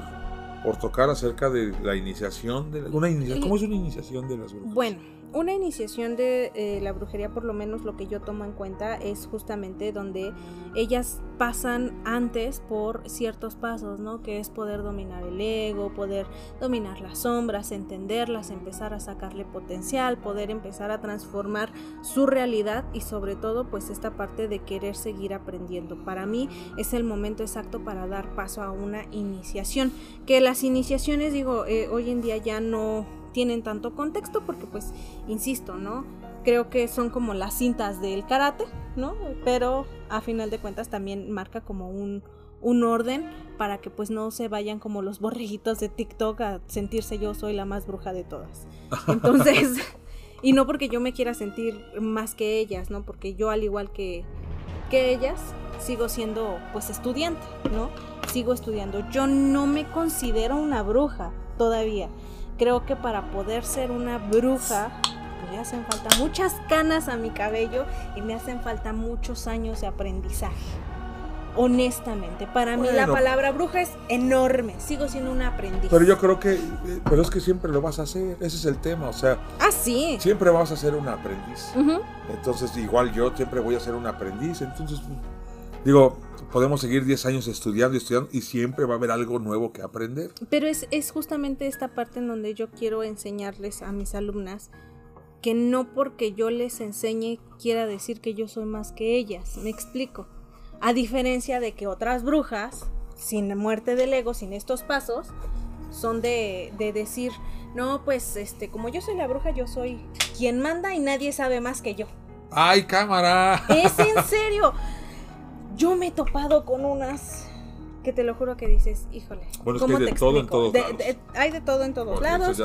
por tocar acerca de la iniciación? De la- una inicia- ¿Cómo es una iniciación de las brujas? Bueno, una iniciación de eh, la brujería, por lo menos lo que yo tomo en cuenta, es justamente donde ellas pasan antes por ciertos pasos, ¿no? Que es poder dominar el ego, poder dominar las sombras, entenderlas, empezar a sacarle potencial, poder empezar a transformar su realidad y sobre todo pues esta parte de querer seguir aprendiendo. Para mí es el momento exacto para dar paso a una iniciación. Que las iniciaciones, digo, eh, hoy en día ya no tienen tanto contexto porque pues, insisto, ¿no? Creo que son como las cintas del karate, ¿no? Pero a final de cuentas también marca como un, un orden para que pues no se vayan como los borreguitos de TikTok a sentirse yo soy la más bruja de todas. Entonces, y no porque yo me quiera sentir más que ellas, ¿no? Porque yo al igual que, que ellas sigo siendo pues estudiante, ¿no? Sigo estudiando. Yo no me considero una bruja todavía. Creo que para poder ser una bruja pues me hacen falta muchas canas a mi cabello y me hacen falta muchos años de aprendizaje. Honestamente, para mí la palabra bruja es enorme. Sigo siendo una aprendiz. Pero yo creo que, eh, pero es que siempre lo vas a hacer, ese es el tema, o sea, Ah, sí. siempre vas a ser un aprendiz. Entonces, igual yo siempre voy a ser un aprendiz. Entonces, digo, podemos seguir 10 años estudiando y estudiando y siempre va a haber algo nuevo que aprender. Pero es, es justamente esta parte en donde yo quiero enseñarles a mis alumnas que no porque yo les enseñe quiera decir que yo soy más que ellas. Me explico. A diferencia de que otras brujas, sin la muerte del ego, sin estos pasos, son de, de decir, no, pues este, como yo soy la bruja, yo soy quien manda y nadie sabe más que yo. ¡Ay, cámara! Es en serio. Yo me he topado con unas que te lo juro que dices, híjole. Bueno, es ¿cómo que hay de todo en todos De- lados. de- hay de todo en todos lados.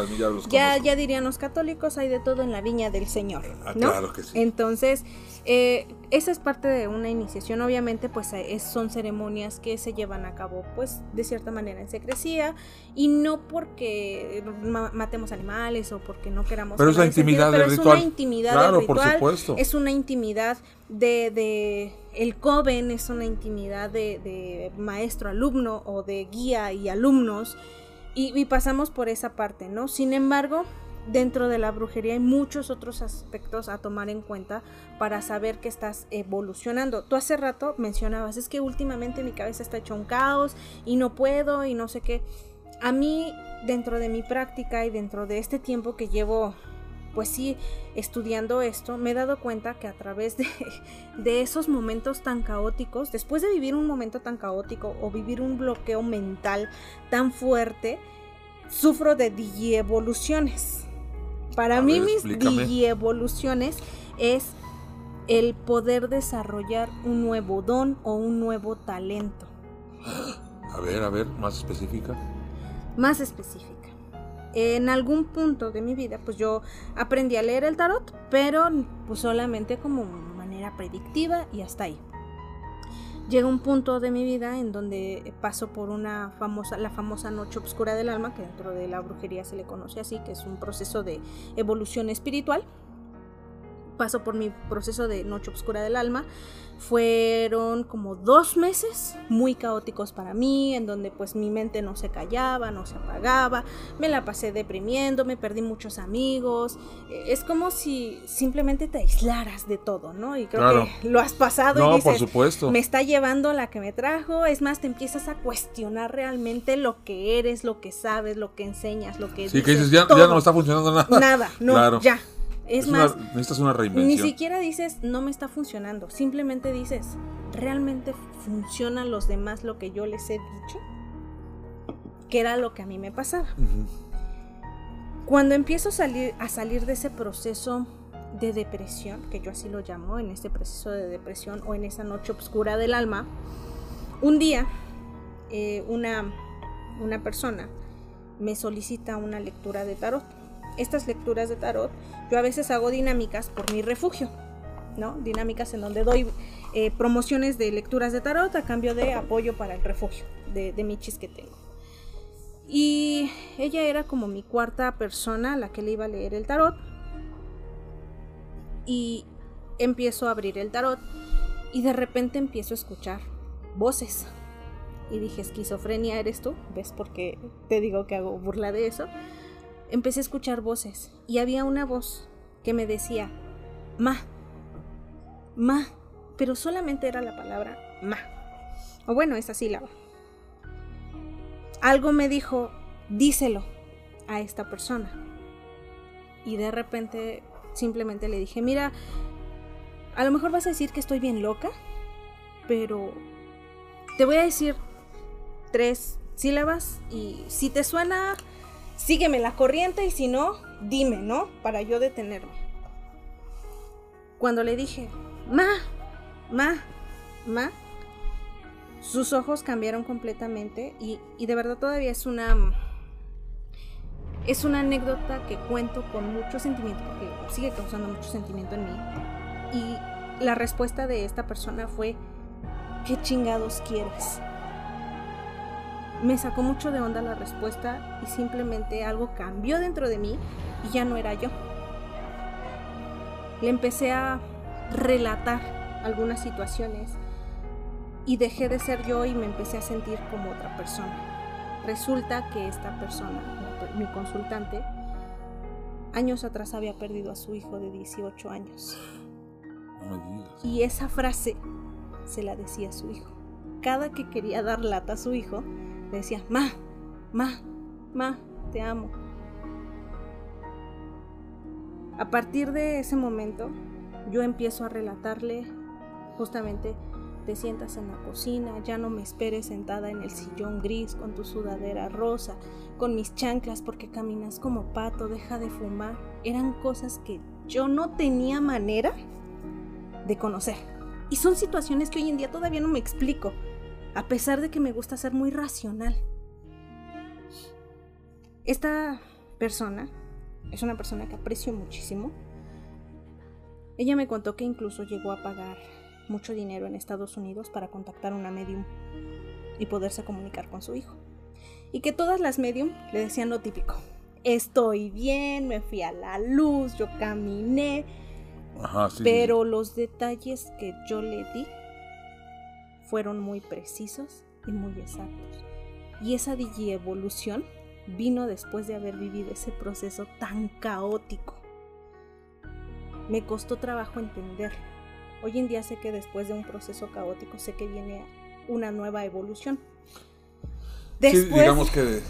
ya- ya dirían los católicos, hay de todo en la viña del Señor. Ah, ¿no? claro que sí. Entonces, eh, esa es parte de una iniciación. Obviamente, pues eh, es- son ceremonias que se llevan a cabo, pues, de cierta manera en secrecía. Y no porque ma- matemos animales o porque no queramos. Pero es la intimidad del es ritual. una intimidad Claro, del por ritual. supuesto. Es una intimidad de, de el coven, es una intimidad de, de maestro-alumno o de guía y alumnos. Y, y pasamos por esa parte, ¿no? Sin embargo, dentro de la brujería hay muchos otros aspectos a tomar en cuenta para saber que estás evolucionando. Tú hace rato mencionabas, es que últimamente mi cabeza está hecho un caos y no puedo y no sé qué. A mí, dentro de mi práctica y dentro de este tiempo que llevo, pues sí, estudiando esto, me he dado cuenta que a través de, esos momentos tan caóticos, después de vivir un momento tan caótico o vivir un bloqueo mental tan fuerte, sufro de digievoluciones. Para A mí ver, mis digievoluciones es el poder desarrollar un nuevo don o un nuevo talento. A ver, a ver, más específica. más específica. En algún punto de mi vida, pues yo aprendí a leer el tarot, pero pues solamente como manera predictiva y hasta ahí. Llega un punto de mi vida en donde paso por una famosa, la famosa noche oscura del alma, que dentro de la brujería se le conoce así, que es un proceso de evolución espiritual. Paso por mi proceso de noche oscura del alma. Fueron como dos meses muy caóticos para mí, en donde pues mi mente no se callaba, no se apagaba, me la pasé deprimiendo, me perdí muchos amigos. E, es como si simplemente te aislaras de todo, ¿no? Y creo que lo has pasado y dices, por supuesto. me está llevando la que me trajo. Es más, te empiezas a cuestionar realmente lo que eres, lo que sabes, lo que enseñas, lo que Sí, que dices, ya, ya, no está funcionando nada. Nada, no, ya es, más, necesitas una reinvención. Ni siquiera dices, no me está funcionando. Simplemente dices, ¿realmente funcionan los demás lo que yo les he dicho? Que era lo que a mí me pasaba. Cuando empiezo a salir, a salir de ese proceso de depresión, que yo así lo llamo, en este proceso de depresión o en esa noche oscura del alma, un día eh, una, una persona me solicita una lectura de tarot estas lecturas de tarot, yo a veces hago dinámicas por mi refugio, ¿no? Dinámicas en donde doy eh, promociones de lecturas de tarot a cambio de apoyo para el refugio de, de michis que tengo. Y ella era como mi cuarta persona a la que le iba a leer el tarot. Y empiezo a abrir el tarot y de repente empiezo a escuchar voces. Y dije, esquizofrenia eres tú, ¿ves por qué te digo que hago burla de eso? Empecé a escuchar voces y había una voz que me decía, ma, ma, pero solamente era la palabra ma, o bueno, esa sílaba. Algo me dijo, díselo a esta persona. Y de repente simplemente le dije, mira, a lo mejor vas a decir que estoy bien loca, pero te voy a decir tres sílabas y si te suena sígueme la corriente y si no, dime, ¿no? Para yo detenerme. Cuando le dije, ma, ma, ma, sus ojos cambiaron completamente y, y de verdad todavía es una... Es una anécdota que cuento con mucho sentimiento, porque sigue causando mucho sentimiento en mí. Y la respuesta de esta persona fue, ¿qué chingados quieres? Me sacó mucho de onda la respuesta y simplemente algo cambió dentro de mí y ya no era yo. Le empecé a relatar algunas situaciones y dejé de ser yo y me empecé a sentir como otra persona. Resulta que esta persona, mi consultante, años atrás había perdido a su hijo de 18 años. y esa frase se la decía a su hijo. Cada que quería dar lata a su hijo, le decía, ma, ma, ma, te amo. A partir de ese momento, yo empiezo a relatarle justamente te sientas en la cocina, ya no me esperes sentada en el sillón gris con tu sudadera rosa, con mis chanclas porque caminas como pato, deja de fumar. Eran cosas que yo no tenía manera de conocer. Y son situaciones que hoy en día todavía no me explico a pesar de que me gusta ser muy racional. Esta persona es una persona que aprecio muchísimo. Ella me contó que incluso llegó a pagar mucho dinero en Estados Unidos para contactar a una medium y poderse comunicar con su hijo. Y que todas las medium le decían lo típico. Estoy bien, me fui a la luz, yo caminé. pero los detalles que yo le di fueron muy precisos y muy exactos. Y esa digievolución vino después de haber vivido ese proceso tan caótico. Me costó trabajo entender. Hoy en día sé que después de un proceso caótico sé que viene una nueva evolución. Después, digamos que,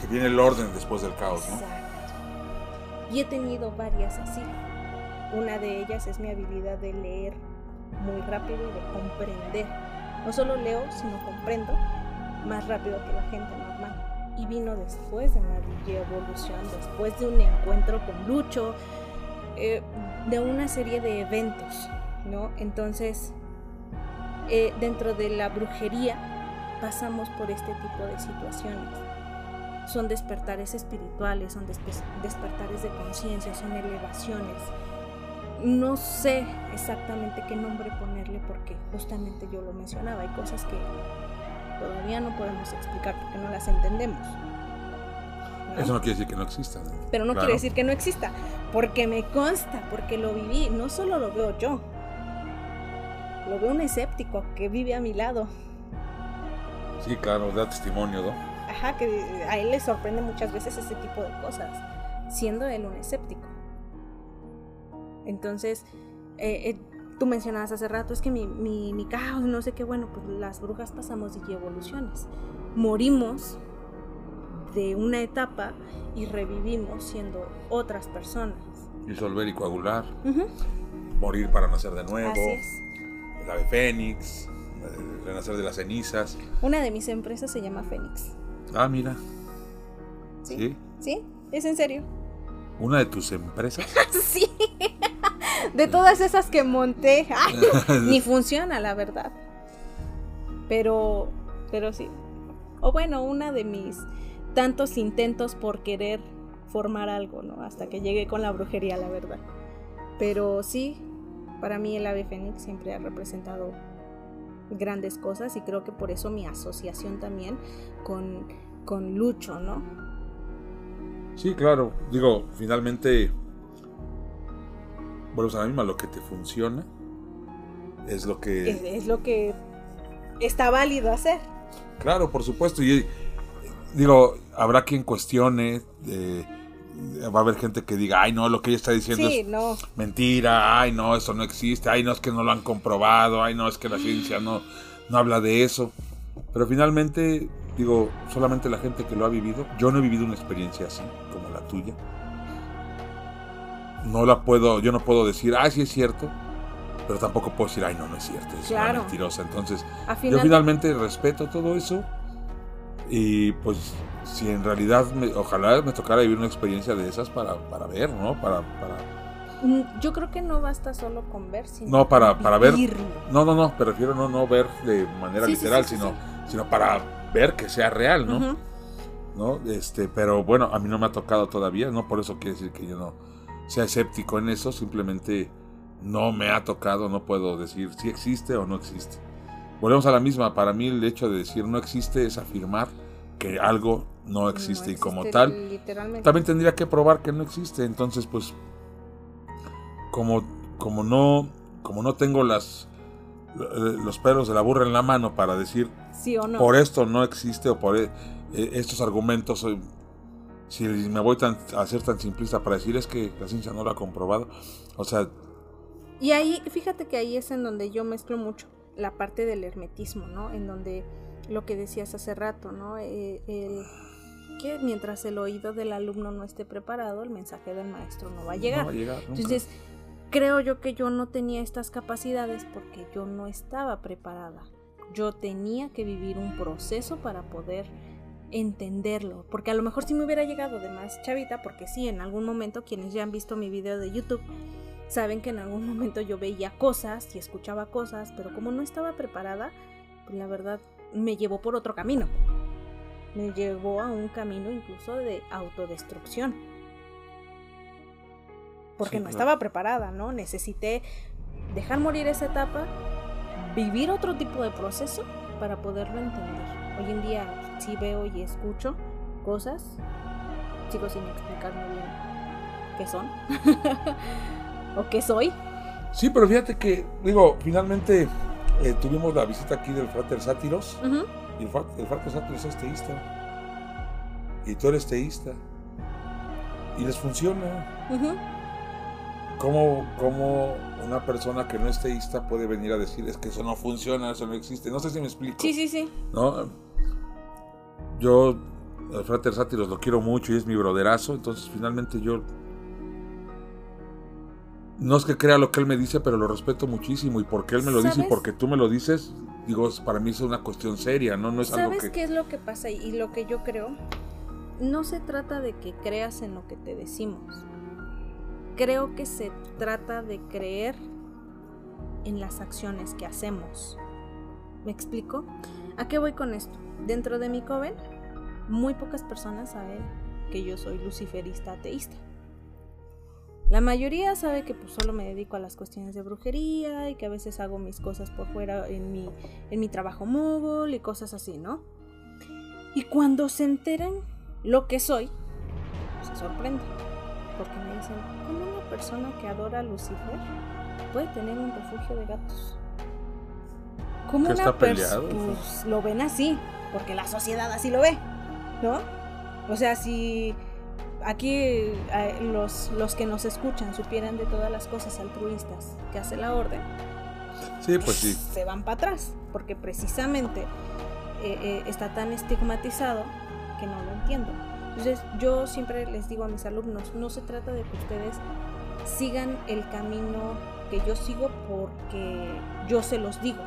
que, viene el orden después del caos, ¿no? Y he tenido varias así. Una de ellas es mi habilidad de leer muy rápido y de comprender no solo leo, sino comprendo más rápido que la gente normal. Y vino después de una evolución, después de un encuentro con Lucho, eh, de una serie de eventos, ¿no? Entonces, eh, dentro de la brujería pasamos por este tipo de situaciones. Son despertares espirituales, son despertares de conciencia, son elevaciones no sé exactamente qué nombre ponerle porque justamente yo lo mencionaba, hay cosas que todavía no podemos explicar porque no las entendemos. Eso no quiere decir que no exista. Pero no quiere decir que no exista, porque me consta, porque lo viví. No solo lo veo yo, lo veo un escéptico que vive a mi lado. Sí, claro, da testimonio, ¿no? Ajá, que a él le sorprende muchas veces ese tipo de cosas, siendo él un escéptico. Entonces, eh, eh, tú mencionabas hace rato, es que mi, mi, mi, caos, no sé qué, bueno, pues las brujas pasamos y evoluciones. Morimos de una etapa y revivimos siendo otras personas. Disolver y coagular. Morir para nacer de nuevo. Así es. El ave fénix. Renacer de las cenizas. Una de mis empresas se llama Fénix. Ah, mira. ¿Sí? ¿Sí? ¿Sí? ¿Es en serio? ¿Una de tus empresas? sí. De todas esas que monté. ni funciona, la verdad. Pero, pero sí. O bueno, una de mis tantos intentos por querer formar algo, ¿no? Hasta que llegué con la brujería, la verdad. Pero sí, para mí el ave fénix siempre ha representado grandes cosas y creo que por eso mi asociación también con, con Lucho, ¿no? Sí, claro. Digo, finalmente, bueno, a la misma, lo que te funciona es lo que... Es, es lo que está válido hacer. Claro, por supuesto. Y digo, habrá quien cuestione, eh, va a haber gente que diga, ay no, lo que ella está diciendo es mentira, ay no, eso no existe, ay no, es que no lo han comprobado, ay no, es que la ciencia no, no habla de eso. Pero finalmente, digo, solamente la gente que lo ha vivido, yo no he vivido una experiencia así como la tuya. No la puedo, yo no puedo decir, ay sí es cierto, pero tampoco puedo decir, ay no, no es cierto, es una mentirosa. Entonces, yo finalmente respeto todo eso y pues si en realidad, ojalá me tocara vivir una experiencia de esas para, para ver, ¿no? Para, para... Mm, yo creo que no basta solo con ver, sino No, para, para ver. No, no, no, prefiero no, no ver de manera literal, sino, sino para ver que sea real, ¿no? ¿no? Este, pero bueno, a mí no me ha tocado todavía, no por eso quiere decir que yo no sea escéptico en eso, simplemente no me ha tocado, no puedo decir si existe o no existe. Volvemos a la misma, para mí el hecho de decir no existe es afirmar que algo no existe, y como tal también tendría que probar que no existe entonces pues como como no como no tengo las los pelos de la burra en la mano para decir sí o no. por esto no existe o por e, e, estos argumentos si me voy tan, a ser tan simplista para decir es que la ciencia no lo ha comprobado o sea y ahí fíjate que ahí es en donde yo mezclo mucho la parte del hermetismo no en donde lo que decías hace rato, ¿no? Eh, el, que mientras el oído del alumno no esté preparado, el mensaje del maestro no va a llegar. Entonces, creo yo que yo no tenía estas capacidades porque yo no estaba preparada. Yo tenía que vivir un proceso para poder entenderlo, porque a lo mejor si me hubiera llegado de más chavita, porque sí, en algún momento quienes ya han visto mi video de YouTube saben que en algún momento yo veía cosas y escuchaba cosas, pero como no estaba preparada, pues la verdad me llevó por otro camino. Me llevó a un camino incluso de autodestrucción. Porque no estaba preparada, ¿no? Necesité dejar morir esa etapa, vivir otro tipo de proceso para poderlo entender. Hoy en día sí veo y escucho cosas, sigo sin explicarme bien qué son o qué soy. Sí, pero fíjate que, digo, finalmente eh, tuvimos la visita aquí del Frater Sátiros. Y el, Frater Sátiros es teísta. Y tú eres teísta. Y les funciona. ¿Cómo, ¿Cómo, una persona que no es teísta puede venir a decir es que eso no funciona, eso no existe? No sé si me explico. Sí, sí, sí. ¿No? Yo, el Frater Sátiros lo quiero mucho y es mi broderazo. Entonces, finalmente yo no es que crea lo que él me dice, pero lo respeto muchísimo. Y porque él me lo dice y porque tú me lo dices, digo, para mí es una cuestión seria, ¿no? No es ¿Sabes algo que... qué es lo que pasa y lo que yo creo? No se trata de que creas en lo que te decimos. Creo que se trata de creer en las acciones que hacemos. ¿Me explico? ¿A qué voy con esto? Dentro de mi coven, muy pocas personas saben que yo soy luciferista ateísta. La mayoría sabe que pues solo me dedico a las cuestiones de brujería y que a veces hago mis cosas por fuera en mi, en mi trabajo móvil y cosas así, ¿no? Y cuando se enteran lo que soy, se sorprenden. Porque me dicen, ¿cómo una persona que adora a Lucifer puede tener un refugio de gatos? ¿Cómo ¿Qué una está peleado? Pues lo ven así, porque la sociedad así lo ve, ¿no? O sea, si aquí eh, los, los que nos escuchan supieran de todas las cosas altruistas que hace la orden, Sí, pues sí. se van para atrás, porque precisamente eh, eh, está tan estigmatizado que no lo entiendo. Entonces yo siempre les digo a mis alumnos, no se trata de que ustedes sigan el camino que yo sigo porque yo se los digo,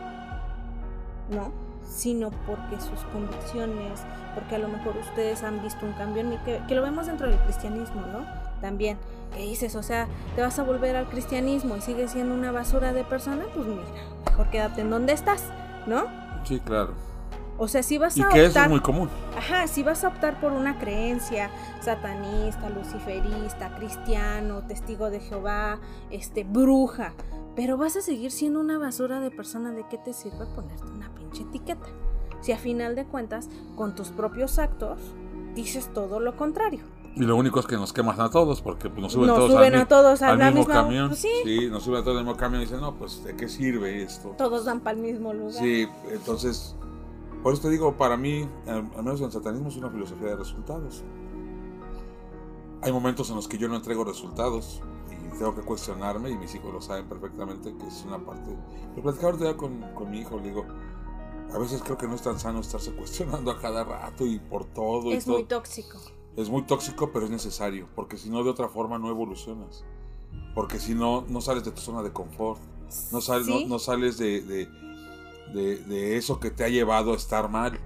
¿no? Sino porque sus convicciones, porque a lo mejor ustedes han visto un cambio en mí, que, que lo vemos dentro del cristianismo, ¿no? También, ¿qué dices? O sea, te vas a volver al cristianismo y sigues siendo una basura de persona, pues mira, mejor quédate en donde estás, ¿no? Sí, claro. O sea, si vas Y a que eso optar, es muy común. ajá, si vas a optar por una creencia satanista, luciferista, cristiano, testigo de Jehová, este, bruja, pero vas a seguir siendo una basura de persona, ¿de qué te sirve ponerte una pinche etiqueta? Si a final de cuentas, con tus propios actos, dices todo lo contrario. Y lo único es que nos queman a todos porque pues, nos suben Nos todos suben al, a todos al la mismo camión. pues sí. nos suben a todos al mismo camión y dicen, no, pues ¿de qué sirve esto? Todos dan para el mismo lugar. Sí, entonces, por eso te digo, para mí, al menos el satanismo es una filosofía de resultados. Hay momentos en los que yo no entrego resultados y tengo que cuestionarme y mis hijos lo saben perfectamente que es una parte... Lo platicaba ahorita con, con mi hijo, le digo, a veces creo que no es tan sano estarse cuestionando a cada rato y por todo. y es todo. muy tóxico. Es muy tóxico, pero es necesario, porque si no, de otra forma no evolucionas. Porque si no, no sales de tu zona de confort, no, sales, Sí. no, no sales de, de, de- de eso que te ha llevado a estar mal.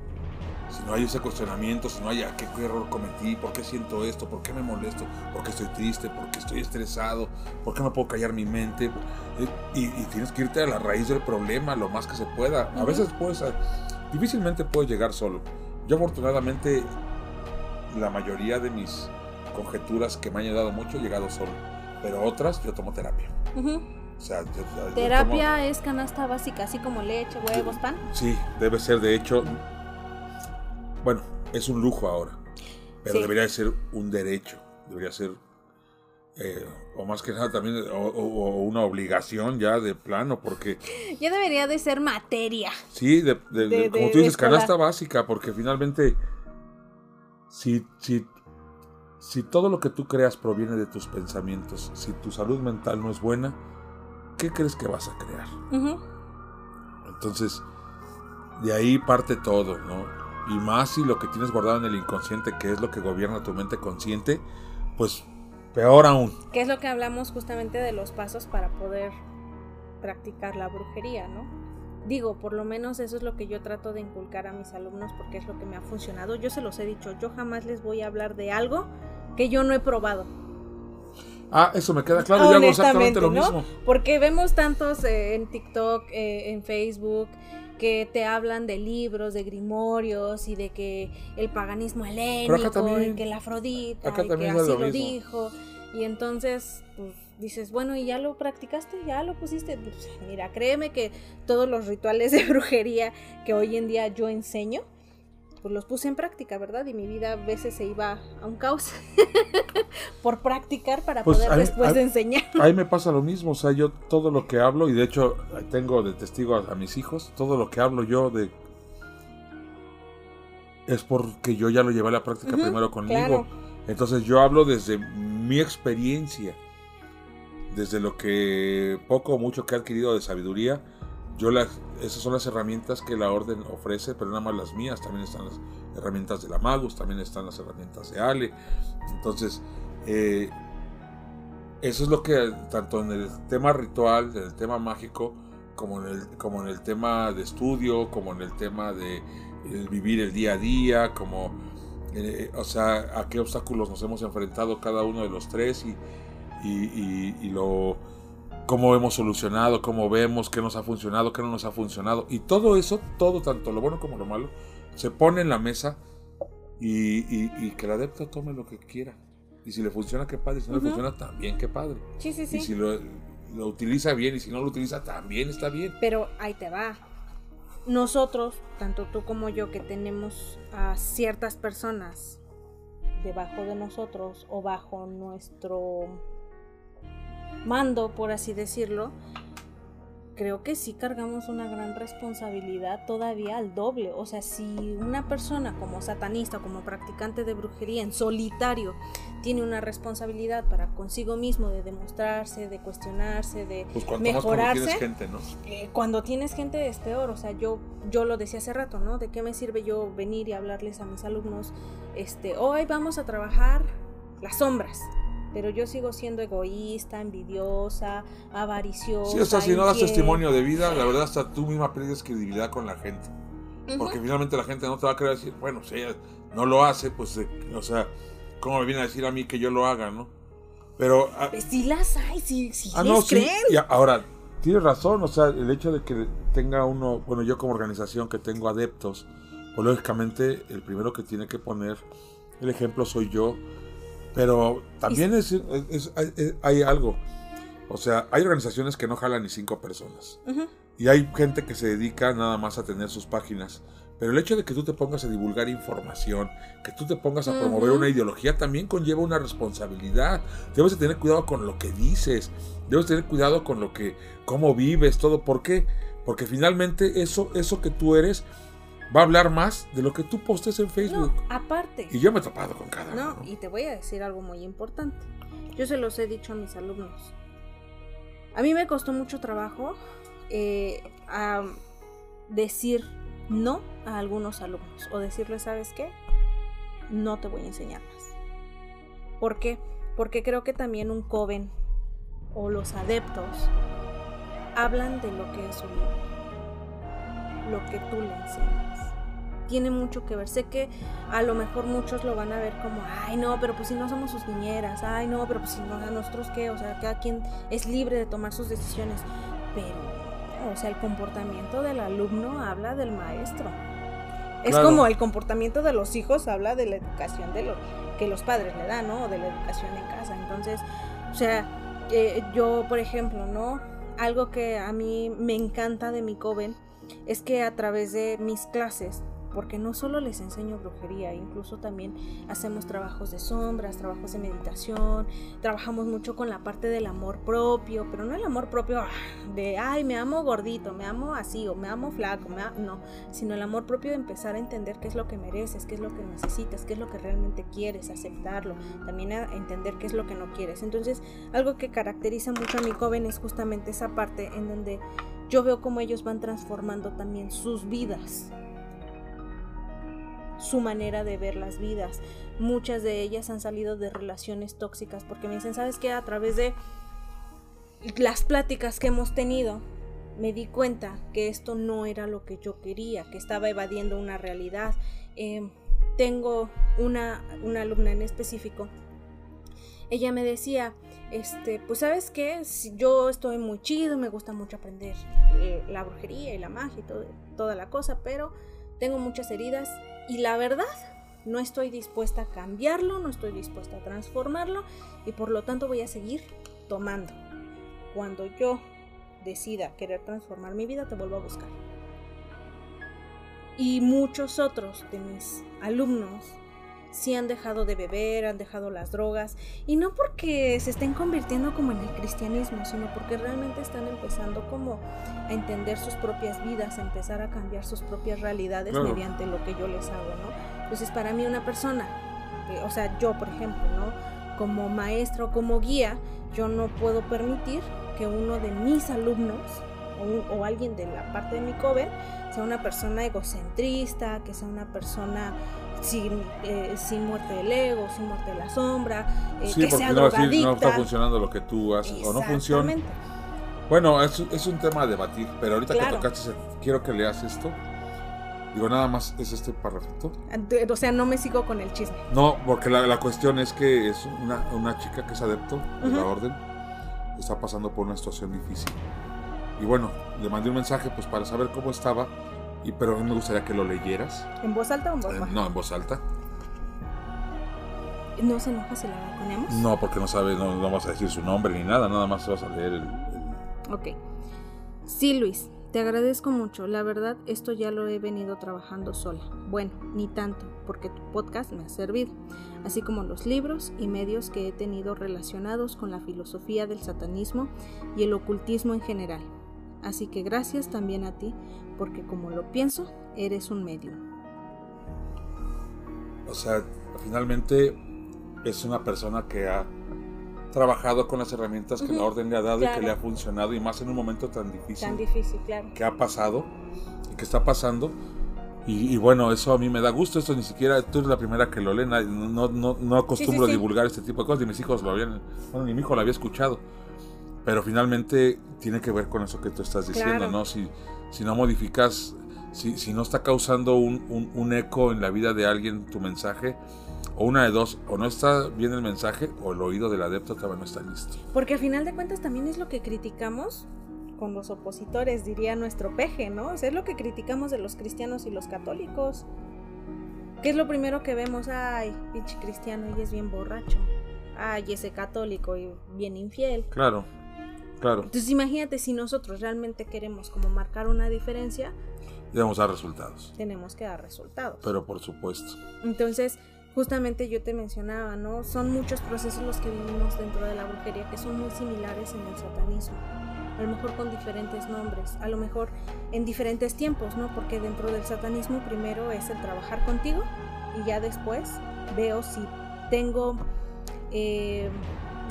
Si no hay ese cuestionamiento, si no hay "Ah, ¿qué, qué error cometí, por qué siento esto, por qué me molesto, por qué estoy triste, por qué estoy estresado, por qué no puedo callar mi mente. Y, y tienes que irte a la raíz del problema lo más que se pueda. A veces puedes, a- difícilmente puedes llegar solo. Yo afortunadamente la mayoría de mis conjeturas que me han ayudado mucho he llegado solo. Pero otras yo tomo terapia. Ujú. O sea, yo- yo- yo Terapia es canasta básica, así como leche, huevos, pan. sí, debe ser de hecho. Bueno, es un lujo ahora. Pero Sí. debería de ser un derecho. Debería ser. eh, o más que nada también. O, o- o una obligación ya de plano. Porque Ya debería de ser materia. Sí, de, de- de- De- como tú dices, canasta básica, porque finalmente, si, si, si todo lo que tú creas proviene de tus pensamientos, si tu salud mental no es buena, ¿qué crees que vas a crear? Entonces, de ahí parte todo, ¿no? Y más si lo que tienes guardado en el inconsciente, que es lo que gobierna tu mente consciente, pues peor aún. Que es lo que hablamos justamente de los pasos para poder practicar la brujería, ¿no? Digo, por lo menos eso es lo que yo trato de inculcar a mis alumnos porque es lo que me ha funcionado. Yo se los he dicho, yo jamás les voy a hablar de algo que yo no he probado. Ah, eso me queda claro, yo hago exactamente lo Honestamente, mismo. Porque vemos tantos eh, en TikTok, eh, en Facebook, que te hablan de libros, de grimorios y de que el paganismo helénico también- y que la Afrodita acá y que también así lo lo, dijo. Y entonces pues, dices, bueno, ¿y ya lo practicaste? ¿Ya lo pusiste? Pues, mira, créeme que todos los rituales de brujería que hoy en día yo enseño, pues los puse en práctica, ¿verdad? Y mi vida a veces se iba a un caos por practicar para Pues, poder después de enseñar. Ahí me pasa lo mismo, o sea, yo todo lo que hablo, y de hecho tengo de testigo a, a mis hijos, todo lo que hablo yo de... Es porque yo ya lo llevé a la práctica primero conmigo. claro. Entonces yo hablo desde mi experiencia, desde lo que poco o mucho que he adquirido de sabiduría. Yo las, esas son las herramientas que la orden ofrece, pero nada más las mías, también están las herramientas de la Magus, también están las herramientas de Ale. Entonces, eh, eso es lo que tanto en el tema ritual, en el tema mágico, como en el, como en el tema de estudio, como en el tema de vivir el día a día, como, eh, o sea, a qué obstáculos nos hemos enfrentado cada uno de los tres y- y lo, cómo hemos solucionado, cómo vemos, qué nos ha funcionado, qué no nos ha funcionado. Y todo eso, todo, tanto lo bueno como lo malo, se pone en la mesa y, y- y que el adepto tome lo que quiera. Y si le funciona, qué padre. Si no le funciona, también qué padre. Sí, sí, Y sí. si lo, lo utiliza bien y si no lo utiliza, también está bien. Pero ahí te va. Nosotros, tanto tú como yo, que tenemos a ciertas personas debajo de nosotros o bajo nuestro mando, por así decirlo, creo que sí cargamos una gran responsabilidad todavía al doble. O sea, si una persona como satanista, como practicante de brujería en solitario, tiene una responsabilidad para consigo mismo de demostrarse, de cuestionarse, de Pues mejorarse. Más cuando tienes gente, ¿no? Eh, cuando tienes gente es peor, o sea, yo, yo lo decía hace rato, ¿no? ¿De qué me sirve yo venir y hablarles a mis alumnos, este, hoy vamos a trabajar las sombras, pero yo sigo siendo egoísta, envidiosa, avariciosa. Sí, o sea, si no das testimonio de vida, la verdad hasta tú misma pierdes credibilidad con la gente. Porque finalmente la gente no te va a querer decir, bueno, si ella no lo hace, pues, eh, o sea, ¿cómo me viene a decir a mí que yo lo haga, no? Pero... ah, Pues sí las hay, sí, sí Ah, les no, sí. creen. Y ahora, tienes razón, o sea, el hecho de que tenga uno, bueno, yo como organización que tengo adeptos, pues lógicamente el primero que tiene que poner el ejemplo soy yo, pero también es, es- es- hay, hay algo, o sea, hay organizaciones que no jalan ni cinco personas, Ujú. y hay gente que se dedica nada más a tener sus páginas. Pero el hecho de que tú te pongas a divulgar información, que tú te pongas a promover Ujú. una ideología, también conlleva una responsabilidad. Debes de tener cuidado con lo que dices, debes tener cuidado con lo que, cómo vives, todo. ¿Por qué? Porque finalmente eso, eso que tú eres va a hablar más de lo que tú postes en Facebook. No, aparte. Y yo me he topado con cada No, uno. y te voy a decir algo muy importante. Yo se los he dicho a mis alumnos. A mí me costó mucho trabajo eh, a decir no a algunos alumnos o decirles, ¿sabes qué? No te voy a enseñar más. ¿Por qué? Porque creo que también un joven o los adeptos hablan de lo que es su libro, lo que tú le enseñas tiene mucho que ver. Sé que a lo mejor muchos lo van a ver como, ay no, pero pues si no somos sus niñeras, ay no, pero pues si no, a nosotros qué, o sea, cada quien es libre de tomar sus decisiones. Pero, o sea, el comportamiento del alumno habla del maestro. Es Claro. como el comportamiento de los hijos habla de la educación de lo que los padres le dan, ¿no? O de la educación en casa. Entonces, o sea, eh, yo, por ejemplo, ¿no? Algo que a mí me encanta de mi Coven es que a través de mis clases, porque no solo les enseño brujería, incluso también hacemos trabajos de sombras, trabajos de meditación, trabajamos mucho con la parte del amor propio, pero no el amor propio ah, de, ay, me amo gordito, me amo así, o me amo flaco, me a-", no, sino el amor propio de empezar a entender qué es lo que mereces, qué es lo que necesitas, qué es lo que realmente quieres, aceptarlo, también a entender qué es lo que no quieres. Entonces, algo que caracteriza mucho a mi joven es justamente esa parte en donde yo veo cómo ellos van transformando también sus vidas, su manera de ver las vidas. Muchas de ellas han salido de relaciones tóxicas porque me dicen, ¿sabes qué? A través de las pláticas que hemos tenido, me di cuenta que esto no era lo que yo quería, que estaba evadiendo una realidad. Eh, tengo una, una alumna en específico. Ella me decía, este, pues sabes qué, yo estoy muy chido, me gusta mucho aprender eh, la brujería y la magia y toda la cosa, pero tengo muchas heridas y la verdad no estoy dispuesta a cambiarlo, no estoy dispuesta a transformarlo y por lo tanto voy a seguir tomando. Cuando yo decida querer transformar mi vida, te vuelvo a buscar. Y muchos otros de mis alumnos sí han dejado de beber, han dejado las drogas, y no porque se estén convirtiendo como en el cristianismo, sino porque realmente están empezando como a entender sus propias vidas, a empezar a cambiar sus propias realidades Claro. mediante lo que yo les hago, ¿no? Entonces para mí una persona, o sea, yo por ejemplo, ¿no? Como maestra o como guía, yo no puedo permitir que uno de mis alumnos o, un- o alguien de la parte de mi cover sea una persona egocentrista, que sea una persona sin, eh, sin muerte del ego, sin muerte de la sombra, eh, Sí, que porque sea no, drogadicta. no está funcionando lo que tú haces o no funciona. Bueno, es, es un tema a debatir, pero ahorita Claro. que tocaste, quiero que leas esto. Digo, nada más es este párrafito. O sea, no me sigo con el chisme. No, porque la, la cuestión es que es una, una chica que es adepto de la Ujú. orden, está pasando por una situación difícil. Y bueno, le mandé un mensaje pues para saber cómo estaba, y pero me gustaría que lo leyeras. ¿En voz alta o en voz Eh, baja? no, en voz alta. ¿No se enoja si la balconeamos? No, porque no sabe, no, no vamos a decir su nombre ni nada, nada más vas a leer el... el- Ok. Sí, Luis, Te agradezco mucho, la verdad esto ya lo he venido trabajando sola. Bueno, ni tanto, porque tu podcast me ha servido, así como los libros y medios que he tenido relacionados con la filosofía del satanismo y el ocultismo en general. Así que gracias también a ti, porque como lo pienso, eres un medio. O sea, finalmente es una persona que ha trabajado con las herramientas que la orden le ha dado y que le ha funcionado y más en un momento tan difícil. Tan difícil, claro. Que ha pasado y que está pasando. Y, bueno, eso a mí me da gusto. Esto ni siquiera tú eres la primera que lo lee. No, no, no acostumbro a divulgar este tipo de cosas. Ni mis hijos lo habían. Bueno, ni mi hijo lo había escuchado. Pero finalmente tiene que ver con eso que tú estás diciendo, ¿no? Si, si no modificas, si, si no está causando un, un, un eco en la vida de alguien tu mensaje, o una de dos, o no está bien el mensaje o el oído del adepto todavía no está listo. Porque al final de cuentas también es lo que criticamos con los opositores, diría nuestro peje, ¿no? O sea, es lo que criticamos de los cristianos y los católicos. ¿Qué es lo primero que vemos? Ay, pinche cristiano, y es bien borracho. Ay, ese católico y bien infiel. Claro, claro. Entonces imagínate si nosotros realmente queremos como marcar una diferencia. Debemos dar resultados. Tenemos que dar resultados. Pero por supuesto. Entonces, justamente yo te mencionaba, ¿no? Son muchos procesos los que vivimos dentro de la brujería que son muy similares en el satanismo. A lo mejor con diferentes nombres, a lo mejor en diferentes tiempos, ¿no? Porque dentro del satanismo primero es el trabajar contigo y ya después veo si tengo eh,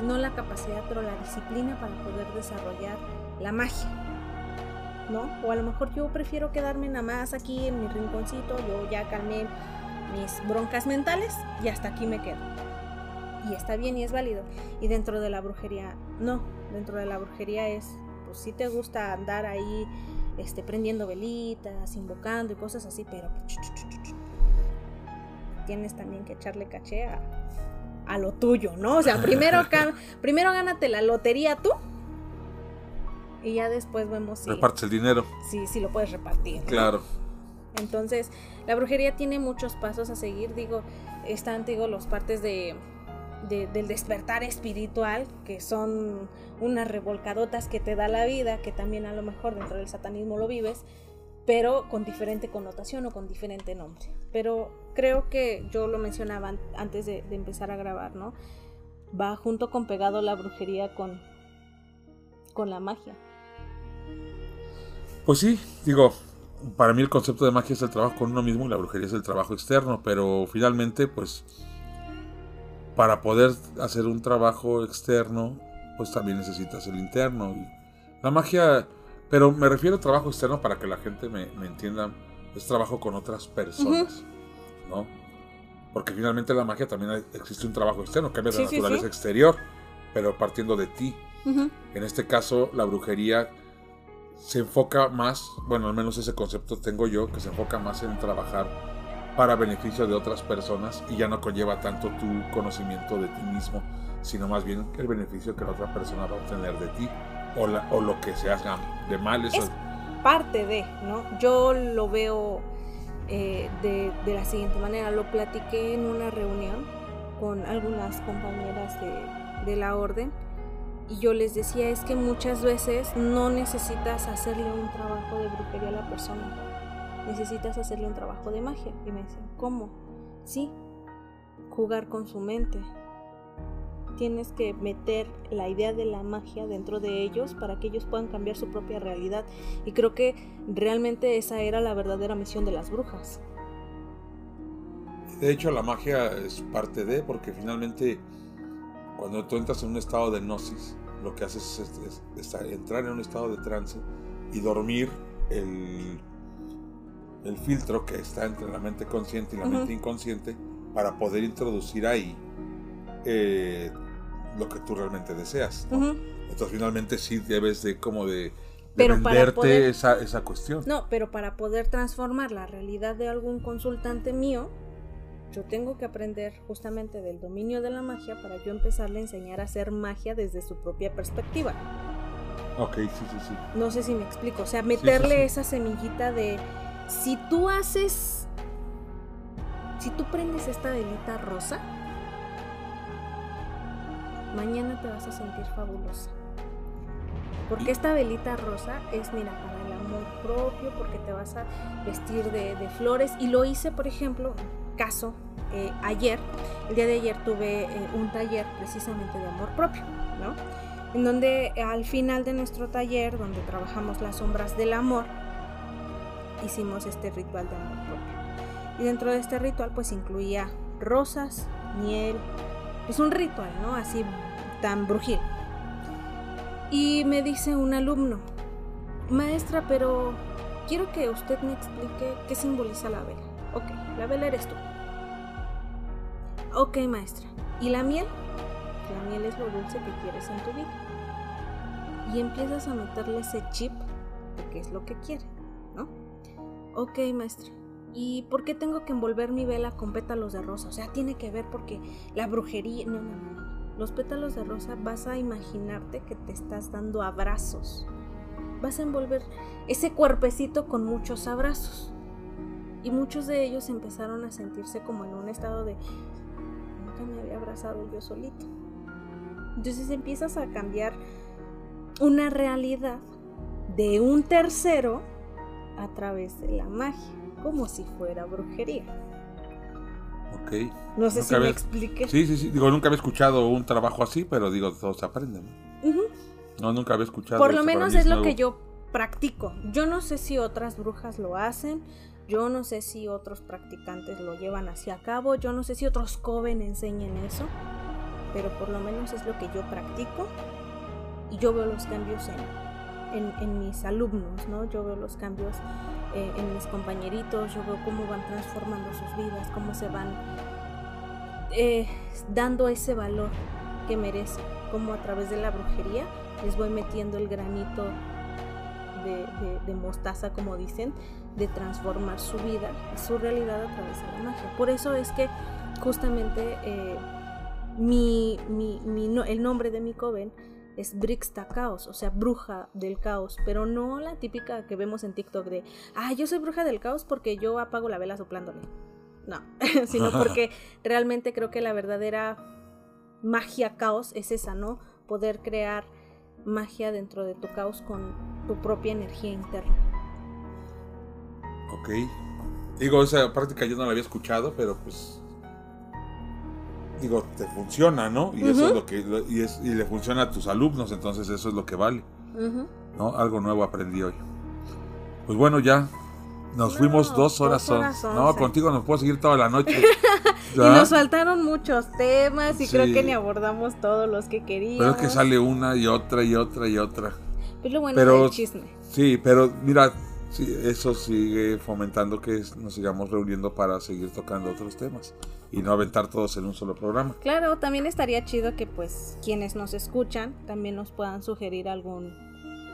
no la capacidad, pero la disciplina para poder desarrollar la magia. ¿No? O a lo mejor yo prefiero quedarme nada más aquí en mi rinconcito, yo ya calmé mis broncas mentales y hasta aquí me quedo. Y está bien y es válido. Y dentro de la brujería, no. Dentro de la brujería es, pues si te gusta andar ahí este, prendiendo velitas, invocando y cosas así, pero tienes también que echarle caché a, lo tuyo, ¿no? O sea, primero, primero gánate la lotería tú y ya después vemos si... Repartes el dinero. Sí, sí lo puedes repartir. Claro. Entonces, la brujería tiene muchos pasos a seguir. Digo, están, digo, los partes de, del despertar espiritual, que son unas revolcadotas que te da la vida, que también a lo mejor dentro del satanismo lo vives, pero con diferente connotación o con diferente nombre. Pero creo que yo lo mencionaba antes de, de empezar a grabar, ¿no? Va junto con pegado la brujería con, con la magia. Pues sí, digo, para mí el concepto de magia es el trabajo con uno mismo y la brujería es el trabajo externo, pero finalmente, pues, para poder hacer un trabajo externo, pues también necesitas el interno. Y la magia, pero me refiero a trabajo externo para que la gente me, entienda, es trabajo con otras personas, ¿no? Porque finalmente la magia también existe un trabajo externo, cambia de naturaleza exterior, pero partiendo de ti. En este caso, la brujería se enfoca más, bueno, al menos ese concepto tengo yo, que se enfoca más en trabajar para beneficio de otras personas y ya no conlleva tanto tu conocimiento de ti mismo, sino más bien el beneficio que la otra persona va a obtener de ti o, o lo que se haga de mal. Eso es parte de, ¿no? Yo lo veo eh, de, de, la siguiente manera, lo platiqué en una reunión con algunas compañeras de, de la orden y yo les decía, es que muchas veces no necesitas hacerle un trabajo de brujería a la persona, necesitas hacerle un trabajo de magia. Y me decían, ¿cómo? Sí, jugar con su mente. Tienes que meter la idea de la magia dentro de ellos para que ellos puedan cambiar su propia realidad. Y creo que realmente esa era la verdadera misión de las brujas. De hecho, la magia es parte de, porque finalmente cuando tú entras en un estado de gnosis, lo que haces es, entrar en un estado de trance y dormir el, el filtro que está entre la mente consciente y la mente inconsciente para poder introducir ahí eh, lo que tú realmente deseas. Entonces finalmente sí debes de como de, venderte esa, esa cuestión. No, pero para poder transformar la realidad de algún consultante mío, yo tengo que aprender justamente del dominio de la magia para yo empezarle a enseñar a hacer magia desde su propia perspectiva. Ok, sí, sí, sí. No sé si me explico. O sea, meterle esa semillita de si tú haces. Si tú prendes esta velita rosa, mañana te vas a sentir fabulosa. Porque esta velita rosa es, mira, para el amor propio, porque te vas a vestir de, flores. Y lo hice, por ejemplo, caso, eh, ayer, el día de ayer tuve eh, un taller precisamente de amor propio, ¿no? En donde al final de nuestro taller, donde trabajamos las sombras del amor, hicimos este ritual de amor propio. Y dentro de este ritual pues incluía rosas, miel, es un ritual, ¿no? Así tan brujil. Y me dice un alumno, maestra, pero quiero que usted me explique qué simboliza la vela. Ok, la vela eres tú. Ok, maestra. ¿Y la miel? La miel es lo dulce que quieres en tu vida. Y empiezas a meterle ese chip de qué es lo que quiere, ¿no? Ok, maestra. ¿Y por qué tengo que envolver mi vela con pétalos de rosa? O sea, tiene que ver porque la brujería... No, no, no. Los pétalos de rosa vas a imaginarte que te estás dando abrazos. Vas a envolver ese cuerpecito con muchos abrazos. Y muchos de ellos empezaron a sentirse como en un estado de... Nunca me había abrazado yo solito. Entonces empiezas a cambiar una realidad de un tercero a través de la magia, como si fuera brujería. Ok. No sé si me explique. Sí, sí, sí. Digo, nunca había escuchado un trabajo así, pero digo, todos aprenden. No, nunca había escuchado. Por lo menos es, lo que yo practico. Yo no sé si otras brujas lo hacen. Yo no sé si otros practicantes lo llevan hacia a cabo. Yo no sé si otros coven enseñen eso. Pero por lo menos es lo que yo practico. Y yo veo los cambios en, en mis alumnos, ¿no? Yo veo los cambios eh, en mis compañeritos, yo veo cómo van transformando sus vidas, cómo se van eh, dando ese valor que merecen, cómo a través de la brujería les voy metiendo el granito de, mostaza, como dicen, de transformar su vida su realidad a través de la magia. Por eso es que justamente eh, mi, mi, el nombre de mi coven es Brixta Caos, o sea, bruja del caos, pero no la típica que vemos en TikTok de, ah, yo soy bruja del caos porque yo apago la vela soplándole. No, sino porque realmente creo que la verdadera magia caos es esa, ¿no? Poder crear magia dentro de tu caos con tu propia energía interna. Ok. Digo, esa práctica yo no la había escuchado, pero pues digo, te funciona, ¿no? Y eso es lo que y, es, y, le funciona a tus alumnos, entonces eso es lo que vale. ¿No? Algo nuevo aprendí hoy. Pues bueno, ya nos fuimos dos horas, No, contigo nos puedo seguir toda la noche. y nos faltaron muchos temas y creo que ni abordamos todos los que queríamos. Pero es que sale una y otra y otra y otra. Es lo bueno del chisme. Sí, pero mira, sí, eso sigue fomentando que nos sigamos reuniendo para seguir tocando otros temas y no aventar todos en un solo programa. Claro, también estaría chido que pues quienes nos escuchan también nos puedan sugerir algún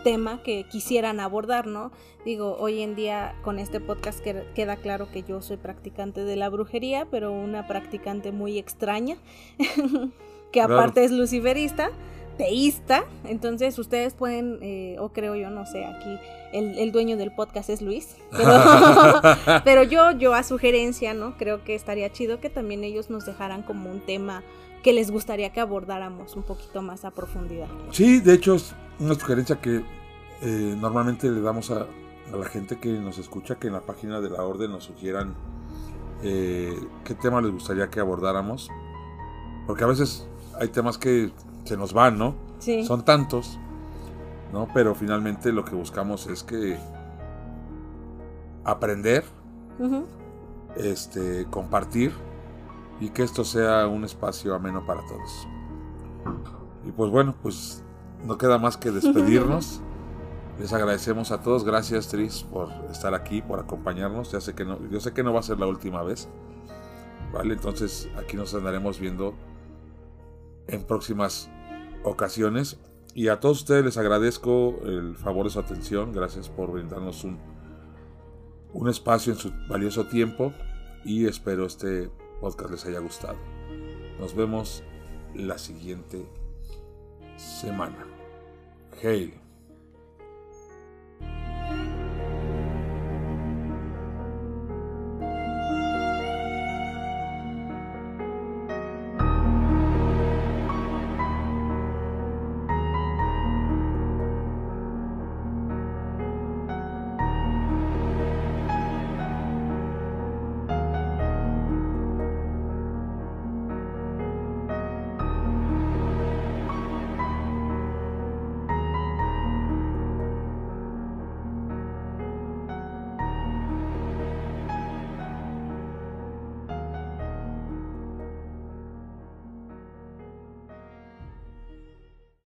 tema que quisieran abordar, ¿no? Digo, hoy en día con este podcast queda claro que yo soy practicante de la brujería, pero una practicante muy extraña, que aparte es luciferista teísta. Entonces ustedes pueden, eh, o creo yo, no sé, aquí el, dueño del podcast es Luis. Pero, yo, yo a sugerencia, ¿no? Creo que estaría chido que también ellos nos dejaran como un tema que les gustaría que abordáramos un poquito más a profundidad. Sí, de hecho es una sugerencia que eh, normalmente le damos a, la gente que nos escucha que en la página de la orden nos sugieran eh, qué tema les gustaría que abordáramos. Porque a veces hay temas que se nos van, ¿no? Sí. Son tantos, ¿no? Pero finalmente lo que buscamos es que aprender, este, compartir y que esto sea un espacio ameno para todos. Y pues bueno, pues no queda más que despedirnos. Les agradecemos a todos, gracias Tris por estar aquí, por acompañarnos. Ya sé que no, yo sé que no va a ser la última vez. Vale, entonces aquí nos andaremos viendo en próximas ocasiones. Y a todos ustedes les agradezco el favor de su atención. Gracias por brindarnos un, un espacio en su valioso tiempo. Y espero este podcast les haya gustado. Nos vemos la siguiente semana. Hail.